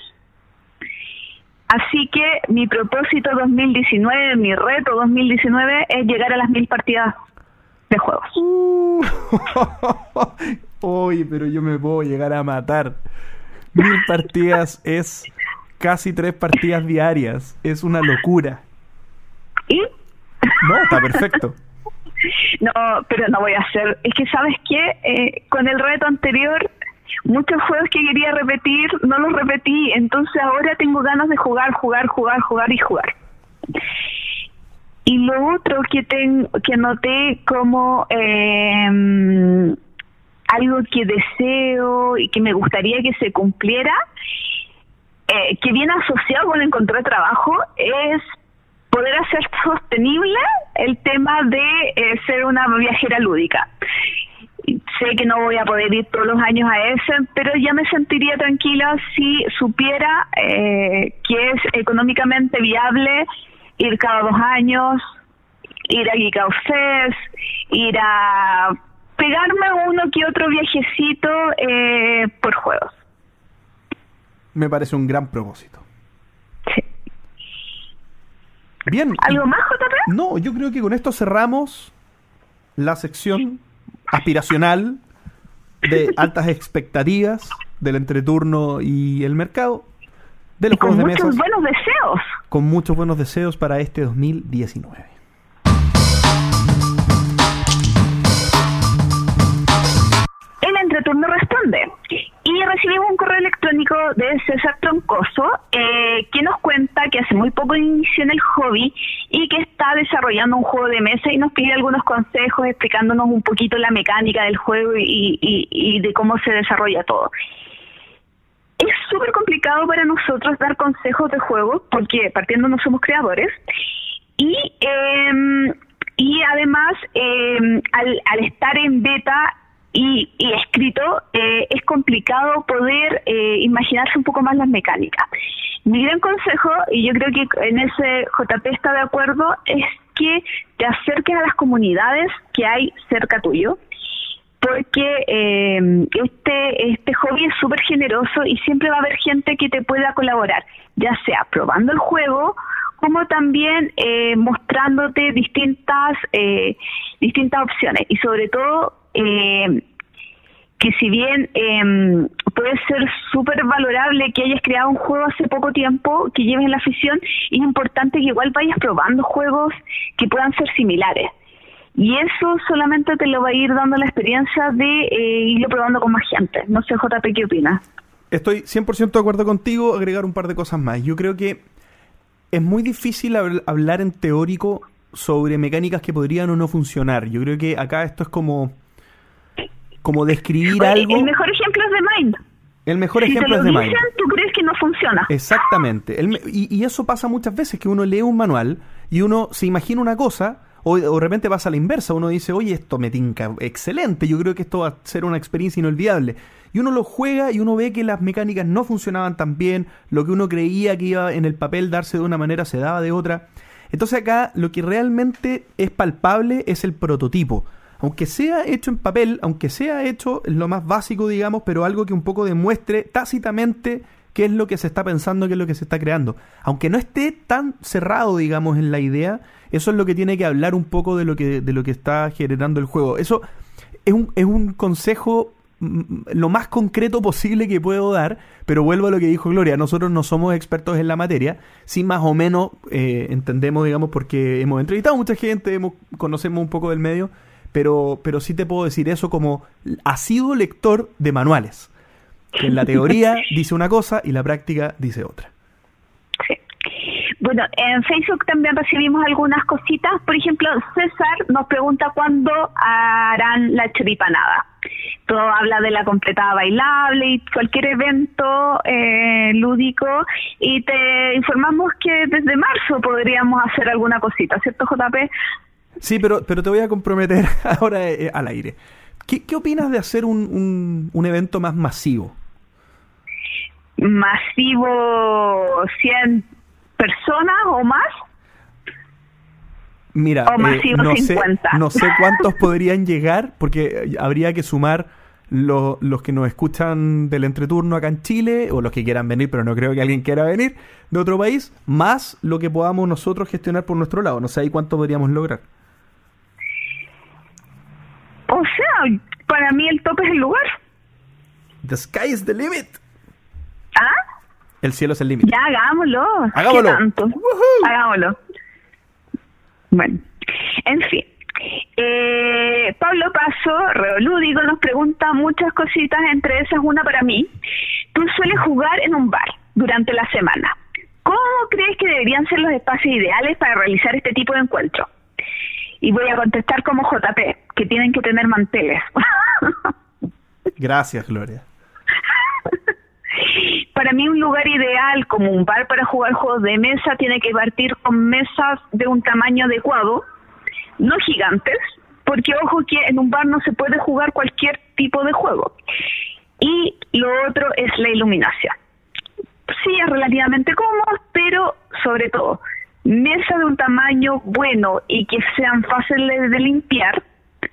Así que mi propósito 2019, mi reto 2019 es llegar a las mil partidas de juegos. Uy, pero yo me puedo llegar a matar. Mil partidas es casi tres partidas diarias. Es una locura. ¿Y? No, está perfecto. No, pero no voy a hacer. Es que, ¿sabes qué? Eh, con el reto anterior, muchos juegos que quería repetir, no los repetí. Entonces ahora tengo ganas de jugar, jugar, jugar, jugar y jugar. Y lo otro que, ten, que noté como eh, algo que deseo y que me gustaría que se cumpliera, eh, que viene asociado con encontrar trabajo, es poder hacer sostenible el tema de eh, ser una viajera lúdica. Sé que no voy a poder ir todos los años a ese, pero ya me sentiría tranquila si supiera eh, que es económicamente viable ir cada dos años, ir a Geek ir a pegarme uno que otro viajecito eh, por juegos. Me parece un gran propósito. Sí. Bien. ¿Algo más, JP? No, yo creo que con esto cerramos la sección aspiracional de altas expectativas del entreturno y el mercado de los y con juegos de muchos mesas. buenos deseos. Con muchos buenos deseos para este 2019. Y recibimos un correo electrónico de César Troncoso eh, que nos cuenta que hace muy poco inició en el hobby y que está desarrollando un juego de mesa y nos pide algunos consejos explicándonos un poquito la mecánica del juego y, de cómo se desarrolla todo. Es súper complicado para nosotros dar consejos de juego porque partiendo no somos creadores y em, y además em, al estar en beta y, y escrito eh, es complicado poder eh, imaginarse un poco más las mecánicas. Mi gran consejo, y yo creo que en ese JP está de acuerdo, es que te acerques a las comunidades que hay cerca tuyo porque eh, este este hobby es súper generoso y siempre va a haber gente que te pueda colaborar, ya sea probando el juego como también eh, mostrándote distintas eh, distintas opciones y sobre todo eh, que si bien eh, puede ser súper valorable que hayas creado un juego hace poco tiempo, que lleves en la afición, es importante que igual vayas probando juegos que puedan ser similares. Y eso solamente te lo va a ir dando la experiencia de eh, irlo probando con más gente. No sé, JP, ¿qué opinas? Estoy 100% de acuerdo contigo, agregar un par de cosas más. Yo creo que es muy difícil habl- hablar en teórico sobre mecánicas que podrían o no funcionar. Yo creo que acá esto es como como describir Oye, algo. El mejor ejemplo es de Mind. El mejor si ejemplo te es lo de dicen, Mind. tú crees que no funciona. Exactamente. El y, y eso pasa muchas veces, que uno lee un manual y uno se imagina una cosa, o, o de repente pasa a la inversa, uno dice, oye, esto me tinca excelente, yo creo que esto va a ser una experiencia inolvidable. Y uno lo juega y uno ve que las mecánicas no funcionaban tan bien, lo que uno creía que iba en el papel darse de una manera se daba de otra. Entonces acá lo que realmente es palpable es el prototipo. Aunque sea hecho en papel, aunque sea hecho lo más básico, digamos, pero algo que un poco demuestre tácitamente qué es lo que se está pensando, qué es lo que se está creando. Aunque no esté tan cerrado, digamos, en la idea, eso es lo que tiene que hablar un poco de lo que, de lo que está generando el juego. Eso es un, es un consejo mm, lo más concreto posible que puedo dar, pero vuelvo a lo que dijo Gloria, nosotros no somos expertos en la materia, sí más o menos eh, entendemos, digamos, porque hemos entrevistado a mucha gente, hemos, conocemos un poco del medio, pero, pero sí te puedo decir eso como ha sido lector de manuales, que en la teoría dice una cosa y la práctica dice otra. Sí. Bueno, en Facebook también recibimos algunas cositas. Por ejemplo, César nos pregunta cuándo harán la choripanada. Todo habla de la completada bailable y cualquier evento eh, lúdico. Y te informamos que desde marzo podríamos hacer alguna cosita, ¿cierto, JP? Sí, pero, pero te voy a comprometer ahora eh, al aire. ¿Qué, qué opinas de hacer un, un, un evento más masivo? Masivo 100 personas o más. Mira, O masivo no, sé, 50. no sé cuántos podrían llegar, porque eh, habría que sumar lo- los que nos escuchan del entreturno acá en Chile, o los que quieran venir, pero no creo que alguien quiera venir, de otro país, más lo que podamos nosotros gestionar por nuestro lado. No sé ahí cuánto podríamos lograr. O sea, para mí el tope es el lugar. The sky is the limit. ¿Ah? El cielo es el límite. Ya, hagámoslo. Hagámoslo. ¿Qué tanto? Woohoo. Hagámoslo. Bueno, en fin. Eh, Pablo Paso, Reolúdico, nos pregunta muchas cositas, entre esas una para mí. Tú sueles jugar en un bar durante la semana. ¿Cómo crees que deberían ser los espacios ideales para realizar este tipo de encuentros? Y voy a contestar como JP, que tienen que tener manteles. Gracias, Gloria. Para mí un lugar ideal como un bar para jugar juegos de mesa tiene que partir con mesas de un tamaño adecuado, no gigantes, porque ojo que en un bar no se puede jugar cualquier tipo de juego. Y lo otro es la iluminación. Sí, es relativamente cómodo, pero sobre todo, mesa de un tamaño bueno y que sean fáciles de limpiar,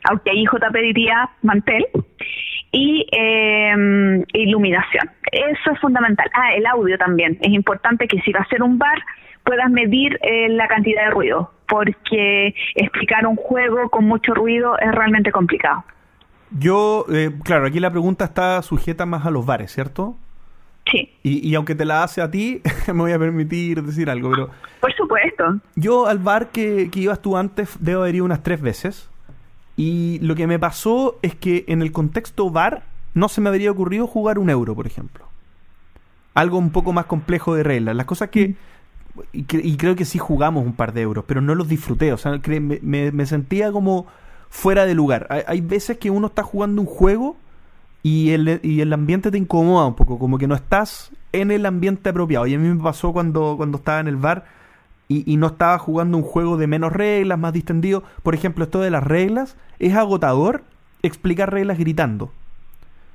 aunque ahí JP diría mantel, y eh, iluminación. Eso es fundamental. Ah, el audio también. Es importante que si va a ser un bar puedas medir eh, la cantidad de ruido, porque explicar un juego con mucho ruido es realmente complicado. Yo, eh, claro, aquí la pregunta está sujeta más a los bares, ¿cierto? Sí, Y, y aunque te la hace a ti, me voy a permitir decir algo, pero por supuesto. yo al bar que, que ibas tú antes debo haber ido unas tres veces. Y lo que me pasó es que en el contexto bar no se me habría ocurrido jugar un euro, por ejemplo. Algo un poco más complejo de reglas. Las cosas que... Y, cre- y creo que sí jugamos un par de euros, pero no los disfruté. O sea, me, me- me sentía como fuera de lugar. Hay, hay veces que uno está jugando un juego y el, y el ambiente te incomoda un poco, como que no estás en el ambiente apropiado. Y a mí me pasó cuando, cuando estaba en el bar y, y no estaba jugando un juego de menos reglas, más distendido. Por ejemplo, esto de las reglas, es agotador explicar reglas gritando.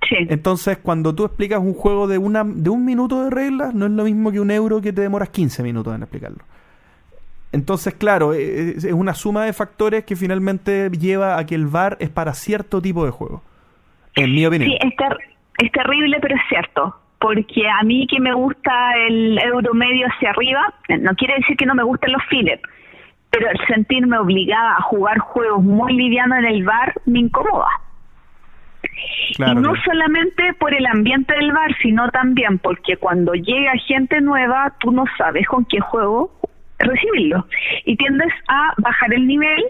Sí, Entonces, cuando tú explicas un juego de, una, de un minuto de reglas, no es lo mismo que un euro que te demoras 15 minutos en explicarlo. Entonces, claro, es, es una suma de factores que finalmente lleva a que el VAR es para cierto tipo de juego. En mi opinión. sí es, ter- es terrible, pero es cierto. Porque a mí que me gusta el euro medio hacia arriba, no quiere decir que no me gusten los fillers, pero el sentirme obligada a jugar juegos muy livianos en el bar me incomoda. Claro, y no solamente por el ambiente del bar, sino también porque cuando llega gente nueva, tú no sabes con qué juego recibirlo. Y tiendes a bajar el nivel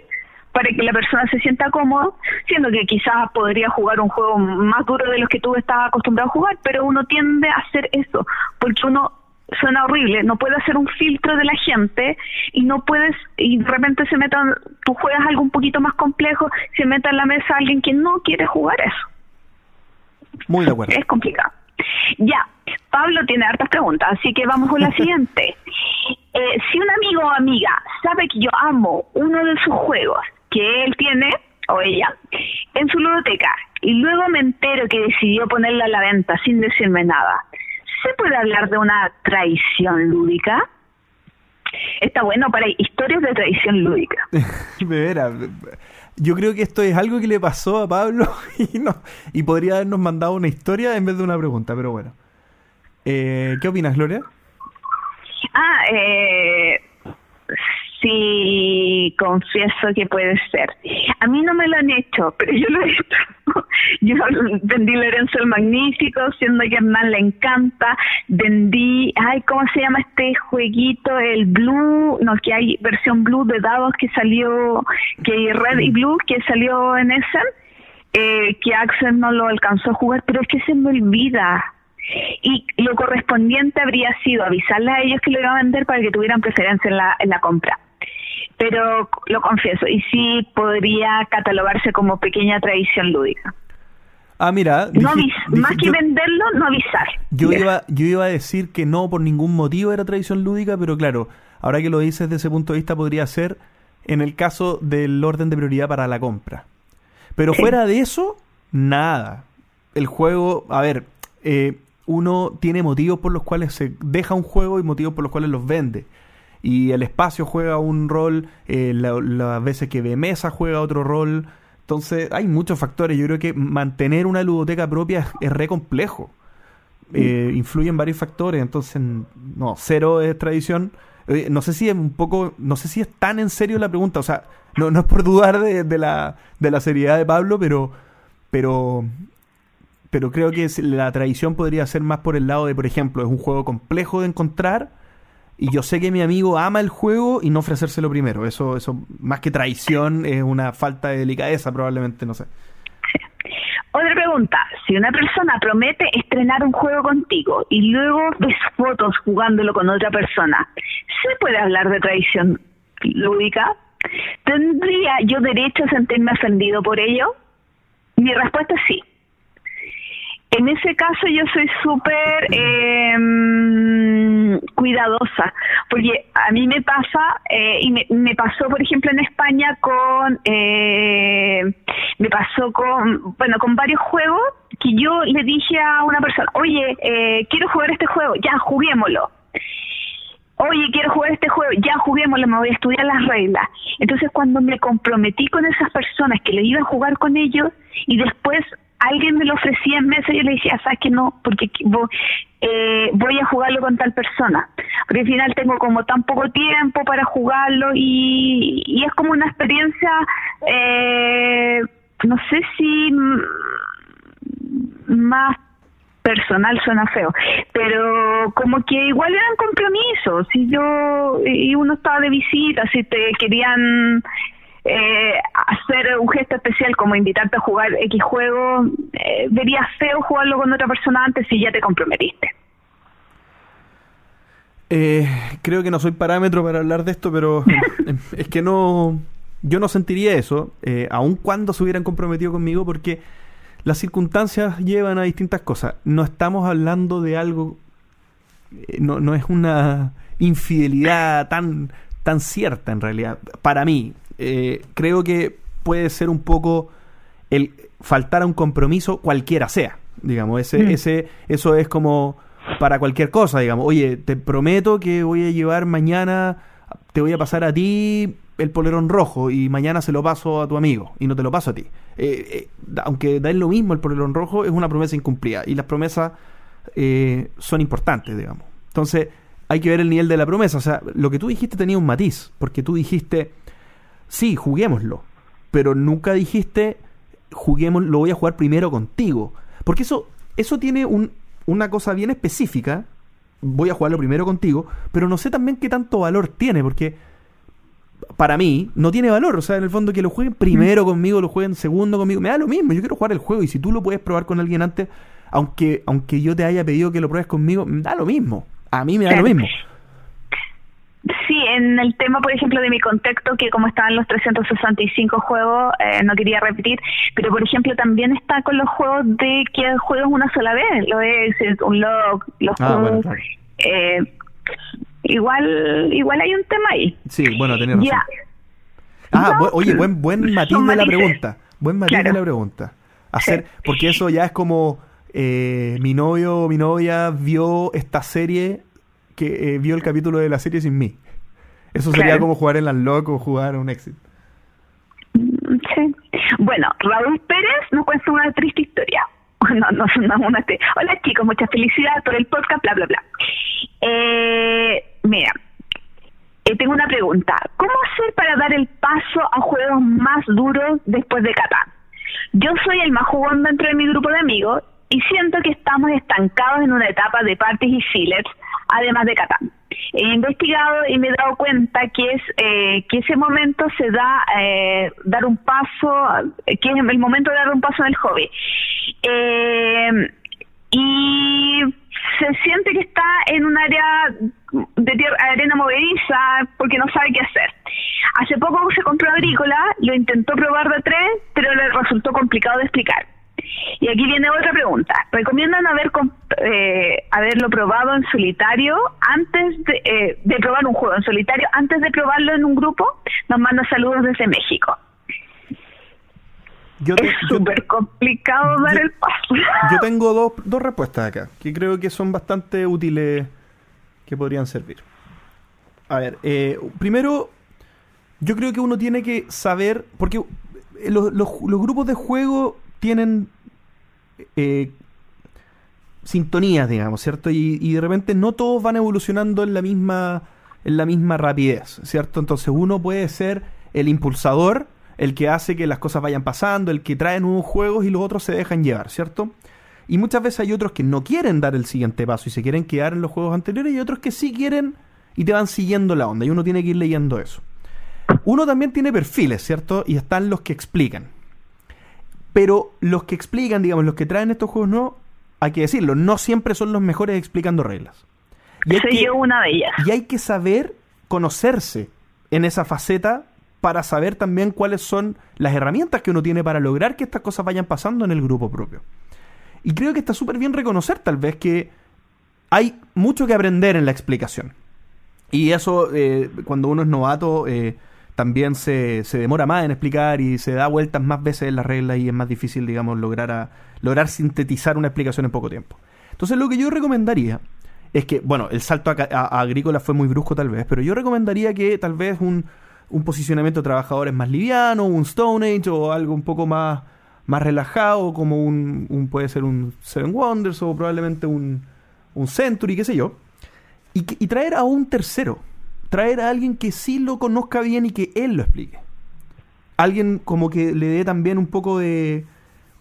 para que la persona se sienta cómodo, siendo que quizás podría jugar un juego más duro de los que tú estabas acostumbrado a jugar, pero uno tiende a hacer eso, porque uno suena horrible, no puede hacer un filtro de la gente y no puedes, y de repente se metan, tú juegas algo un poquito más complejo, se meta en la mesa alguien que no quiere jugar eso. Muy de acuerdo. Es complicado. Ya, Pablo tiene hartas preguntas, así que vamos con la siguiente. Eh, si un amigo o amiga sabe que yo amo uno de sus juegos que él tiene, o ella, en su ludoteca, y luego me entero que decidió ponerla a la venta sin decirme nada, ¿se puede hablar de una traición lúdica? Está bueno para historias de traición lúdica. De veras. Yo creo que esto es algo que le pasó a Pablo y, no, y podría habernos mandado una historia en vez de una pregunta, pero bueno. Eh, ¿Qué opinas, Gloria? Ah, eh, sí, confieso que puede ser. A mí no me lo han hecho, pero yo lo he hecho. Yo vendí Lorenzo el Magnífico, siendo que Hernán le encanta. Vendí, ay, ¿cómo se llama este jueguito? El Blue, no, que hay versión Blue de dados que salió, que hay Red y Blue que salió en ese, eh, que Axel no lo alcanzó a jugar, pero es que se me olvida y lo correspondiente habría sido avisarles a ellos que lo iba a vender para que tuvieran preferencia en la, en la compra. Pero lo confieso, y sí podría catalogarse como pequeña tradición lúdica. Ah, mira. No dije- más que yo, venderlo, no avisar. yo iba, yo iba a decir que no por ningún motivo era tradición lúdica, pero claro, ahora que lo dices desde ese punto de vista podría ser en el caso del orden de prioridad para la compra. Pero Sí. fuera de eso, nada. El juego, a ver, eh, uno tiene motivos por los cuales se deja un juego y motivos por los cuales los vende. Y el espacio juega un rol, eh, la- las veces que ve mesa juega otro rol. Entonces, hay muchos factores. Yo creo que mantener una ludoteca propia es, es re complejo. Eh, influyen varios factores. Entonces, no, cero es tradición. Eh, no sé si es un poco, no sé si es tan en serio la pregunta. O sea, no, no es por dudar de, de la, de la seriedad de Pablo, pero, pero, pero creo que la tradición podría ser más por el lado de, por ejemplo, es un juego complejo de encontrar y yo sé que mi amigo ama el juego y no ofrecérselo primero. Eso, eso más que traición es una falta de delicadeza probablemente, no sé. Otra pregunta, si una persona promete estrenar un juego contigo y luego ves fotos jugándolo con otra persona, ¿se puede hablar de traición lúdica? ¿Tendría yo derecho a sentirme ofendido por ello? Mi respuesta es sí. En ese caso yo soy súper eh, cuidadosa, porque a mí me pasa, eh, y me, me pasó por ejemplo en España con, eh, me pasó con, bueno, con varios juegos que yo le dije a una persona, oye, eh, quiero jugar este juego, ya juguémoslo. Oye, quiero jugar este juego, ya juguémoslo, me voy a estudiar las reglas. Entonces, cuando me comprometí con esas personas que le iba a jugar con ellos y después alguien me lo ofrecía en mesa, yo le decía, sabes que no, porque qui- vo- eh, voy a jugarlo con tal persona. Porque al final tengo como tan poco tiempo para jugarlo y, y es como una experiencia, eh, no sé si más personal suena feo, pero como que igual eran compromisos, si yo y uno estaba de visita, si te querían eh, hacer un gesto especial como invitarte a jugar X juego, eh, vería feo jugarlo con otra persona antes si ya te comprometiste. Eh, creo que no soy parámetro para hablar de esto, pero eh, es que no. Yo no sentiría eso, eh, aun cuando se hubieran comprometido conmigo, porque las circunstancias llevan a distintas cosas. No estamos hablando de algo. no, no es una infidelidad tan, tan cierta en realidad. Para mí, Eh, creo que puede ser un poco el faltar a un compromiso, cualquiera sea. Digamos, ese, Mm. ese, eso es como para cualquier cosa, digamos. Oye, te prometo que voy a llevar mañana, te voy a pasar a ti el polerón rojo y mañana se lo paso a tu amigo y no te lo paso a ti. Eh, eh, da- aunque da lo mismo el polerón rojo, es una promesa incumplida y las promesas eh, son importantes, digamos. Entonces, hay que ver el nivel de la promesa. O sea, lo que tú dijiste tenía un matiz, porque tú dijiste, sí, juguémoslo, pero nunca dijiste, juguemos, lo voy a jugar primero contigo. Porque eso, eso tiene un- una cosa bien específica, voy a jugarlo primero contigo, pero no sé también qué tanto valor tiene, porque para mí no tiene valor. O sea, en el fondo que lo jueguen primero conmigo, lo jueguen segundo conmigo, me da lo mismo. Yo quiero jugar el juego y si tú lo puedes probar con alguien antes, aunque, aunque yo te haya pedido que lo pruebes conmigo, me da lo mismo. A mí me da lo mismo. Sí, en el tema, por ejemplo, de mi contexto, que como estaban los 365 juegos, eh, no quería repetir, pero por ejemplo también está con los juegos de que juegas una sola vez, lo es el Unlock, los Ah, bueno, juegos, claro. eh, igual igual hay un tema ahí. Sí, bueno, tenés razón. Ya. Ah, No, oye, buen, buen matiz de la pregunta. Buen matiz Claro. de la pregunta. Hacer, Sí. porque eso ya es como eh, mi novio o mi novia vio esta serie, que eh, vio el capítulo de la serie sin mí. Eso sería Claro. como jugar en Unlock o jugar un Exit. Mm, Sí. Bueno, Raúl Pérez nos cuenta una triste historia. No, no, no, una tri- Hola chicos, muchas felicidades por el podcast, bla, bla, bla. Eh, mira, eh, tengo una pregunta. ¿Cómo hacer para dar el paso a juegos más duros después de Catán? Yo soy el más jugón dentro de mi grupo de amigos y siento que estamos estancados en una etapa de parties y fillets, además de Catán. He investigado y me he dado cuenta que es eh, que ese momento se da eh, dar un paso, que es el momento de dar un paso en el hobby. Eh, y se siente que está en un área de tierra, arena movediza porque no sabe qué hacer. Hace poco se compró agrícola, lo intentó probar de tres, pero le resultó complicado de explicar. Y aquí viene otra pregunta. ¿Recomiendan haber eh, haberlo probado en solitario antes de, eh, de probar un juego en solitario antes de probarlo en un grupo? Nos manda saludos desde México. Yo, te- Es súper complicado dar yo- el paso. yo tengo dos, dos respuestas acá, que creo que son bastante útiles, que podrían servir. A ver, eh, primero, yo creo que uno tiene que saber, porque eh, los, los, los grupos de juego tienen eh, sintonías, digamos, ¿cierto? Y, y de repente no todos van evolucionando en la misma en la misma rapidez, ¿cierto? Entonces uno puede ser el impulsador, el que hace que las cosas vayan pasando, el que trae nuevos juegos y los otros se dejan llevar, ¿cierto? Y muchas veces hay otros que no quieren dar el siguiente paso y se quieren quedar en los juegos anteriores y otros que sí quieren y te van siguiendo la onda y uno tiene que ir leyendo eso. Uno también tiene perfiles, ¿cierto? Y están los que explican. Pero los que explican, digamos, los que traen estos juegos no, hay que decirlo, no siempre son los mejores explicando reglas. Y Soy que, yo una de ellas. y hay que saber conocerse en esa faceta para saber también cuáles son las herramientas que uno tiene para lograr que estas cosas vayan pasando en el grupo propio. Y creo que está súper bien reconocer tal vez que hay mucho que aprender en la explicación. Y eso, eh, cuando uno es novato, eh, también se, se demora más en explicar y se da vueltas más veces en las reglas y es más difícil, digamos, lograr, a- lograr sintetizar una explicación en poco tiempo. Entonces, lo que yo recomendaría es que, bueno, el salto a, a- agrícola fue muy brusco tal vez, pero yo recomendaría que tal vez un, un posicionamiento de trabajadores más liviano, un Stone Age o algo un poco más, más relajado, como un, un- puede ser un Seven Wonders o probablemente un, un Century, qué sé yo. Y traer a un tercero, traer a alguien que sí lo conozca bien y que él lo explique. Alguien como que le dé también un poco de,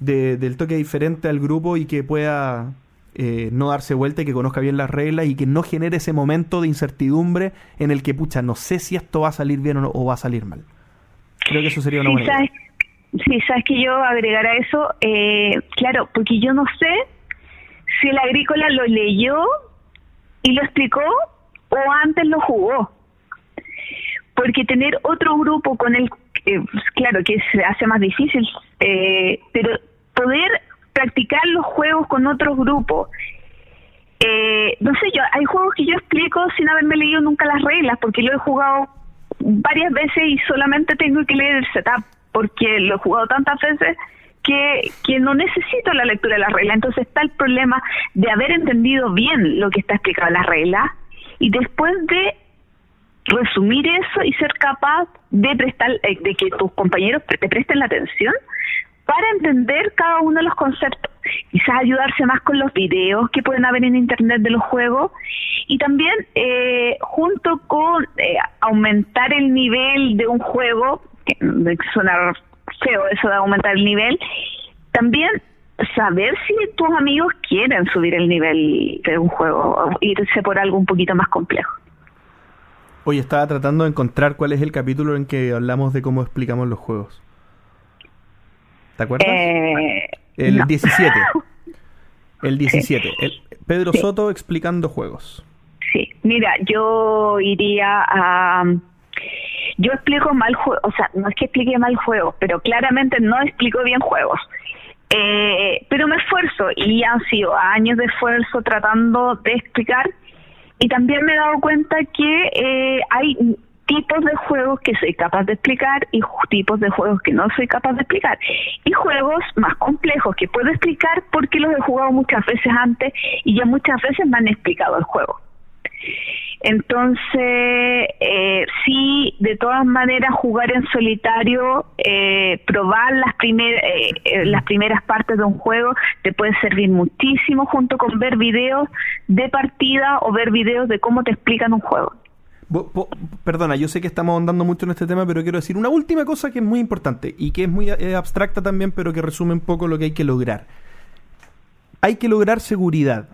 de- del toque diferente al grupo y que pueda eh, no darse vuelta y que conozca bien las reglas y que no genere ese momento de incertidumbre en el que, pucha, no sé si esto va a salir bien o, no- o va a salir mal. Creo que eso sería una Sí, buena sabes, idea. sí, sabes que yo agregar a eso, eh, claro, porque yo no sé si el agrícola lo leyó y lo explicó o antes lo jugó. Porque tener otro grupo con el, eh, claro que se hace más difícil, eh, pero poder practicar los juegos con otros grupos. Eh, no sé, yo hay juegos que yo explico sin haberme leído nunca las reglas, porque lo he jugado varias veces y solamente tengo que leer el setup, porque lo he jugado tantas veces que, que no necesito la lectura de las reglas. Entonces está el problema de haber entendido bien lo que está explicado en las reglas y después de resumir eso y ser capaz de prestar eh, de que tus compañeros te presten la atención para entender cada uno de los conceptos. Quizás ayudarse más con los videos que pueden haber en internet de los juegos y también eh, junto con eh, aumentar el nivel de un juego, que suena feo eso de aumentar el nivel, también saber si tus amigos quieren subir el nivel de un juego o irse por algo un poquito más complejo. Hoy estaba tratando de encontrar cuál es el capítulo en que hablamos de cómo explicamos los juegos. ¿Te acuerdas? Eh, el no. 17. El 17. El- Pedro Sí. Soto explicando juegos. Sí, mira, yo iría a... Yo explico mal juegos, o sea, no es que explique mal juegos, pero claramente no explico bien juegos. Eh, pero me esfuerzo y han sido años de esfuerzo tratando de explicar y también me he dado cuenta que eh, hay tipos de juegos que soy capaz de explicar y tipos de juegos que no soy capaz de explicar. Y juegos más complejos que puedo explicar porque los he jugado muchas veces antes y ya muchas veces me han explicado el juego. Entonces, eh, sí, de todas maneras, jugar en solitario, eh, probar las, primer, eh, eh, las primeras partes de un juego, te puede servir muchísimo junto con ver videos de partida o ver videos de cómo te explican un juego. Perdona, yo sé que estamos ahondando mucho en este tema, pero quiero decir una última cosa que es muy importante y que es muy eh, abstracta también, pero que resume un poco lo que hay que lograr. Hay que lograr seguridad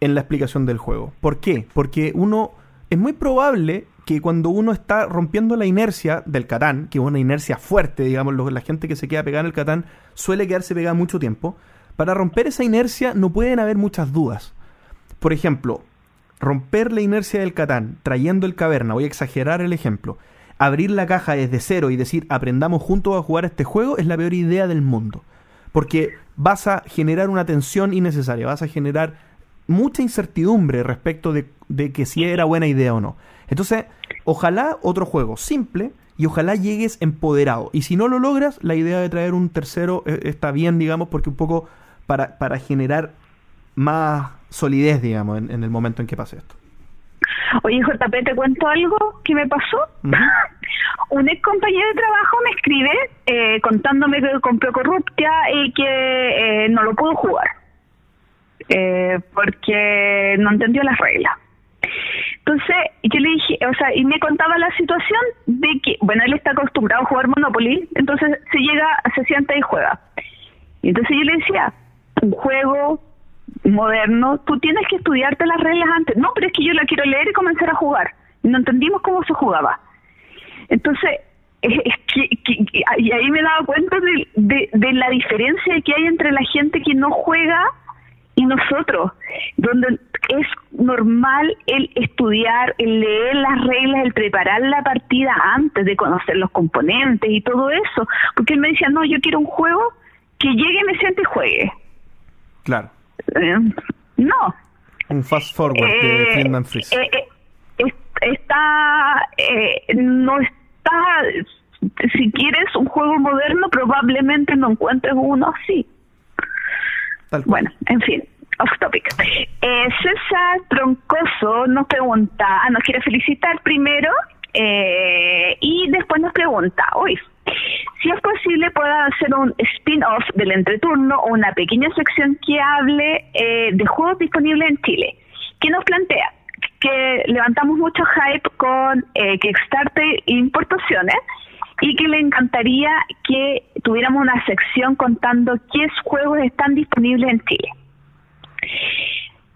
en la explicación del juego. ¿Por qué? Porque uno es muy probable que cuando uno está rompiendo la inercia del Catán, que es una inercia fuerte, digamos, la gente que se queda pegada en el Catán suele quedarse pegada mucho tiempo. Para romper esa inercia no pueden haber muchas dudas. Por ejemplo, romper la inercia del Catán trayendo el caverna, voy a exagerar el ejemplo, abrir la caja desde cero y decir aprendamos juntos a jugar este juego es la peor idea del mundo. Porque vas a generar una tensión innecesaria, vas a generar mucha incertidumbre respecto de, de que si era buena idea o no. Entonces, ojalá otro juego simple y ojalá llegues empoderado. Y si no lo logras, la idea de traer un tercero eh, está bien, digamos, porque un poco para, para generar más solidez, digamos, en, en el momento en que pase esto. Oye, JP, ¿te cuento algo que me pasó? Un ex compañero de trabajo me escribe eh, contándome que compró Corruptia y que eh, no lo pudo jugar. Eh, porque no entendió las reglas. Entonces, yo le dije, o sea, y me contaba la situación de que, bueno, él está acostumbrado a jugar Monopoly, entonces se llega, se sienta y juega. Y entonces yo le decía, un juego moderno, tú tienes que estudiarte las reglas antes. No, pero es que yo la quiero leer y comenzar a jugar. Y no entendimos cómo se jugaba. Entonces, es que, y ahí me daba cuenta de, de, de la diferencia que hay entre la gente que no juega y nosotros, donde es normal el estudiar, el leer las reglas, el preparar la partida antes de conocer los componentes y todo eso. Porque él me decía, no, yo quiero un juego que llegue, me siente y juegue. Claro. Eh, no. Un fast forward de Eh, Friedman Freeze. eh, eh, es- está, no está, si quieres un juego moderno, probablemente no encuentres uno así. Bueno, en fin, off topic. Eh, César Troncoso nos pregunta, ah, nos quiere felicitar primero eh, y después nos pregunta, hoy, si es posible pueda hacer un spin-off del entreturno o una pequeña sección que hable eh, de juegos disponibles en Chile. ¿Qué nos plantea? Que levantamos mucho hype con eh, Kickstarter e importaciones y que le encantaría que tuviéramos una sección contando qué juegos están disponibles en Chile.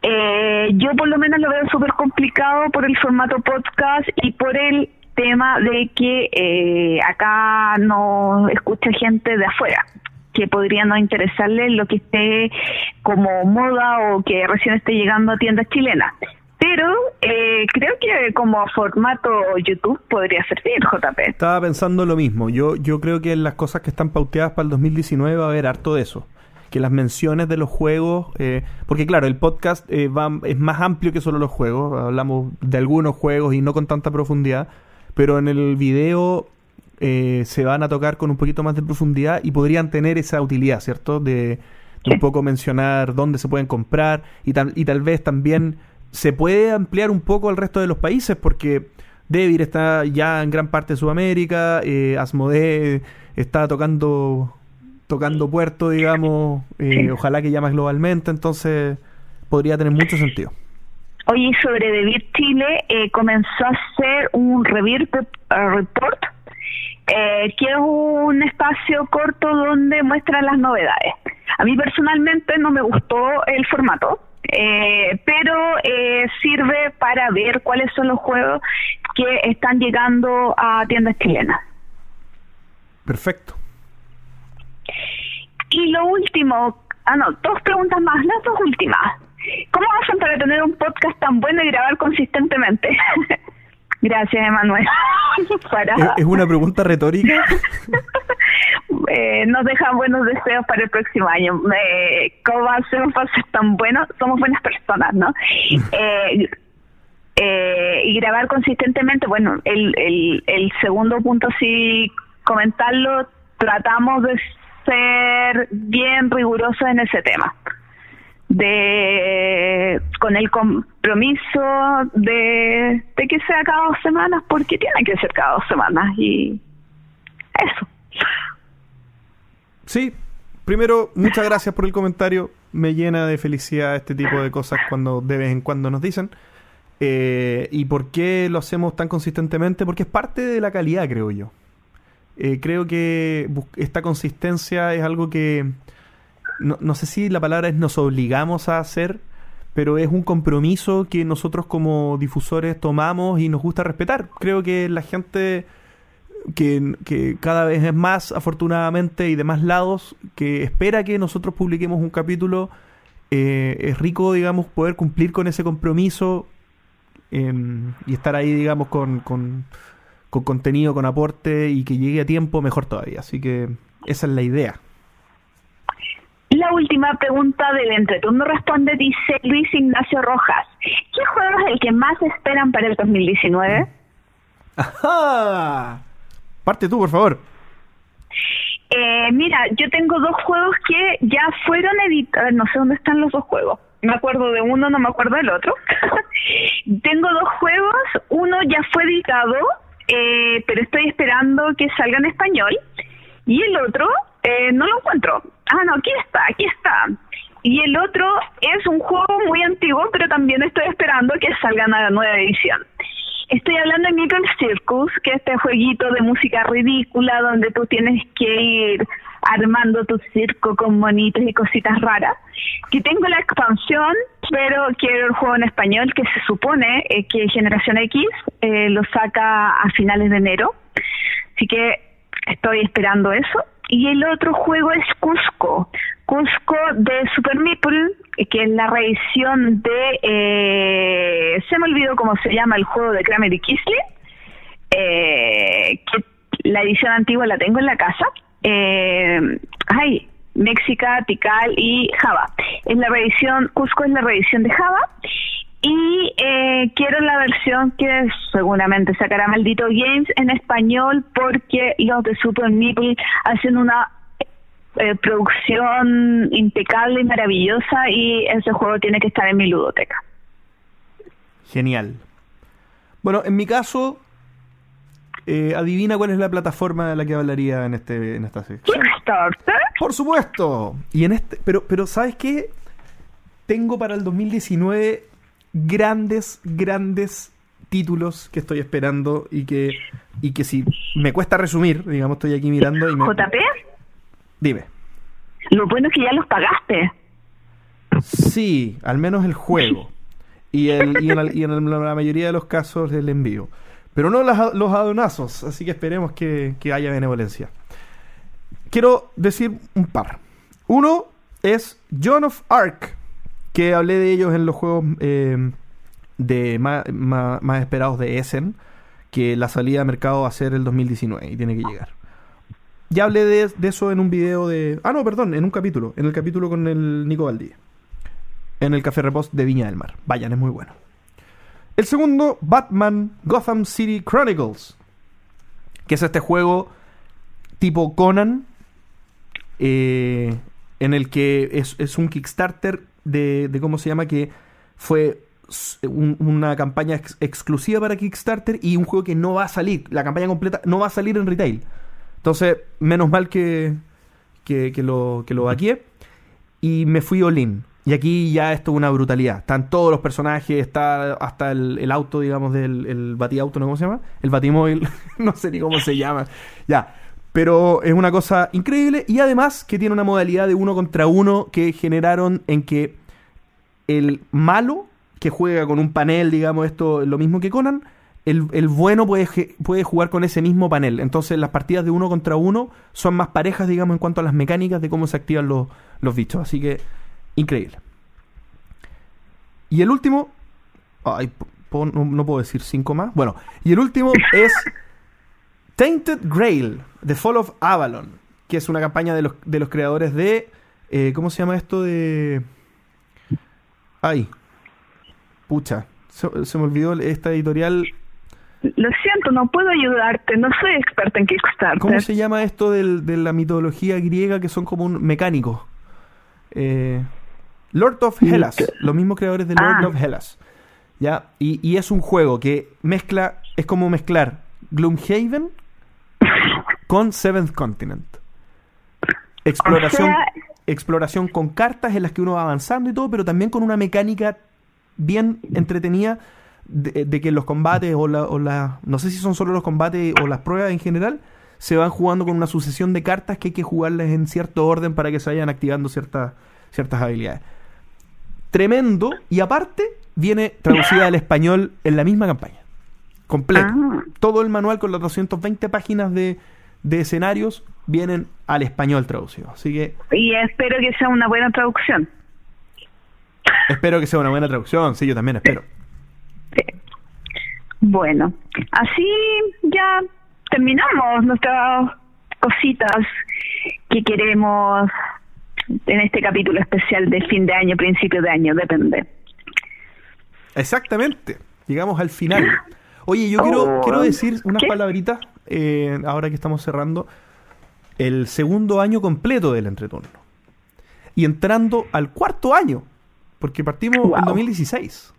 Eh, yo por lo menos lo veo súper complicado por el formato podcast y por el tema de que eh, acá no escucha gente de afuera que podría no interesarle lo que esté como moda o que recién esté llegando a tiendas chilenas. Pero eh, creo que como formato YouTube podría servir, JP. Estaba pensando lo mismo. Yo, yo creo que en las cosas que están pauteadas para el 2019 va a haber harto de eso. Que las menciones de los juegos, eh, porque claro, el podcast eh, va, es más amplio que solo los juegos. Hablamos de algunos juegos y no con tanta profundidad. Pero en el video eh, se van a tocar con un poquito más de profundidad y podrían tener esa utilidad, ¿cierto? De, de un poco mencionar dónde se pueden comprar y tal, y tal vez también se puede ampliar un poco al resto de los países porque Devir está ya en gran parte de Sudamérica, eh, Asmodee está tocando tocando puerto, digamos, eh, ojalá que ya más globalmente, entonces podría tener mucho sentido. Oye, sobre Devir Chile, eh, comenzó a hacer un Revir eh, Report, eh, que es un espacio corto donde muestra las novedades. A mí personalmente no me gustó el formato, eh, pero eh, sirve para ver cuáles son los juegos que están llegando a tiendas chilenas. Perfecto. Y lo último, ah no, dos preguntas más, las dos últimas. ¿Cómo hacen para tener un podcast tan bueno y grabar consistentemente? Gracias, Emanuel. para, ¿Es, es una pregunta retórica? eh, nos dejan buenos deseos para el próximo año. Eh, ¿Cómo hacemos para ser tan buenos? Somos buenas personas, ¿no? Eh, eh, y grabar consistentemente, bueno, el, el, el segundo punto, sí, comentarlo, tratamos de ser bien rigurosos en ese tema. De con el compromiso de, de que sea cada dos semanas, porque tiene que ser cada dos semanas, y eso. Sí, primero, muchas gracias por el comentario. Me llena de felicidad este tipo de cosas cuando de vez en cuando nos dicen. Eh, ¿Y por qué lo hacemos tan consistentemente? Porque es parte de la calidad, creo yo. Eh, creo que esta consistencia es algo que no, no sé si la palabra es nos obligamos a hacer, pero es un compromiso que nosotros como difusores tomamos y nos gusta respetar. Creo que la gente que, que cada vez es más, afortunadamente, y de más lados, que espera que nosotros publiquemos un capítulo, eh, es rico, digamos, poder cumplir con ese compromiso em, y estar ahí, digamos, con, con, con contenido, con aporte y que llegue a tiempo, mejor todavía. Así que esa es la idea. La última pregunta del entreturno responde, dice Luis Ignacio Rojas. ¿Qué juego es el que más esperan para el 2019? ¡Ajá! Parte tú, por favor. Eh, mira, yo tengo dos juegos que ya fueron editados, no sé dónde están los dos juegos. me acuerdo de uno, no me acuerdo del otro. Tengo dos juegos, uno ya fue editado, eh, pero estoy esperando que salga en español, y el otro eh, no lo encuentro. Ah, no, aquí está, aquí está. Y el otro es un juego muy antiguo, pero también estoy esperando que salga una nueva edición. Estoy hablando de Meeple Circus, que es este jueguito de música ridícula donde tú tienes que ir armando tu circo con monitos y cositas raras. Que tengo la expansión, pero quiero el juego en español que se supone eh, que Generación X eh, lo saca a finales de enero. Así que estoy esperando eso. Y el otro juego es Cusco. Cusco de Super Meeple, que es la reedición de... Eh, se me olvidó cómo se llama el juego de Kramer y Kisley. Eh, que la edición antigua la tengo en la casa. Eh, ay, Méxica, Tikal y Java. Es la reedición, Cusco es la reedición de Java. Y eh, quiero la versión que seguramente sacará Maldito Games en español porque los de Super Meeple hacen una eh, producción impecable y maravillosa y ese juego tiene que estar en mi ludoteca. Genial. Bueno, en mi caso, eh, adivina cuál es la plataforma de la que hablaría en este en esta sección. Kickstarter. Por supuesto. Y en este, pero pero ¿sabes qué? Tengo para el 2019 grandes grandes títulos que estoy esperando y que y que si me cuesta resumir, digamos, estoy aquí mirando y me JP, Dime. lo bueno es que ya los pagaste. Sí, al menos el juego. Y, el, y, en, el- y en la mayoría de los casos el envío. Pero no las- los adonazos, así que esperemos que, que haya benevolencia. Quiero decir un par. Uno es John of Arc, que hablé de ellos en los juegos eh, de ma- más esperados de Essen, que la salida de mercado va a ser el 2019 y tiene que llegar. Ya hablé de, eso en un video de... Ah, no, perdón, en un capítulo. En el capítulo con el Nico Valdía. En el Café Repost de Viña del Mar. Vayan, es muy bueno. El segundo, Batman Gotham City Chronicles. Que es este juego tipo Conan. eh, en el que es, es un Kickstarter de, de cómo se llama que fue una campaña ex- exclusiva para Kickstarter y un juego que no va a salir, la campaña completa no va a salir en retail. Entonces, menos mal que, que, lo, que lo vaqué y me fui all in. Y aquí ya esto es una brutalidad. Están todos los personajes, está hasta el, el auto, digamos, del el batiauto, ¿no? ¿Cómo se llama? El batimóvil, no sé ni cómo se llama. Ya. Pero es una cosa increíble y además que tiene una modalidad de uno contra uno que generaron en que el malo que juega con un panel, digamos, esto lo mismo que Conan, el, el bueno puede, puede jugar con ese mismo panel. Entonces las partidas de uno contra uno son más parejas, digamos, en cuanto a las mecánicas de cómo se activan los, los bichos. Así que, increíble. Y el último, ay, no, no puedo decir cinco más. Bueno, y el último es Tainted Grail, The Fall of Avalon, que es una campaña de los, de los creadores de, eh, ¿cómo se llama esto de... Ay, pucha, se, se me olvidó esta editorial. Lo siento, no puedo ayudarte, no soy experta en Kickstarter. ¿Cómo se llama esto del- de la mitología griega que son como un mecánico? Eh, Lord of Hellas, los mismos creadores de Lord Ah. of Hellas. ¿Ya? Y, y es un juego que mezcla, es como mezclar Gloomhaven con Seventh Continent. Exploración, O sea- exploración con cartas en las que uno va avanzando y todo, pero también con una mecánica bien entretenida de, de que los combates o la, o la- no sé si son solo los combates o las pruebas en general se van jugando con una sucesión de cartas que hay que jugarlas en cierto orden para que se vayan activando ciertas ciertas habilidades. Tremendo y aparte viene traducida al español en la misma campaña. Completo. Ah. Todo el manual con las 220 páginas de, de escenarios vienen al español traducido. Así que Y espero que sea una buena traducción. espero que sea una buena traducción. Sí, yo también espero. Bueno, así ya terminamos nuestras cositas que queremos en este capítulo especial de fin de año, principio de año, depende. Exactamente. Llegamos al final. Oye, yo quiero, Oh, quiero decir unas ¿qué? palabritas eh, ahora que estamos cerrando el segundo año completo del entreturno. Y entrando al cuarto año. porque partimos en Wow. 2016.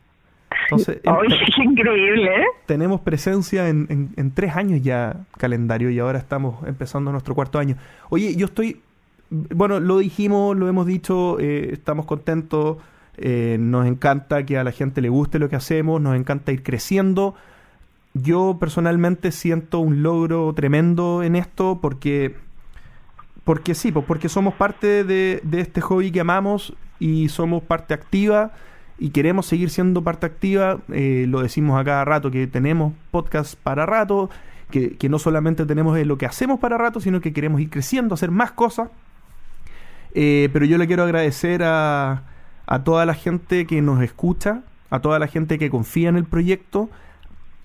Entonces, en- Oye, qué increíble, ¿eh? tenemos presencia en, en- en tres años ya calendario y ahora estamos empezando nuestro cuarto año. Oye, yo estoy, bueno, lo dijimos, lo hemos dicho, eh, estamos contentos, eh, nos encanta que a la gente le guste lo que hacemos, nos encanta ir creciendo. Yo personalmente siento un logro tremendo en esto porque, porque sí, pues porque somos parte de, este hobby que amamos y somos parte activa y queremos seguir siendo parte activa. eh, lo decimos a cada rato que tenemos podcast para rato, que, no solamente tenemos lo que hacemos para rato, sino que queremos ir creciendo, hacer más cosas. Eh, pero yo le quiero agradecer a, a toda la gente que nos escucha, a toda la gente que confía en el proyecto.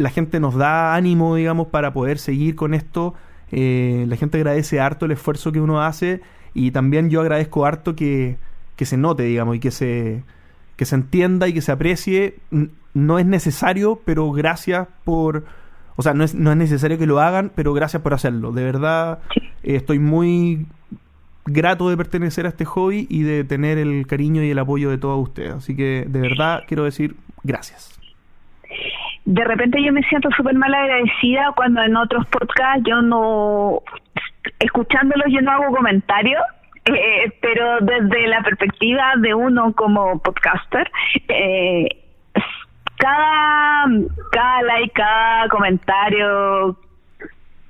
La gente nos da ánimo, digamos, para poder seguir con esto. Eh, la gente agradece harto el esfuerzo que uno hace y también yo agradezco harto que, que se note, digamos, y que se, que se entienda y que se aprecie. No es necesario, pero gracias por... O sea, no es, no es necesario que lo hagan, pero gracias por hacerlo. De verdad, eh, estoy muy grato de pertenecer a este hobby y de tener el cariño y el apoyo de todos ustedes. Así que, de verdad, quiero decir gracias. De repente yo me siento súper mal agradecida cuando en otros podcasts yo no, escuchándolos yo no hago comentarios, eh, pero desde la perspectiva de uno como podcaster, eh, cada, cada like, cada comentario,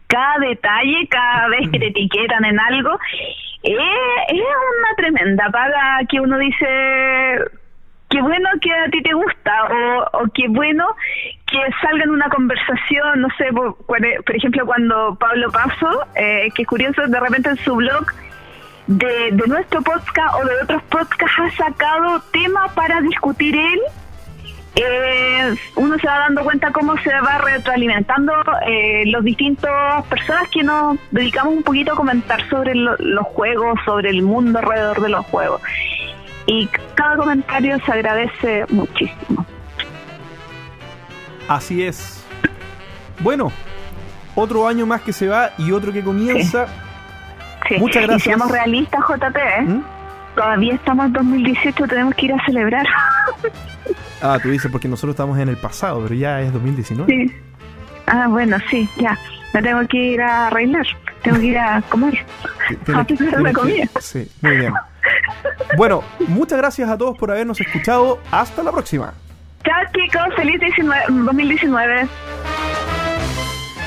cada detalle, cada vez que te etiquetan en algo, eh, es una tremenda paga que uno dice, qué bueno que a ti te gusta o, qué bueno que salga en una conversación, no sé, por, por ejemplo, cuando Pablo Paso, eh, que es curioso, de repente en su blog de, nuestro podcast o de otros podcasts ha sacado temas para discutir él. Eh, uno se va dando cuenta cómo se va retroalimentando eh, los distintos personas que nos dedicamos un poquito a comentar sobre lo- los juegos, sobre el mundo alrededor de los juegos. Y cada comentario se agradece muchísimo. Así es. Bueno, otro año más que se va y otro que comienza. Sí. Muchas Y gracias. seamos realistas, JP. ¿eh? ¿Mm? Todavía estamos en 2018, tenemos que ir a celebrar. Ah, tú dices porque nosotros estamos en el pasado, pero ya es 2019. sí. Ah, bueno, sí, ya. Me tengo que ir a arreglar. Tengo que ir a comer. A la que- comida. Sí, muy bien. Bueno, muchas gracias a todos por habernos escuchado. Hasta la próxima. Chao, chicos. Feliz 19 2019.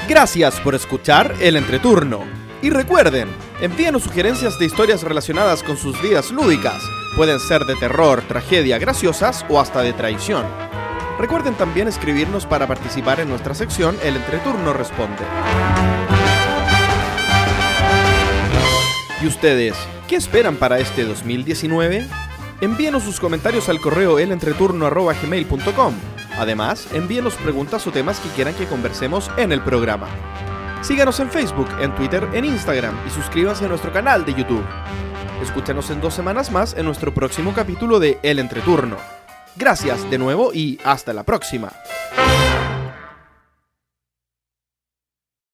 Gracias por escuchar el entreturno. Y recuerden, envíenos sugerencias de historias relacionadas con sus vidas lúdicas. Pueden ser de terror, tragedia, graciosas o hasta de traición. Recuerden también escribirnos para participar en nuestra sección El entreturno responde. ¿Y ustedes qué esperan para este 2019? Envíenos sus comentarios al correo elentreturno.gmail.com. Además, envíenos preguntas o temas que quieran que conversemos en el programa. Síganos en Facebook, en Twitter, en Instagram y suscríbanse a nuestro canal de YouTube. Escúchanos en dos semanas más en nuestro próximo capítulo de El Entreturno. Gracias de nuevo y hasta la próxima.